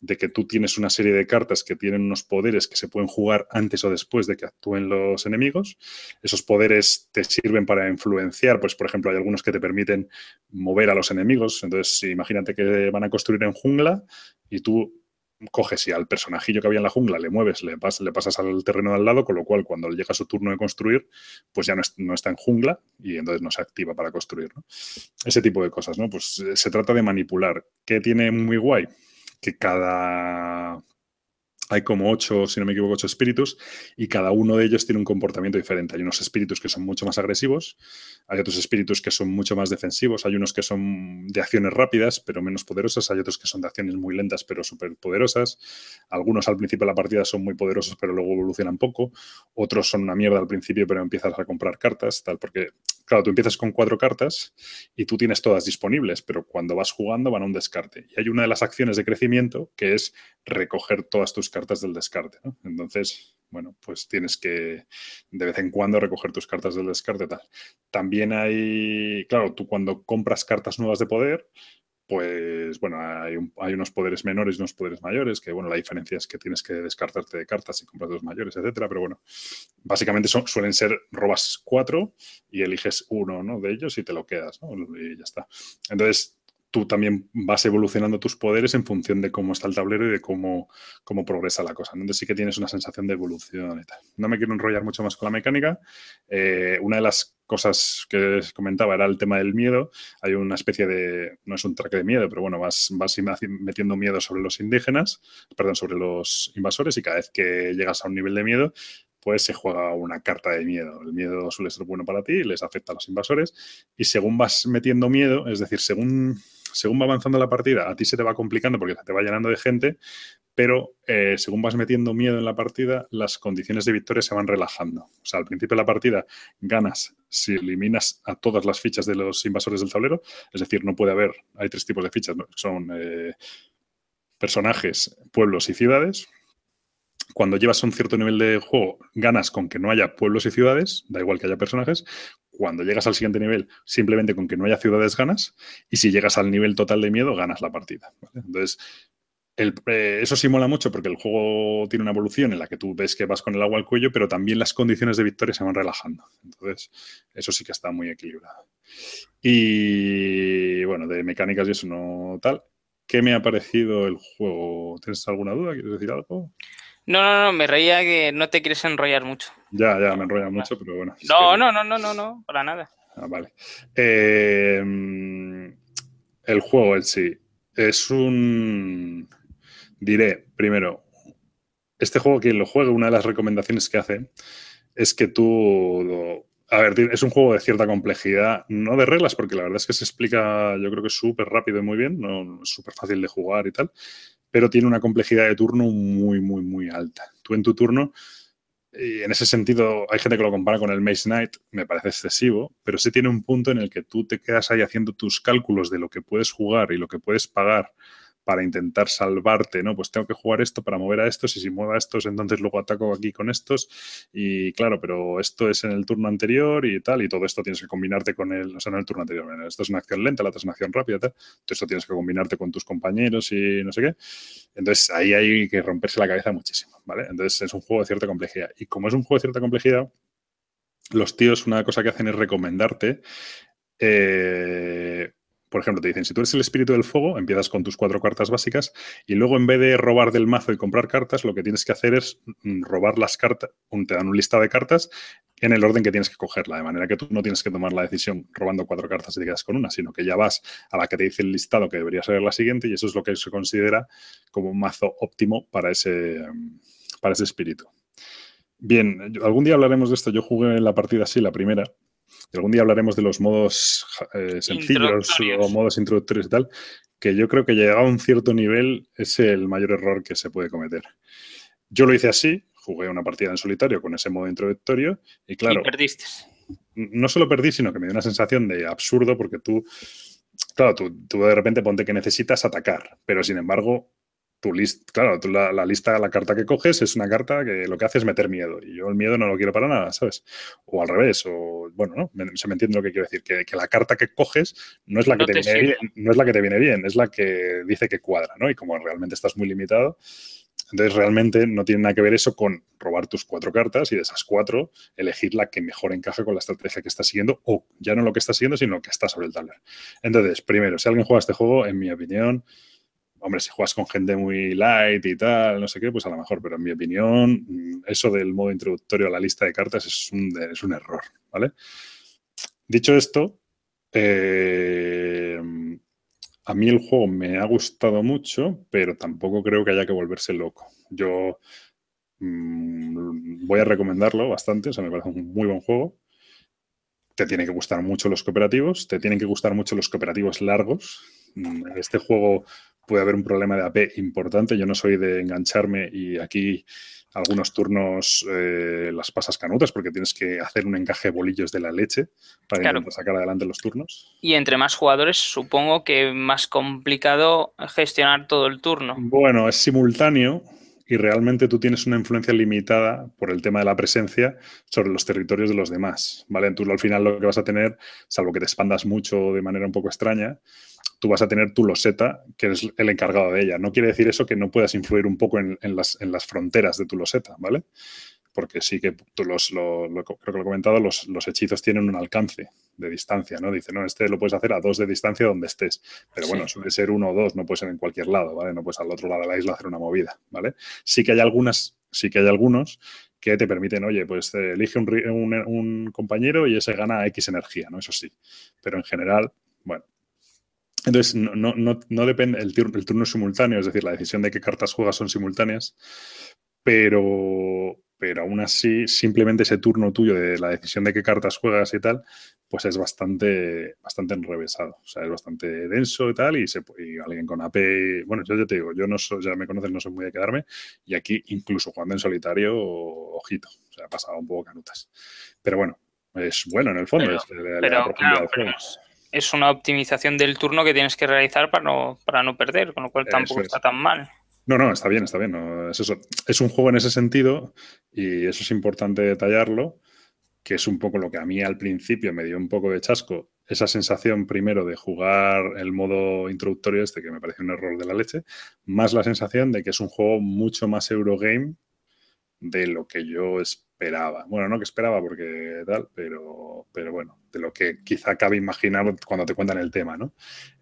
de que tú tienes una serie de cartas que tienen unos poderes que se pueden jugar antes o después de que actúen los enemigos. Esos poderes te sirven para influenciar, pues por ejemplo hay algunos que te permiten mover a los enemigos. Entonces imagínate que van a construir en jungla y tú coges y al personajillo que había en la jungla le mueves, le, le pasas al terreno de al lado, con lo cual cuando llega su turno de construir, pues ya no, está en jungla y entonces no se activa para construir. Ese tipo de cosas, ¿no? Pues eh, se trata de manipular. ¿Qué tiene muy guay? Que cada hay como ocho, si no me equivoco, ocho espíritus y cada uno de ellos tiene un comportamiento diferente. Hay unos espíritus que son mucho más agresivos, hay otros espíritus que son mucho más defensivos, hay unos que son de acciones rápidas pero menos poderosas, hay otros que son de acciones muy lentas pero súper poderosas, algunos al principio de la partida son muy poderosos pero luego evolucionan poco, otros son una mierda al principio pero empiezas a comprar cartas, tal, porque claro, tú empiezas con cuatro cartas y tú tienes todas disponibles, pero cuando vas jugando van a un descarte. Y hay una de las acciones de crecimiento que es recoger todas tus cartas del descarte. Entonces, bueno, pues tienes que de vez en cuando recoger tus cartas del descarte. Tal. También hay, claro, tú cuando compras cartas nuevas de poder, pues bueno, hay, hay, unos poderes menores y unos poderes mayores, que bueno, la diferencia es que tienes que descartarte de cartas y compras dos mayores, etcétera, pero bueno, básicamente son, suelen ser, robas cuatro y eliges uno ¿no? de ellos y te lo quedas, ¿no? Y ya está. Entonces, tú también vas evolucionando tus poderes en función de cómo está el tablero y de cómo, cómo progresa la cosa. Entonces sí que tienes una sensación de evolución y tal. No me quiero enrollar mucho más con la mecánica. Eh, una de las cosas que comentaba era el tema del miedo. Hay una especie de, no es un track de miedo, pero bueno, vas, vas metiendo miedo sobre los indígenas, perdón, sobre los invasores y cada vez que llegas a un nivel de miedo, pues se juega una carta de miedo. El miedo suele ser bueno para ti, les afecta a los invasores y según vas metiendo miedo, es decir, según según va avanzando la partida, a ti se te va complicando porque te va llenando de gente, pero eh, según vas metiendo miedo en la partida, las condiciones de victoria se van relajando. O sea, al principio de la partida ganas si eliminas a todas las fichas de los invasores del tablero, es decir, no puede haber, hay tres tipos de fichas, son eh, personajes, pueblos y ciudades. Cuando llevas un cierto nivel de juego, ganas con que no haya pueblos y ciudades, da igual que haya personajes. Cuando llegas al siguiente nivel, simplemente con que no haya ciudades ganas. Y si llegas al nivel total de miedo, ganas la partida. Entonces, eh, eso sí mola mucho porque el juego tiene una evolución en la que tú ves que vas con el agua al cuello, pero también las condiciones de victoria se van relajando. Entonces, eso sí que está muy equilibrado. Y bueno, de mecánicas y eso no tal. ¿Qué me ha parecido el juego? ¿Tienes alguna duda? ¿Quieres decir algo? No, no, no, me reía que no te quieres enrollar mucho. Ya, ya, me enrolla mucho, pero bueno. No, no, no, no, no, no, para nada. Ah, vale. Eh, el juego en sí es un. Diré, primero, este juego, quien lo juegue, una de las recomendaciones que hace es que tú. A ver, es un juego de cierta complejidad, no de reglas, porque la verdad es que se explica, yo creo que súper rápido y muy bien, no súper fácil de jugar y tal, pero tiene una complejidad de turno muy, muy, muy alta. Tú en tu turno, y en ese sentido, hay gente que lo compara con el Maze Knight, me parece excesivo, pero sí tiene un punto en el que tú te quedas ahí haciendo tus cálculos de lo que puedes jugar y lo que puedes pagar para intentar salvarte, ¿no? Pues tengo que jugar esto para mover a estos y si muevo a estos, entonces luego ataco aquí con estos y claro, pero esto es en el turno anterior y tal y todo esto tienes que combinarte con el, o sea, en el turno anterior, esto es una acción lenta, la otra es una acción rápida, tal, entonces esto tienes que combinarte con tus compañeros y no sé qué. Entonces ahí hay que romperse la cabeza muchísimo, ¿vale? Entonces es un juego de cierta complejidad y como es un juego de cierta complejidad, los tíos una cosa que hacen es recomendarte eh, por ejemplo, te dicen, si tú eres el espíritu del fuego, empiezas con tus cuatro cartas básicas y luego en vez de robar del mazo y comprar cartas, lo que tienes que hacer es mm, robar las cartas, te dan un listado de cartas en el orden que tienes que cogerla, de manera que tú no tienes que tomar la decisión robando cuatro cartas y te quedas con una, sino que ya vas a la que te dice el listado que debería ser la siguiente y eso es lo que se considera como un mazo óptimo para ese, para ese espíritu. Bien, algún día hablaremos de esto. Yo jugué la partida así, la primera, algún día hablaremos de los modos eh, sencillos o modos introductorios y tal, que yo creo que llegado a un cierto nivel es el mayor error que se puede cometer. Yo lo hice así, jugué una partida en solitario con ese modo introductorio y claro... Y perdiste. No solo perdí, sino que me dio una sensación de absurdo porque tú, claro, tú, tú de repente ponte que necesitas atacar, pero sin embargo tu lista, claro, la, la, lista, la carta que coges es una carta que lo que hace es meter miedo. Y yo el miedo no lo quiero para nada, ¿sabes? O al revés, o bueno, ¿no? se me entiende lo que quiero decir, que, la carta que coges no es la que te, viene bien, no es la que te viene bien, es la que dice que cuadra, ¿no? Y como realmente estás muy limitado, entonces realmente no tiene nada que ver eso con robar tus cuatro cartas y de esas cuatro elegir la que mejor encaje con la estrategia que estás siguiendo o ya no lo que estás siguiendo, sino lo que está sobre el tablero. Entonces, primero, si alguien juega este juego, en mi opinión, hombre, si juegas con gente muy light y tal, no sé qué, pues a lo mejor, pero en mi opinión, mm, eso del modo introductorio a la lista de cartas es un, error, ¿vale? Dicho esto, eh, a mí el juego me ha gustado mucho, pero tampoco creo que haya que volverse loco. Yo mm, voy a recomendarlo bastante, o sea, me parece un muy buen juego. Te tiene que gustar mucho los cooperativos, te tienen que gustar mucho los cooperativos largos. Mm, este juego puede haber un problema de AP importante. Yo no soy de engancharme y aquí algunos turnos eh, las pasas canutas porque tienes que hacer un encaje de bolillos de la leche para sacar adelante los turnos. Y entre más jugadores, supongo que más complicado gestionar todo el turno. Bueno, es simultáneo y realmente tú tienes una influencia limitada por el tema de la presencia sobre los territorios de los demás. ¿vale? En turno al final lo que vas a tener, salvo que te expandas mucho de manera un poco extraña, tú vas a tener tu loseta, que es el encargado de ella. No quiere decir eso que no puedas influir un poco en, las, fronteras de tu loseta, ¿vale? Porque sí que tú los, lo, creo que lo he comentado, los, hechizos tienen un alcance de distancia, ¿no? Dice, no, este lo puedes hacer a dos de distancia donde estés. Pero bueno, suele ser uno o dos, no puede ser en cualquier lado, ¿vale? No puedes al otro lado de la isla hacer una movida, ¿vale? Sí que hay algunas, sí que hay algunos que te permiten, oye, pues eh, elige un, un compañero y ese gana X energía, ¿no? Eso sí. Pero en general, bueno, entonces, no, no, no, depende, el, el, turno es simultáneo, es decir, la decisión de qué cartas juegas son simultáneas, pero, pero aún así, simplemente ese turno tuyo de la decisión de qué cartas juegas y tal, pues es bastante, bastante enrevesado, o sea, es bastante denso y tal, y, se, y alguien con AP, bueno, yo ya te digo, yo no soy, ya me conoces, no soy muy de quedarme, y aquí incluso jugando en solitario, ojito, o sea, ha pasado un poco canutas. Pero bueno, es bueno en el fondo, es, es una optimización del turno que tienes que realizar para no, para no perder, con lo cual tampoco está tan mal. No, no, está bien, está bien. es, eso. es un juego en ese sentido y eso es importante detallarlo, que es un poco lo que a mí al principio me dio un poco de chasco, esa sensación primero de jugar el modo introductorio este, que me pareció un error de la leche, más la sensación de que es un juego mucho más Eurogame de lo que yo esperaba. Bueno, no que esperaba porque tal, pero, pero bueno, de lo que quizá cabe imaginar cuando te cuentan el tema, ¿no?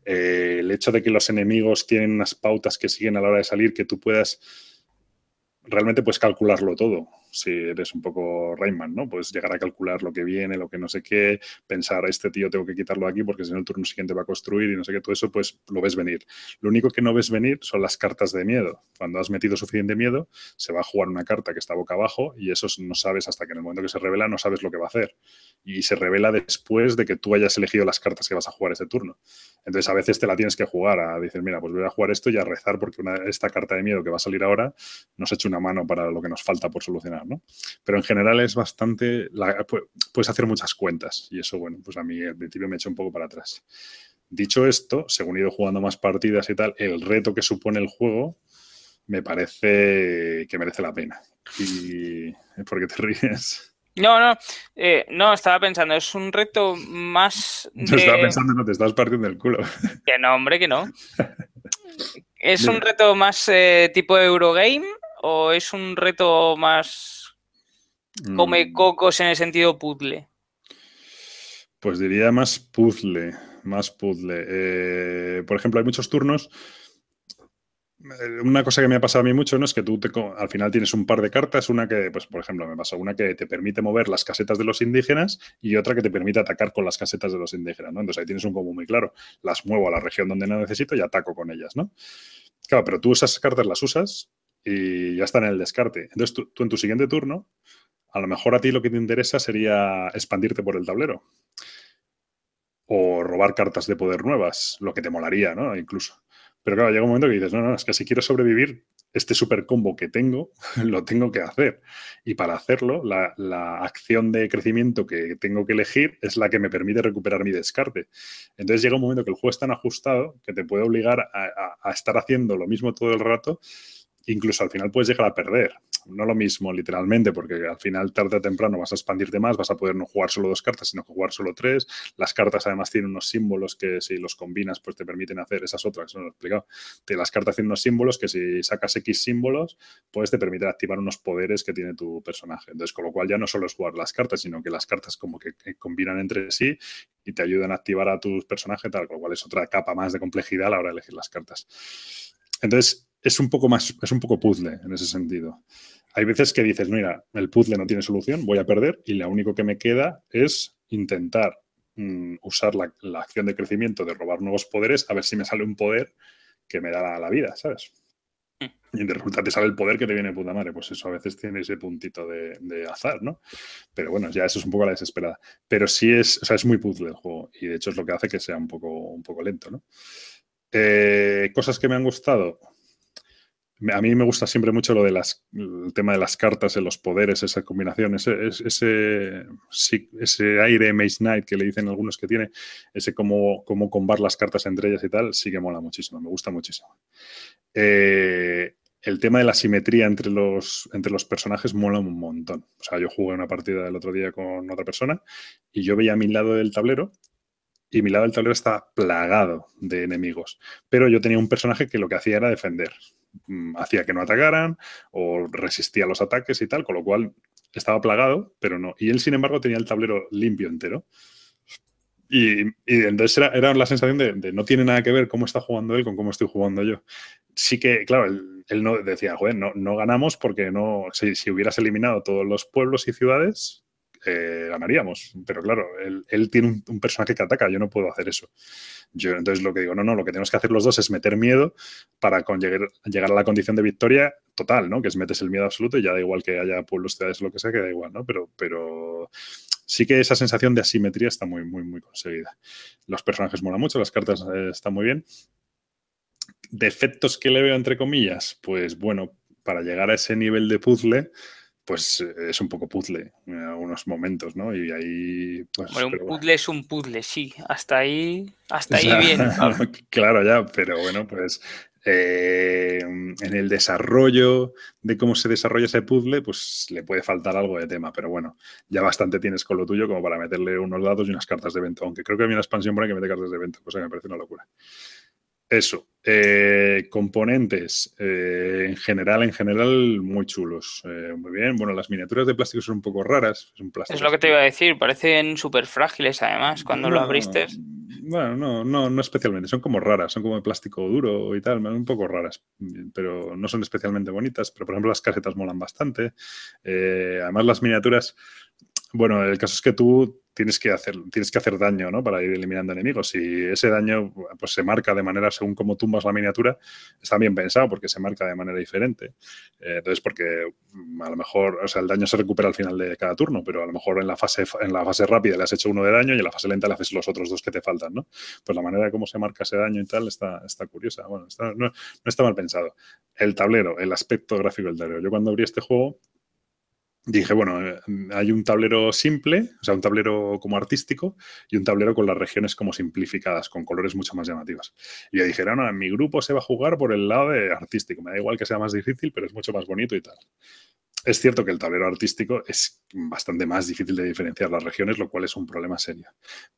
Eh, el hecho de que los enemigos tienen unas pautas que siguen a la hora de salir, que tú puedas realmente puedes calcularlo todo si eres un poco Rayman, ¿no? Puedes llegar a calcular lo que viene, lo que no sé qué, pensar, este tío tengo que quitarlo aquí porque si no el turno siguiente va a construir y no sé qué, todo eso pues lo ves venir. Lo único que no ves venir son las cartas de miedo. Cuando has metido suficiente miedo, se va a jugar una carta que está boca abajo y eso no sabes hasta que en el momento que se revela no sabes lo que va a hacer. Y se revela después de que tú hayas elegido las cartas que vas a jugar ese turno. Entonces a veces te la tienes que jugar a decir, mira, pues voy a jugar esto y a rezar porque esta carta de miedo que va a salir ahora nos echa una mano para lo que nos falta por solucionar. Pero en general es bastante, puedes hacer muchas cuentas y eso, bueno, pues a mí al principio me echa un poco para atrás. Dicho esto, según he ido jugando más partidas y tal, el reto que supone el juego me parece que merece la pena. ¿Y por qué te ríes? No, no, eh, no, estaba pensando, es un reto más. De... estaba pensando, no te estás partiendo el culo. Que no, hombre, que no. ¿Es un reto más eh, tipo Eurogame o es un reto más come mm. cocos en el sentido puzzle? Pues diría más puzzle, más puzzle. Eh, por ejemplo, hay muchos turnos. Eh, una cosa que me ha pasado a mí mucho, ¿no? Es que tú al final tienes un par de cartas, una que, pues, por ejemplo, me pasa una que te permite mover las casetas de los indígenas y otra que te permite atacar con las casetas de los indígenas, ¿no? Entonces ahí tienes un combo muy claro. Las muevo a la región donde no necesito y ataco con ellas, ¿no? Claro, pero tú esas cartas las usas y ya está en el descarte. Entonces tú, en tu siguiente turno, a lo mejor a ti lo que te interesa sería expandirte por el tablero o robar cartas de poder nuevas, lo que te molaría, ¿no? Incluso. Pero claro, llega un momento que dices, no, no, es que si quiero sobrevivir, este super combo que tengo, lo tengo que hacer. Y para hacerlo, la, acción de crecimiento que tengo que elegir es la que me permite recuperar mi descarte. Entonces llega un momento que el juego es tan ajustado que te puede obligar a estar haciendo lo mismo todo el rato incluso al final puedes llegar a perder. No lo mismo literalmente, porque al final tarde o temprano vas a expandirte más, vas a poder no jugar solo dos cartas, sino jugar solo tres. Las cartas además tienen unos símbolos que si los combinas, pues te permiten hacer esas otras, no lo he explicado. Las cartas tienen unos símbolos que si sacas X símbolos, pues te permiten activar unos poderes que tiene tu personaje. Entonces, con lo cual ya no solo es jugar las cartas, sino que las cartas como que, combinan entre sí y te ayudan a activar a tu personaje, tal, con lo cual es otra capa más de complejidad a la hora de elegir las cartas. Entonces, es un poco más, es un poco puzzle en ese sentido. Hay veces que dices, mira, el puzzle no tiene solución, voy a perder y lo único que me queda es intentar mm, usar la, acción de crecimiento de robar nuevos poderes a ver si me sale un poder que me da la, vida, ¿sabes? Mm. Y de resulta te sale el poder que te viene de puta madre. Pues eso a veces tiene ese puntito de, azar, ¿no? Pero bueno, ya eso es un poco la desesperada. Pero sí es, o sea, es muy puzzle el juego. Y de hecho es lo que hace que sea un poco, un poco lento, ¿no? Eh, cosas que me han gustado a mí me gusta siempre mucho lo de las, el tema de las cartas, de los poderes, esa combinación, ese, aire Maze Knight que le dicen algunos que tiene, ese cómo, cómo combar las cartas entre ellas y tal, sí que mola muchísimo, me gusta muchísimo. Eh, el tema de la simetría entre los, entre los personajes mola un montón. O sea, yo jugué una partida el otro día con otra persona y yo veía a mi lado del tablero y mi lado del tablero estaba plagado de enemigos. Pero yo tenía un personaje que lo que hacía era defender. Mm, hacía que no atacaran o resistía los ataques y tal, con lo cual estaba plagado, pero no. Y él, sin embargo, tenía el tablero limpio entero. Y, entonces era, la sensación de, no tiene nada que ver cómo está jugando él con cómo estoy jugando yo. Sí que, claro, él, no decía, joder, no, no ganamos porque no, si, si, hubieras eliminado todos los pueblos y ciudades, eh, ganaríamos. Pero claro, él, tiene un, personaje que ataca, yo no puedo hacer eso. Yo entonces lo que digo, no, no, lo que tenemos que hacer los dos es meter miedo para llegar, a la condición de victoria total, ¿no? Que es metes el miedo absoluto y ya da igual que haya pueblos, ciudades, lo que sea, que da igual, ¿no? Pero, pero sí que esa sensación de asimetría está muy, muy, muy conseguida. Los personajes molan mucho, las cartas eh, están muy bien. ¿Defectos que le veo, entre comillas? Pues bueno, para llegar a ese nivel de puzzle, pues eh, es un poco puzzle en algunos momentos, ¿no? Y ahí, pues, Bueno, un puzzle es un puzzle, sí. Hasta ahí, hasta ahí bien. claro, ya, pero bueno, pues eh, en el desarrollo de cómo se desarrolla ese puzzle, pues le puede faltar algo de tema, pero bueno, ya bastante tienes con lo tuyo como para meterle unos dados y unas cartas de evento, aunque creo que hay una expansión por ahí que mete cartas de evento, cosa que me parece una locura. Eso. Eh, componentes, eh, en general, en general, muy chulos. Eh, muy bien. Bueno, las miniaturas de plástico son un poco raras. Es, lo que te iba a decir, parecen súper frágiles además cuando lo abriste. Bueno, no, no, no especialmente. Son como raras, son como de plástico duro y tal, un poco raras, pero no son especialmente bonitas. Pero, por ejemplo, las casetas molan bastante. además, las miniaturas bueno, el caso es que tú tienes que hacer, tienes que hacer daño, ¿no? Para ir eliminando enemigos. Y ese daño pues, se marca de manera, según cómo tumbas la miniatura, está bien pensado porque se marca de manera diferente. Eh, entonces, porque mm, a lo mejor, o sea, el daño se recupera al final de cada turno, pero a lo mejor en la fase, en la fase rápida le has hecho uno de daño y en la fase lenta le haces los otros dos que te faltan, ¿no? Pues la manera de cómo se marca ese daño y tal está, está curiosa. Bueno, no, no está mal pensado. El tablero, el aspecto gráfico del tablero. Yo cuando abrí este juego dije, bueno, eh, hay un tablero simple, o sea, un tablero como artístico y un tablero con las regiones como simplificadas, con colores mucho más llamativas. Y yo dije, no, no, en mi grupo se va a jugar por el lado de artístico, me da igual que sea más difícil, pero es mucho más bonito y tal. Es cierto que el tablero artístico es bastante más difícil de diferenciar las regiones, lo cual es un problema serio.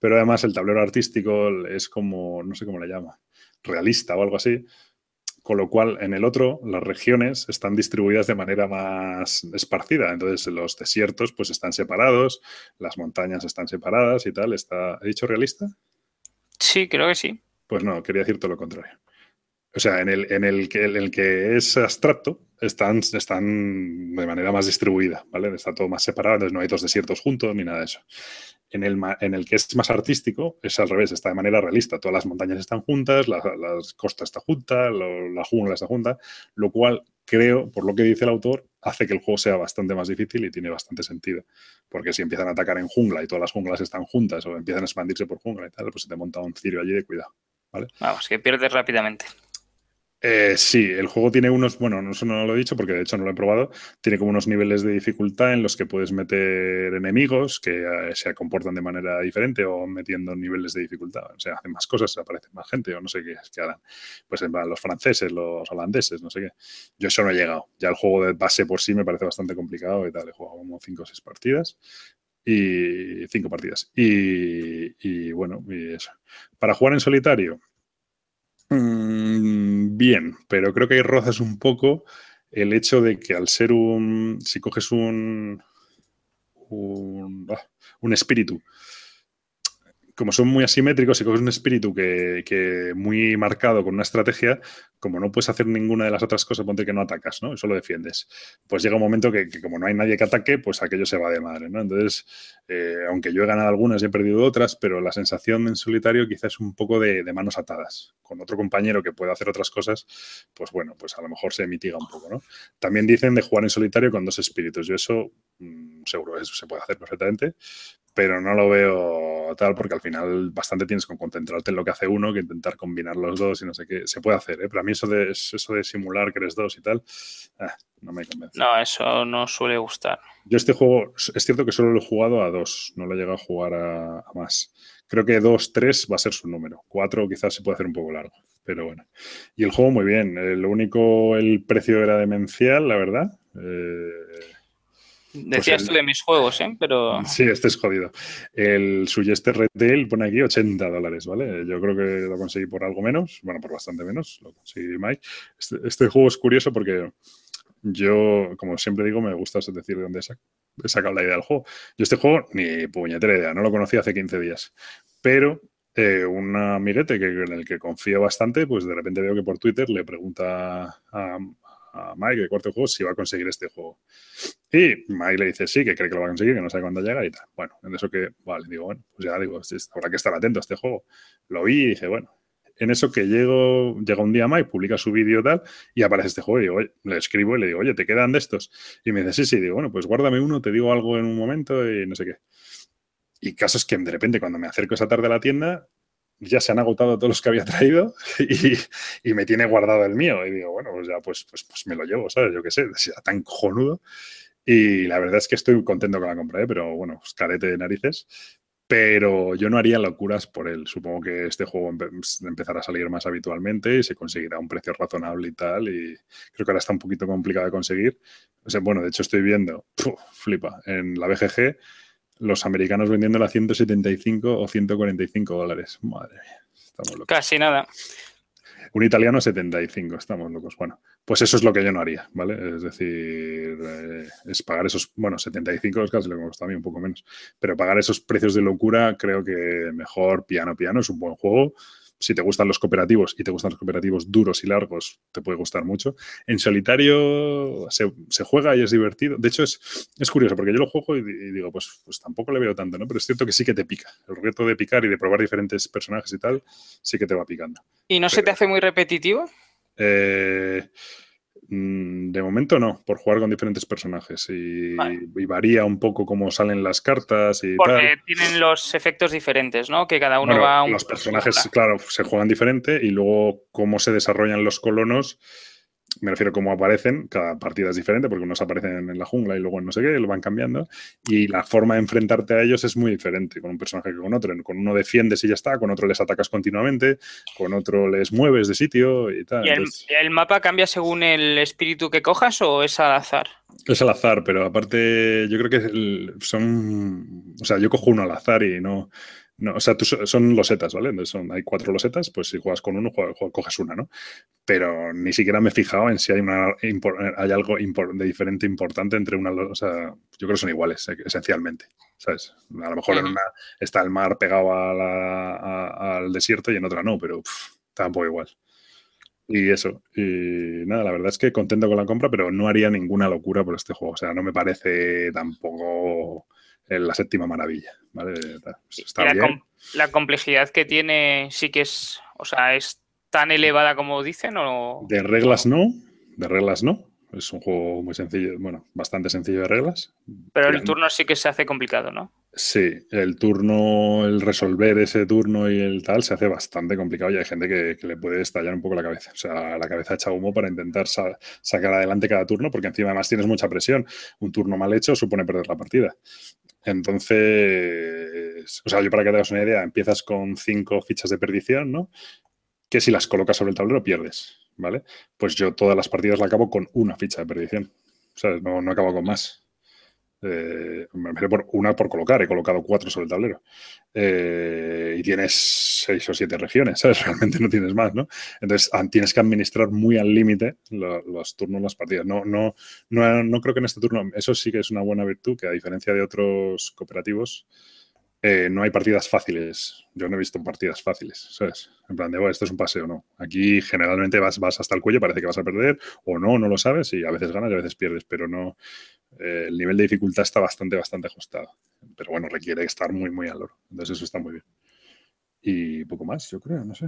Pero además el tablero artístico es como, no sé cómo le llama, realista o algo así, con lo cual, en el otro, las regiones están distribuidas de manera más esparcida. Entonces, los desiertos pues están separados, las montañas están separadas y tal. ¿Está, ¿He dicho realista? Sí, creo que sí. Pues no, quería decir todo lo contrario. O sea, en el, en el, que, el que es abstracto, están, están de manera más distribuida, ¿vale? Está todo más separado, entonces no hay dos desiertos juntos ni nada de eso. En el, que es más artístico, es al revés, está de manera realista. Todas las montañas están juntas, la, las costas están juntas, la jungla está junta, lo cual creo, por lo que dice el autor, hace que el juego sea bastante más difícil y tiene bastante sentido. Porque si empiezan a atacar en jungla y todas las junglas están juntas o empiezan a expandirse por jungla y tal, pues se te monta un cirio allí de cuidado. ¿vale? Vamos, que pierdes rápidamente. Eh, sí, el juego tiene unos, bueno, no, no lo he dicho porque de hecho no lo he probado, tiene como unos niveles de dificultad en los que puedes meter enemigos que eh, se comportan de manera diferente o metiendo niveles de dificultad, o sea, hacen más cosas, aparece más gente o no sé qué, qué harán. Pues los franceses, los holandeses, no sé qué. Yo eso no he llegado. Ya el juego de base por sí me parece bastante complicado y tal, he jugado como 5 o 6 partidas y 5 partidas. Y, y bueno, y eso. Para jugar en solitario, Mm, bien, pero creo que hay rozas un poco el hecho de que al ser un. Si coges un. un, ah, un espíritu como son muy asimétricos y coges un espíritu que, muy marcado con una estrategia, como no puedes hacer ninguna de las otras cosas, ponte que no atacas, ¿no? Solo defiendes. Pues llega un momento que, como no hay nadie que ataque, pues aquello se va de madre, ¿no? Entonces, eh, aunque yo he ganado algunas y he perdido otras, pero la sensación en solitario quizás es un poco de, manos atadas. Con otro compañero que puede hacer otras cosas, pues bueno, pues a lo mejor se mitiga un poco, ¿no? También dicen de jugar en solitario con dos espíritus. Yo eso mmm, seguro eso se puede hacer perfectamente, pero no lo veo tal porque al final bastante tienes que concentrarte en lo que hace uno que intentar combinar los dos y no sé qué. Se puede hacer, ¿eh? pero a mí eso de, eso de simular que eres dos y tal, eh, no me convence. No, eso no suele gustar. Yo este juego, es cierto que solo lo he jugado a dos, no lo he llegado a jugar a, a más. Creo que dos, tres va a ser su número. Cuatro quizás se puede hacer un poco largo, pero bueno. Y el juego muy bien. Eh, lo único, el precio era demencial, la verdad. Eh, Decías pues el, tú de mis juegos, ¿eh? Pero... Sí, este es jodido. El Suyeste Retail pone aquí 80 dólares, ¿vale? Yo creo que lo conseguí por algo menos, bueno, por bastante menos, lo conseguí Mike. Este, este juego es curioso porque yo, como siempre digo, me gusta decir de dónde he sacado la idea del juego. Yo este juego ni puñetera idea, no lo conocí hace 15 días. Pero eh, un amiguete que, en el que confío bastante, pues de repente veo que por Twitter le pregunta a, a Mike de Cuarto Juego si va a conseguir este juego. Y Mike le dice sí, que cree que lo va a conseguir, que no sabe cuándo llega y tal. Bueno, en eso que, vale, digo, bueno, pues ya digo, habrá que estar atento a este juego. Lo vi y dije, bueno, en eso que llego, llega un día Mike, publica su vídeo tal, y aparece este juego y digo, le escribo y le digo, oye, ¿te quedan de estos? Y me dice, sí, sí, digo, bueno, pues guárdame uno, te digo algo en un momento y no sé qué. Y casos que de repente cuando me acerco esa tarde a la tienda, ya se han agotado todos los que había traído y, me tiene guardado el mío. Y digo, bueno, pues ya pues, pues, pues me lo llevo, ¿sabes? Yo qué sé, sea tan cojonudo. Y la verdad es que estoy contento con la compra, ¿eh? pero bueno, pues carete de narices. Pero yo no haría locuras por él. Supongo que este juego empe empezará a salir más habitualmente y se conseguirá un precio razonable y tal. Y creo que ahora está un poquito complicado de conseguir. O sea, bueno, de hecho estoy viendo, flipa, en la BGG los americanos vendiéndola a 175 o 145 dólares. Madre mía, estamos locos. Casi nada. Un italiano 75, estamos locos. Bueno, pues eso es lo que yo no haría, ¿vale? Es decir, eh, es pagar esos, bueno, 75 es casi lo que me gusta a mí, un poco menos, pero pagar esos precios de locura creo que mejor piano piano es un buen juego si te gustan los cooperativos y te gustan los cooperativos duros y largos, te puede gustar mucho. En solitario se, se juega y es divertido. De hecho, es, es curioso, porque yo lo juego y, y, digo, pues, pues tampoco le veo tanto, ¿no? Pero es cierto que sí que te pica. El reto de picar y de probar diferentes personajes y tal, sí que te va picando. ¿Y no Pero, se te hace muy repetitivo? Eh, de momento no, por jugar con diferentes personajes y, vale. y, varía un poco cómo salen las cartas y Porque tal. tienen los efectos diferentes, ¿no? Que cada uno bueno, va a un Los personajes, claro, se juegan diferente y luego cómo se desarrollan los colonos me refiero a cómo aparecen, cada partida es diferente porque unos aparecen en la jungla y luego en no sé qué, lo van cambiando y la forma de enfrentarte a ellos es muy diferente con un personaje que con otro. Con uno defiendes y ya está, con otro les atacas continuamente, con otro les mueves de sitio y tal. ¿Y el, Entonces, el mapa cambia según el espíritu que cojas o es al azar? Es al azar, pero aparte yo creo que son, o sea, yo cojo uno al azar y no, no, o sea, tú, son losetas, ¿vale? Entonces son, hay cuatro losetas, pues si juegas con uno, juegas, coges una, ¿no? Pero ni siquiera me he fijado en si hay, una, hay algo de diferente importante entre una, o sea, yo creo que son iguales, eh, esencialmente, ¿sabes? A lo mejor en una está el mar pegado a la, a, al desierto y en otra no, pero pff, está un poco igual. Y eso, y nada, la verdad es que contento con la compra, pero no haría ninguna locura por este juego. O sea, no me parece tampoco la séptima maravilla. ¿vale? Está la, bien. Com la, complejidad que tiene sí que es, o sea, es tan elevada como dicen o... De reglas no, de reglas no. Es un juego muy sencillo, bueno, bastante sencillo de reglas. Pero el turno sí que se hace complicado, ¿no? Sí, el turno, el resolver ese turno y el tal se hace bastante complicado y hay gente que, le puede estallar un poco la cabeza. O sea, la cabeza echa humo para intentar sacar adelante cada turno, porque encima además tienes mucha presión. Un turno mal hecho supone perder la partida. Entonces, o sea, yo para que te hagas una idea, empiezas con cinco fichas de perdición, ¿no? Que si las colocas sobre el tablero pierdes, ¿vale? Pues yo todas las partidas la acabo con una ficha de perdición. O sea, no, no acabo con más. Eh, me por una por colocar, he colocado cuatro sobre el tablero. Eh, y tienes seis o siete regiones, ¿sabes? Realmente no tienes más, ¿no? Entonces tienes que administrar muy al límite los, turnos, las partidas. No, no, no, no, creo que en este turno, eso sí que es una buena virtud, que a diferencia de otros cooperativos, eh, no hay partidas fáciles. Yo no he visto partidas fáciles, ¿sabes? En plan de, bueno, esto es un paseo, no. Aquí generalmente vas, vas hasta el cuello, parece que vas a perder, o no, no lo sabes, y a veces ganas y a veces pierdes, pero no, eh, el nivel de dificultad está bastante, bastante ajustado. Pero bueno, requiere estar muy, muy al loro. Entonces eso está muy bien. Y poco más, yo creo, no sé.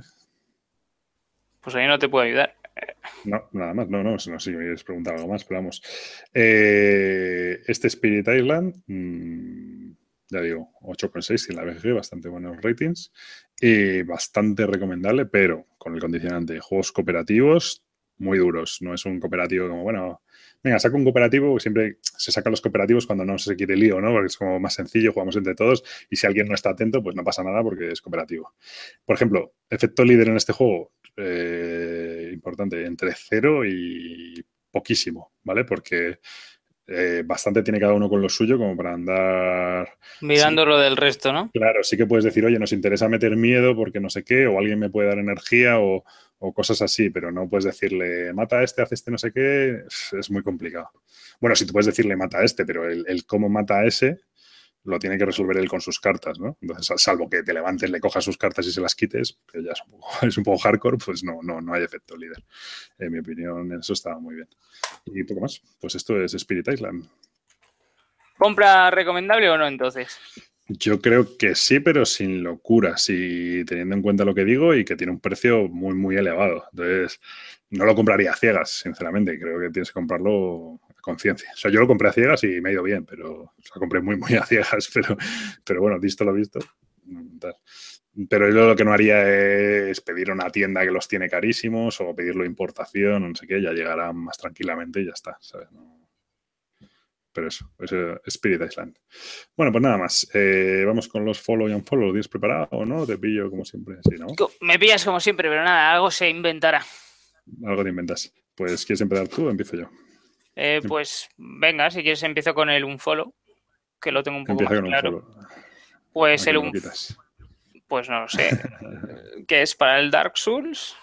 Pues ahí no te puedo ayudar. No, nada más, no, no, no sé si me quieres preguntar algo más, pero vamos. Eh, este Spirit Island, mm, ya digo, 8,6 en la BGG, bastante buenos ratings y bastante recomendable, pero con el condicionante, juegos cooperativos muy duros, no es un cooperativo como, bueno, venga, saco un cooperativo, siempre se sacan los cooperativos cuando no se quiere lío, ¿no? Porque es como más sencillo, jugamos entre todos y si alguien no está atento, pues no pasa nada porque es cooperativo. Por ejemplo, efecto líder en este juego, eh, importante, entre cero y poquísimo, ¿vale? Porque eh, bastante tiene cada uno con lo suyo como para andar... Mirando lo del resto, ¿no? Claro, sí que puedes decir, oye, nos interesa meter miedo porque no sé qué, o alguien me puede dar energía o, cosas así, pero no puedes decirle, mata a este, hace este no sé qué, es muy complicado. Bueno, sí tú puedes decirle, mata a este, pero el, el cómo mata a ese lo tiene que resolver él con sus cartas, ¿no? Entonces, salvo que te levantes, le cojas sus cartas y se las quites, que ya es un poco, es un poco hardcore, pues no, no, no hay efecto líder. En mi opinión, eso estaba muy bien. Y poco más. Pues esto es Spirit Island. ¿Compra recomendable o no entonces? Yo creo que sí, pero sin locura, y teniendo en cuenta lo que digo y que tiene un precio muy, muy elevado. Entonces, no lo compraría a ciegas, sinceramente. Creo que tienes que comprarlo conciencia. O sea, yo lo compré a ciegas y me ha ido bien, pero lo compré muy, muy a ciegas, pero, pero bueno, visto lo visto. Pero yo lo que no haría es pedir a una tienda que los tiene carísimos o pedirlo importación, no sé qué, ya llegará más tranquilamente y ya está, Pero eso, es Spirit Island. Bueno, pues nada más. Eh, vamos con los follow y unfollow. ¿Lo tienes preparado o no? Te pillo como siempre, sí, ¿no? Me pillas como siempre, pero nada, algo se inventará. Algo te inventas. Pues, ¿quieres empezar tú o empiezo yo? Eh, pues venga, si quieres empiezo con el unfollow, que lo tengo un poco más claro. Pues el un... Pues no lo sé. ¿Qué es para el Dark Souls?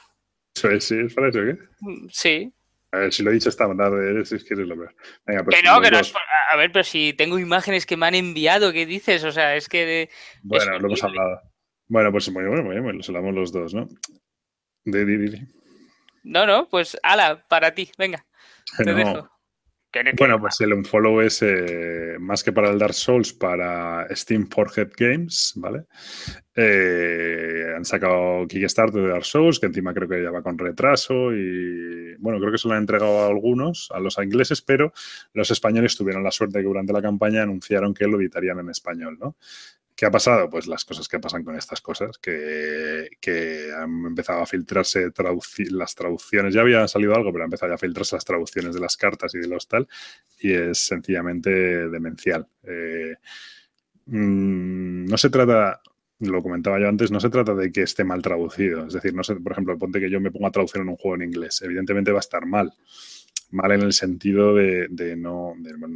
¿Sí es para eso qué? Mm, sí. A ver, si lo he dicho esta tarde, si quieres lo ver. Venga, pues que no, que no es, A ver, pero si tengo imágenes que me han enviado, ¿qué dices? O sea, es que... bueno, lo hemos hablado. Bueno, pues muy bien, muy bien, los hablamos los dos, ¿no? De, de, No, no, pues ala, para ti, venga. Te dejo. Bueno, pues el Unfollow es eh, más que para el Dark Souls, para Steam Forget Games, ¿vale? Eh, han sacado Kickstarter de Dark Souls, que encima creo que ya va con retraso y, bueno, creo que se lo han entregado a algunos, a los ingleses, pero los españoles tuvieron la suerte que durante la campaña anunciaron que lo editarían en español, ¿no? ¿Qué ha pasado? Pues las cosas que pasan con estas cosas, que, han empezado a filtrarse las traducciones, ya había salido algo, pero han empezado a filtrarse las traducciones de las cartas y de los tal, y es sencillamente demencial. Eh, mm, no se trata, lo comentaba yo antes, no se trata de que esté mal traducido, es decir, no sé, por ejemplo, ponte que yo me ponga a traducir en un juego en inglés, evidentemente va a estar mal mal en el sentido de, no,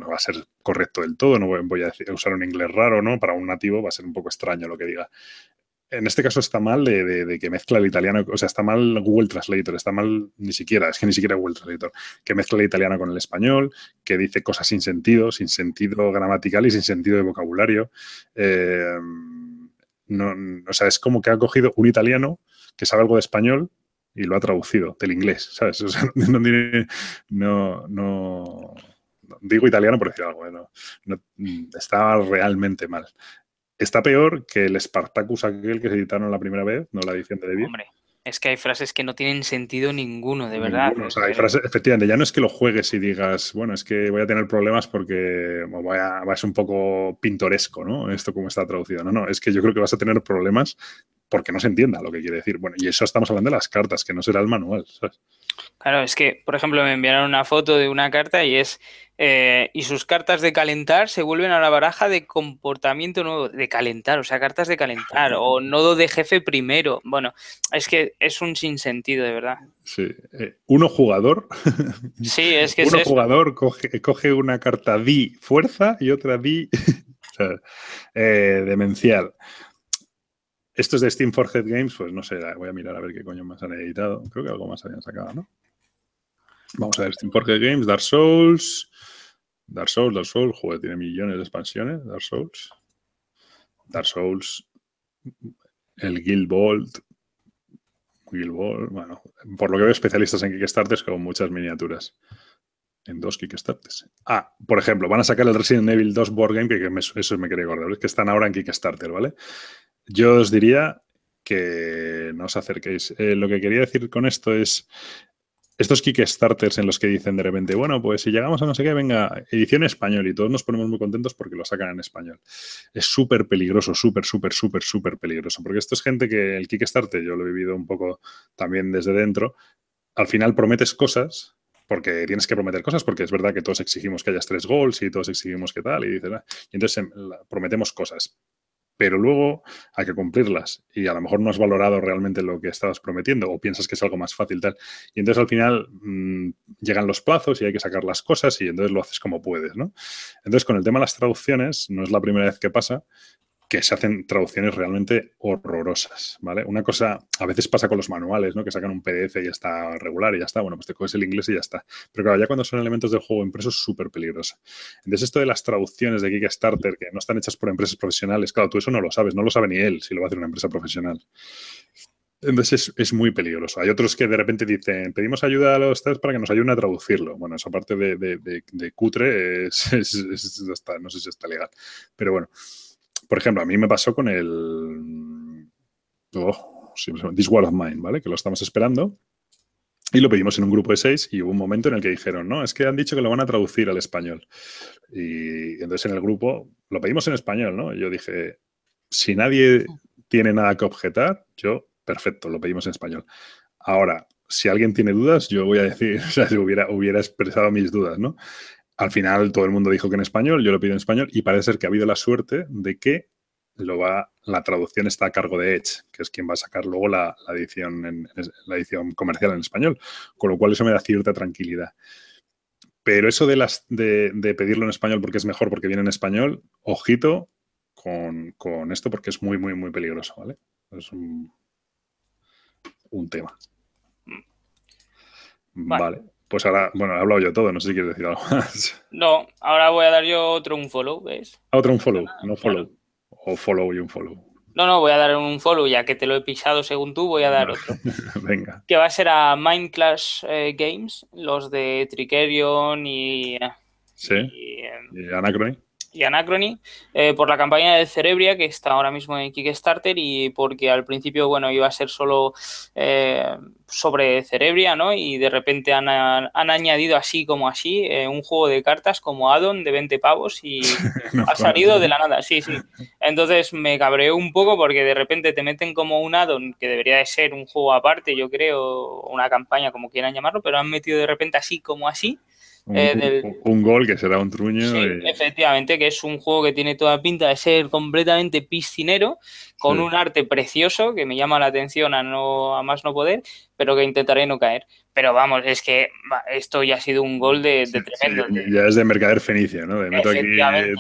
va a ser correcto del todo, no voy a usar un inglés raro, ¿no? Para un nativo va a ser un poco extraño lo que diga. En este caso está mal de, que mezcla el italiano, o sea, está mal Google Translator, está mal ni siquiera, es que ni siquiera Google Translator, que mezcla el italiano con el español, que dice cosas sin sentido, sin sentido gramatical y sin sentido de vocabulario. Eh, no, o sea, es como que ha cogido un italiano que sabe algo de español, y lo ha traducido del inglés, ¿sabes? O sea, no, no, digo italiano por decir algo, ¿eh? no, está realmente mal. Está peor que el Spartacus aquel que se editaron la primera vez, no la edición de David. Es que hay frases que no tienen sentido ninguno, de verdad. o sea, hay frases, efectivamente, ya no es que lo juegues y digas, bueno, es que voy a tener problemas porque va a ser un poco pintoresco, ¿no? Esto como está traducido. No, no, es que yo creo que vas a tener problemas porque no se entienda lo que quiere decir. Bueno, y eso estamos hablando de las cartas, que no será el manual, ¿sabes? Claro, es que, por ejemplo, me enviaron una foto de una carta y es eh, y sus cartas de calentar se vuelven a la baraja de comportamiento nuevo, de calentar, o sea, cartas de calentar, o nodo de jefe primero. Bueno, es que es un sinsentido, de verdad. Sí, eh, uno jugador. Sí, es que uno jugador coge, coge, una carta di fuerza y otra di eh, demencial. Esto es de Steam Forged Games, pues no sé, voy a mirar a ver qué coño más han editado. Creo que algo más habían sacado, ¿no? Vamos a ver, Steam Forged Games, Dark Souls. Dark Souls, Dark Souls, joder, tiene millones de expansiones, Dark Souls. Dark Souls, el Guild Vault, Guild Vault, bueno, por lo que veo especialistas en Kickstarters con muchas miniaturas. En dos Kickstarters. Ah, por ejemplo, van a sacar el Resident Evil 2 Board Game, que, eso me quería acordar, es que están ahora en Kickstarter, ¿vale? Yo os diría que no os acerquéis. Eh, lo que quería decir con esto es, estos Kickstarters en los que dicen de repente, bueno, pues si llegamos a no sé qué, venga, edición español y todos nos ponemos muy contentos porque lo sacan en español. Es súper peligroso, súper, súper, súper, súper peligroso, porque esto es gente que el Kickstarter, yo lo he vivido un poco también desde dentro, al final prometes cosas porque tienes que prometer cosas, porque es verdad que todos exigimos que hayas tres goals y todos exigimos que tal, y dices, ah", y entonces em, prometemos cosas pero luego hay que cumplirlas y a lo mejor no has valorado realmente lo que estabas prometiendo o piensas que es algo más fácil tal. Y entonces al final mm, llegan los plazos y hay que sacar las cosas y entonces lo haces como puedes, ¿no? Entonces con el tema de las traducciones no es la primera vez que pasa, se hacen traducciones realmente horrorosas, ¿vale? Una cosa, a veces pasa con los manuales, ¿no? Que sacan un PDF y ya está regular y ya está, bueno, pues te coges el inglés y ya está. Pero claro, ya cuando son elementos del juego impreso es súper peligroso. Entonces esto de las traducciones de Kickstarter que no están hechas por empresas profesionales, claro, tú eso no lo sabes, no lo sabe ni él si lo va a hacer una empresa profesional. Entonces es, muy peligroso. Hay otros que de repente dicen, pedimos ayuda a los test para que nos ayuden a traducirlo. Bueno, esa parte de, de, cutre es, no sé si está legal. Pero bueno, por ejemplo, a mí me pasó con el oh, This War of Mine, ¿vale? Que lo estamos esperando. Y lo pedimos en un grupo de seis y hubo un momento en el que dijeron, no, es que han dicho que lo van a traducir al español. Y entonces en el grupo lo pedimos en español, ¿no? Yo dije, si nadie tiene nada que objetar, yo, perfecto, lo pedimos en español. Ahora, si alguien tiene dudas, yo voy a decir, o sea, hubiera, hubiera expresado mis dudas, ¿no? Al final todo el mundo dijo que en español, yo lo pido en español y parece ser que ha habido la suerte de que lo va, la traducción está a cargo de Edge, que es quien va a sacar luego la, edición, en, la edición comercial en español, con lo cual eso me da cierta tranquilidad. Pero eso de, las, de, pedirlo en español porque es mejor, porque viene en español, ojito con, esto porque es muy, muy, muy peligroso, ¿vale? Es un, tema. vale. Pues ahora, bueno, he hablado yo todo, no sé si quieres decir algo más. No, ahora voy a dar yo otro un follow, ¿ves? Otro un follow, no follow. O follow y un follow. No, no, voy a dar un follow, ya que te lo he pisado según tú, voy a dar otro. Venga. Que va a ser a Mind Clash eh, Games, los de Tricerion y. Sí. Y, y Anachrony y Anachrony eh, por la campaña de Cerebria que está ahora mismo en Kickstarter y porque al principio bueno iba a ser solo eh, sobre Cerebria ¿no? y de repente han, añadido así como así eh, un juego de cartas como addon de 20 pavos y ha salido de la nada sí sí entonces me cabreó un poco porque de repente te meten como un addon que debería de ser un juego aparte yo creo una campaña como quieran llamarlo pero han metido de repente así como así eh, un, gol que será un truño. Sí, efectivamente, que es un juego que tiene toda pinta de ser completamente piscinero, con un arte precioso que me llama la atención a, no, a más no poder, pero que intentaré no caer. Pero vamos, es que esto ya ha sido un gol de, tremendo. ya es de mercader fenicio, ¿no? De meto aquí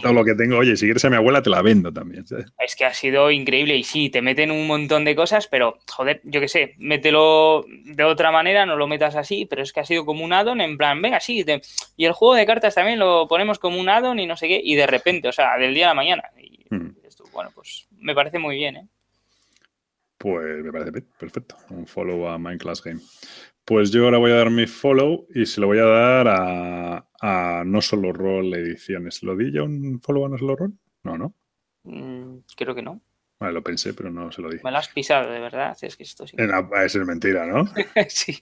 todo lo que tengo. Oye, si quieres a mi abuela, te la vendo también. Es que ha sido increíble. Y sí, te meten un montón de cosas, pero joder, yo qué sé, mételo de otra manera, no lo metas así, pero es que ha sido como un addon en plan, venga, sí. Y el juego de cartas también lo ponemos como un addon y no sé qué, y de repente, o sea, del día a la mañana. Y hmm. esto, bueno, pues me parece muy bien, ¿eh? Pues me parece perfecto. Un follow a Minecraft Game. Pues yo ahora voy a dar mi follow y se lo voy a dar a, No Solo Roll Ediciones. ¿Lo di ya un follow a No Solo Roll? No, ¿no? Mm, creo que no. Vale, lo pensé, pero no se lo di. Me lo has pisado, de verdad. Es que esto sí. Eso es mentira, ¿no? sí.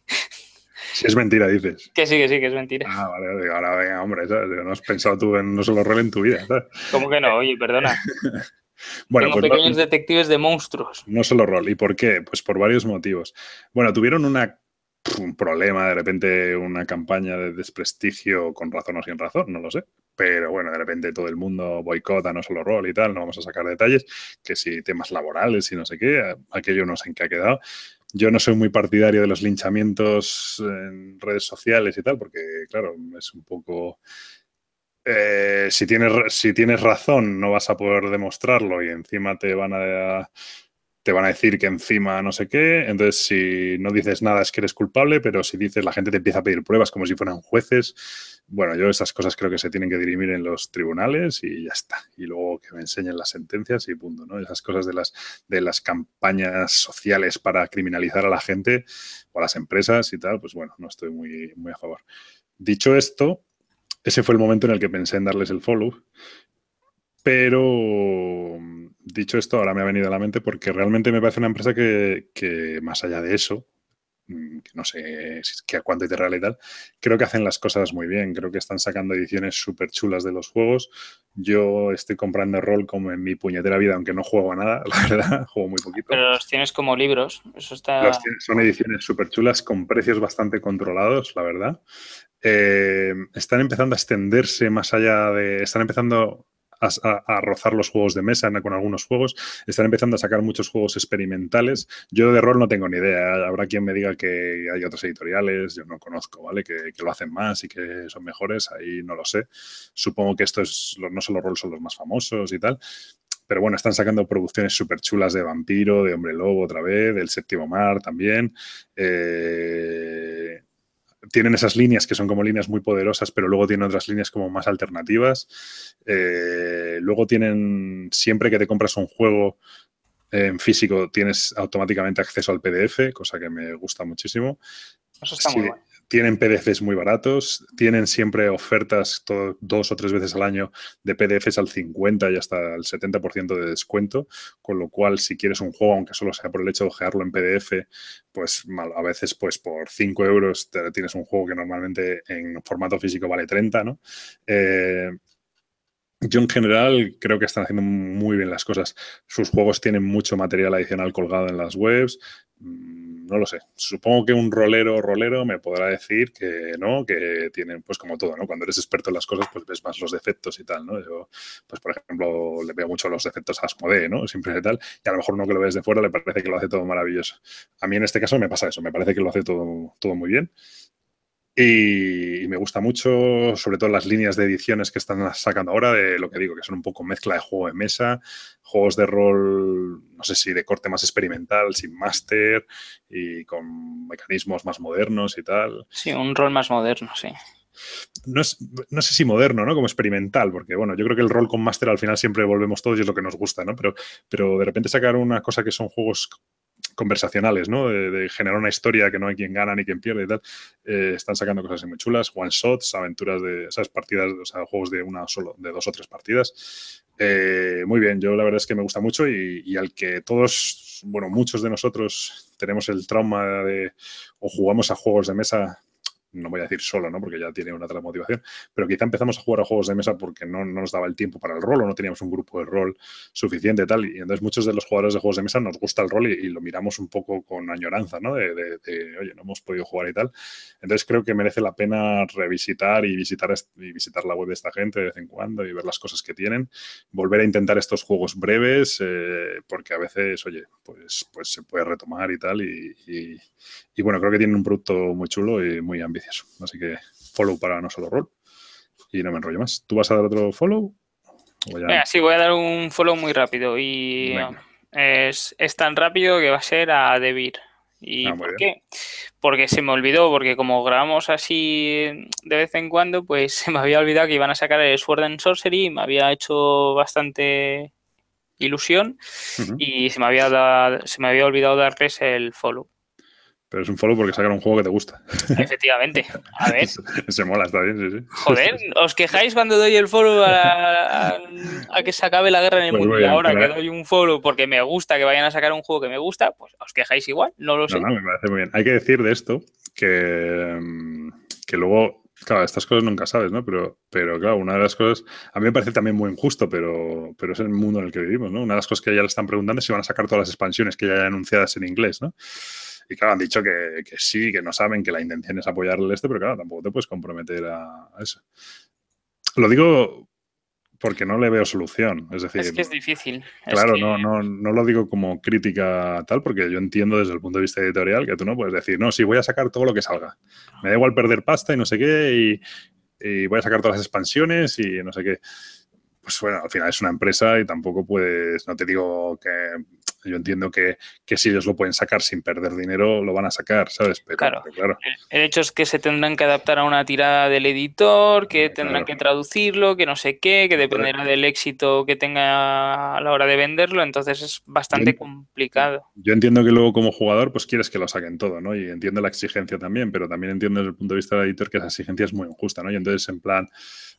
Si es mentira, dices. Que sí, que sí, que es mentira. Ah, vale, ahora venga, hombre, no has pensado tú en no solo rol en tu vida. ¿sabes? ¿Cómo que no? Oye, perdona. bueno, Tengo pues pequeños detectives de monstruos. No solo rol. ¿Y por qué? Pues por varios motivos. Bueno, tuvieron una un problema, de repente una campaña de desprestigio con razón o sin razón, no lo sé. Pero bueno, de repente todo el mundo boicota no solo rol y tal, no vamos a sacar detalles, que si temas laborales y no sé qué, aquello no sé en qué ha quedado. Yo no soy muy partidario de los linchamientos en redes sociales y tal, porque claro, es un poco... Eh, si, tienes, si tienes razón, no vas a poder demostrarlo y encima te van a te van a decir que encima no sé qué. Entonces, si no dices nada es que eres culpable, pero si dices la gente te empieza a pedir pruebas como si fueran jueces. Bueno, yo esas cosas creo que se tienen que dirimir en los tribunales y ya está. Y luego que me enseñen las sentencias y punto, ¿no? Esas cosas de las, de las campañas sociales para criminalizar a la gente o a las empresas y tal, pues bueno, no estoy muy, muy a favor. Dicho esto, ese fue el momento en el que pensé en darles el follow. Pero dicho esto, ahora me ha venido a la mente porque realmente me parece una empresa que, más allá de eso, mm, que no sé qué a cuánto y tal, creo que hacen las cosas muy bien. Creo que están sacando ediciones súper chulas de los juegos. Yo estoy comprando rol como en mi puñetera vida, aunque no juego a nada, la verdad, juego muy poquito. Pero los tienes como libros, eso está... son ediciones súper chulas con precios bastante controlados, la verdad. Eh, están empezando a extenderse más allá de... Están empezando a, rozar los juegos de mesa con algunos juegos. Están empezando a sacar muchos juegos experimentales. Yo de rol no tengo ni idea. Habrá quien me diga que hay otros editoriales, yo no conozco, ¿vale? Que, lo hacen más y que son mejores. Ahí no lo sé. Supongo que esto es, no solo rol son los más famosos y tal. Pero bueno, están sacando producciones súper chulas de Vampiro, de Hombre Lobo otra vez, del Séptimo Mar también. Eh, tienen esas líneas que son como líneas muy poderosas, pero luego tienen otras líneas como más alternativas. Eh, luego tienen, siempre que te compras un juego en físico, tienes automáticamente acceso al PDF, cosa que me gusta muchísimo. Eso está muy bien tienen PDFs muy baratos, tienen siempre ofertas dos o tres veces al año de PDFs al 50 y hasta el 70% de descuento, con lo cual si quieres un juego, aunque solo sea por el hecho de ojearlo en PDF, pues a veces pues por 5 euros tienes un juego que normalmente en formato físico vale 30, ¿no? Eh, yo en general creo que están haciendo muy bien las cosas. Sus juegos tienen mucho material adicional colgado en las webs. Mm, no lo sé. Supongo que un rolero rolero me podrá decir que no, que tienen, pues como todo, ¿no? Cuando eres experto en las cosas, pues ves más los defectos y tal, ¿no? Yo, pues por ejemplo, le veo mucho los defectos a Asmodee, ¿no? Siempre y tal. Y a lo mejor uno que lo ves de fuera le parece que lo hace todo maravilloso. A mí en este caso me pasa eso. Me parece que lo hace todo, todo muy bien. Y me gusta mucho, sobre todo las líneas de ediciones que están sacando ahora, de lo que digo, que son un poco mezcla de juego de mesa, juegos de rol, no sé si de corte más experimental, sin máster y con mecanismos más modernos y tal. Sí, un rol más moderno, sí. No, es, no, sé si moderno, ¿no? Como experimental, porque bueno, yo creo que el rol con máster al final siempre volvemos todos y es lo que nos gusta, ¿no? Pero, pero de repente sacar una cosa que son juegos conversacionales, ¿no? De, generar una historia que no hay quien gana ni quien pierde y tal. Eh, están sacando cosas muy chulas, one shots, aventuras de esas partidas, o sea, juegos de una solo, de dos o tres partidas. Eh, muy bien, yo la verdad es que me gusta mucho y, al que todos, bueno, muchos de nosotros tenemos el trauma de o jugamos a juegos de mesa no voy a decir solo, ¿no? Porque ya tiene una otra motivación, pero quizá empezamos a jugar a juegos de mesa porque no, nos daba el tiempo para el rol o no teníamos un grupo de rol suficiente y tal. Y entonces muchos de los jugadores de juegos de mesa nos gusta el rol y, lo miramos un poco con añoranza, ¿no? De, oye, no hemos podido jugar y tal. Entonces creo que merece la pena revisitar y visitar, y visitar la web de esta gente de vez en cuando y ver las cosas que tienen. Volver a intentar estos juegos breves, eh, porque a veces, oye, pues, pues se puede retomar y tal. y, y bueno, creo que tienen un producto muy chulo y muy ambicioso. Así que follow para no solo rol. Y no me enrollo más. ¿Tú vas a dar otro follow? sí, voy a dar un follow muy rápido. Y es, tan rápido que va a ser a Debir. ¿Y ah, por qué? Porque se me olvidó, porque como grabamos así de vez en cuando, pues se me había olvidado que iban a sacar el Sword and Sorcery, me había hecho bastante ilusión y se me había, se me había olvidado darles el follow. Pero es un follow porque sacan un juego que te gusta. Efectivamente. A ver. se mola, está bien, sí, sí. Joder, ¿os quejáis cuando doy el follow a, que se acabe la guerra en el pues mundo? y ahora que doy un follow porque me gusta que vayan a sacar un juego que me gusta, pues os quejáis igual, no lo sé. No, me parece muy bien. Hay que decir de esto que, mm, que luego Claro, estas cosas nunca sabes, ¿no? Pero, pero claro, una de las cosas, a mí me parece también muy injusto, pero, pero es el mundo en el que vivimos, ¿no? Una de las cosas que ya le están preguntando es si van a sacar todas las expansiones que ya hay anunciadas en inglés, ¿no? Y claro, han dicho que, que, sí, que no saben, que la intención es apoyarle este, pero claro, tampoco te puedes comprometer a, eso. Lo digo porque no le veo solución. Es decir, es que es difícil. Claro, no, no, no lo digo como crítica tal, porque yo entiendo desde el punto de vista editorial que tú no puedes decir, no, sí, voy a sacar todo lo que salga. Me da igual perder pasta y no sé qué, y, y voy a sacar todas las expansiones y no sé qué pues bueno, al final es una empresa y tampoco puedes, no te digo que yo entiendo que, si ellos lo pueden sacar sin perder dinero, lo van a sacar, ¿sabes? Pero, claro. El hecho es que se tendrán que adaptar a una tirada del editor, que tendrán que traducirlo, que no sé qué, que dependerá del éxito que tenga a la hora de venderlo, entonces es bastante complicado. Yo entiendo que luego como jugador, pues quieres que lo saquen todo, ¿no? Y entiendo la exigencia también, pero también entiendo desde el punto de vista del editor que esa exigencia es muy injusta, ¿no? Y entonces, en plan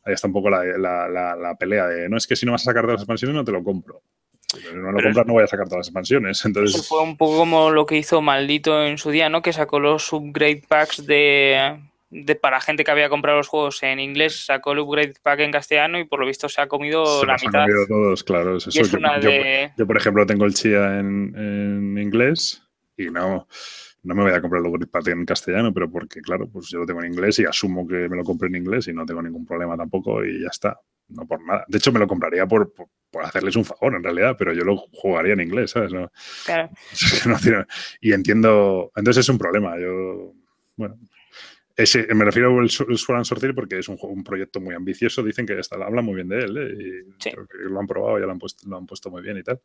ahí está un poco la, la, pelea de, no es que si no vas a sacar todas las expansiones no te lo compro. No lo compras no voy a sacar todas las expansiones. Entonces... Eso fue un poco como lo que hizo Maldito en su día, ¿no? Que sacó los upgrade packs de, de, para gente que había comprado los juegos en inglés, sacó el upgrade pack en castellano y por lo visto se ha comido la mitad. comido todos, claro. Eso. Yo, por ejemplo, tengo el Chia en, en inglés y no no me voy a comprar el Upgrade en castellano, pero porque, claro, pues yo lo tengo en inglés y asumo que me lo compre en inglés y no tengo ningún problema tampoco y ya está. No por nada. De hecho, me lo compraría por, hacerles un favor, en realidad, pero yo lo jugaría en inglés, ¿sabes? Claro. y entiendo. Entonces es un problema. Yo. Bueno, ese, me refiero al Swan Sorcery porque es un, un, proyecto muy ambicioso. Dicen que está, habla muy bien de él ¿eh? y creo que lo han probado, ya lo han, puesto, lo han puesto muy bien y tal.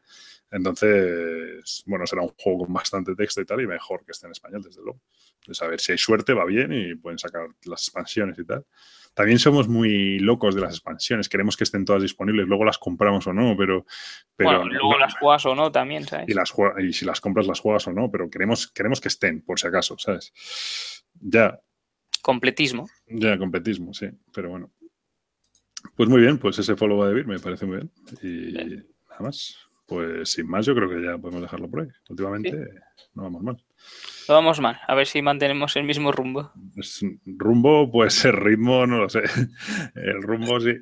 Entonces, bueno, será un juego con bastante texto y tal y mejor que esté en español, desde luego. Entonces, a ver si hay suerte, va bien y pueden sacar las expansiones y tal. También somos muy locos de las expansiones, queremos que estén todas disponibles, luego las compramos o no, pero... pero bueno, luego las juegas o no también, ¿sabes? Y, las, y si las compras las juegas o no, pero queremos, queremos que estén, por si acaso, ¿sabes? Ya, completismo. Ya, completismo, sí, pero bueno. Pues muy bien, pues ese follow va a me parece muy bien. Y nada más. Pues sin más, yo creo que ya podemos dejarlo por ahí. Últimamente no vamos mal. No vamos mal, a ver si mantenemos el mismo rumbo. rumbo, pues el ritmo, no lo sé. El rumbo sí.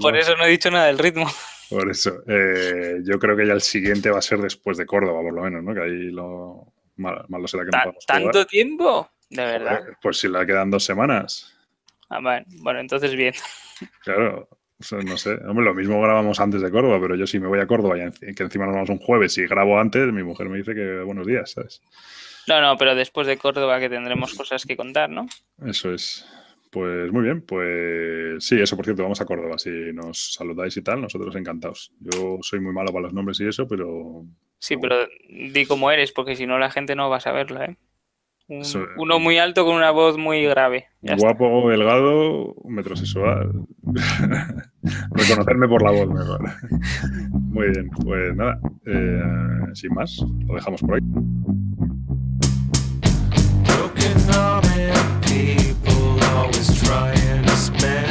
Por eso no he dicho nada del ritmo. Por eso. Eh, yo creo que ya el siguiente va a ser después de Córdoba, por lo menos, ¿no? Que ahí lo malo será que no ¿Tanto tiempo? De verdad. pues si le quedan dos semanas. Ah, bueno, entonces bien. Claro, no sé. Hombre, lo mismo grabamos antes de Córdoba, pero yo si me voy a Córdoba y que encima nos vamos un jueves y grabo antes, mi mujer me dice que buenos días, ¿sabes? No, no, pero después de Córdoba que tendremos cosas que contar, ¿no? Eso es. Pues muy bien, pues sí, eso por cierto, vamos a Córdoba. Si nos saludáis y tal, nosotros encantados. Yo soy muy malo para los nombres y eso, pero. Sí, pero di cómo eres, porque si no la gente no va a saberlo, ¿eh? uno muy alto con una voz muy grave. guapo, delgado, metrosexual. Reconocerme por la voz mejor. muy bien, pues nada, eh, sin más, lo dejamos por ahí. is trying to spend.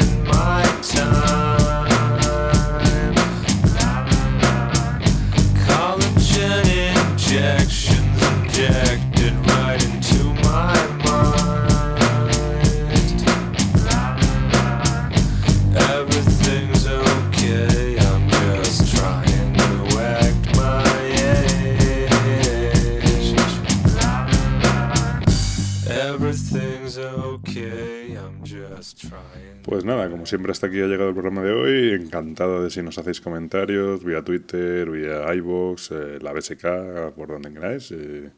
Pues nada, como siempre hasta aquí ha llegado el programa de hoy. Encantado de si nos hacéis comentarios vía Twitter, vía iVoox, eh, la BSK, por donde queráis. Eh,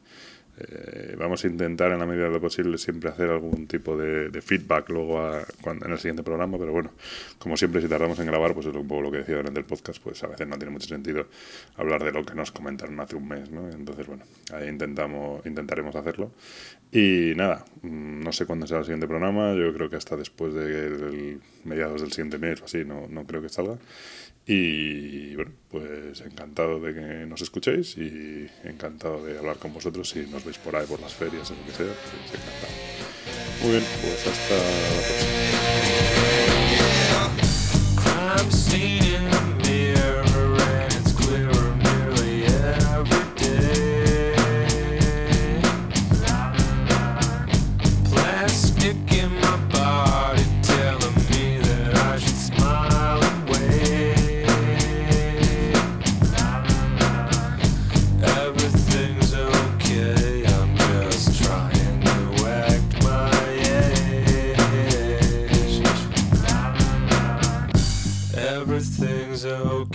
eh, vamos a intentar en la medida de lo posible siempre hacer algún tipo de, feedback luego en el siguiente programa, pero bueno, como siempre si tardamos en grabar, pues es un poco lo que decía durante el podcast, pues a veces no tiene mucho sentido hablar de lo que nos comentaron hace un mes, ¿no? Entonces, bueno, ahí intentamos, intentaremos hacerlo. Y nada, mm, no sé cuándo será el siguiente programa, yo creo que hasta después de mediados del siguiente mes o así, no, no creo que salga. Y bueno, pues encantado de que nos escuchéis y encantado de hablar con vosotros si nos veis por ahí, por las ferias o lo que sea, pues encantado. Muy bien, pues hasta la próxima.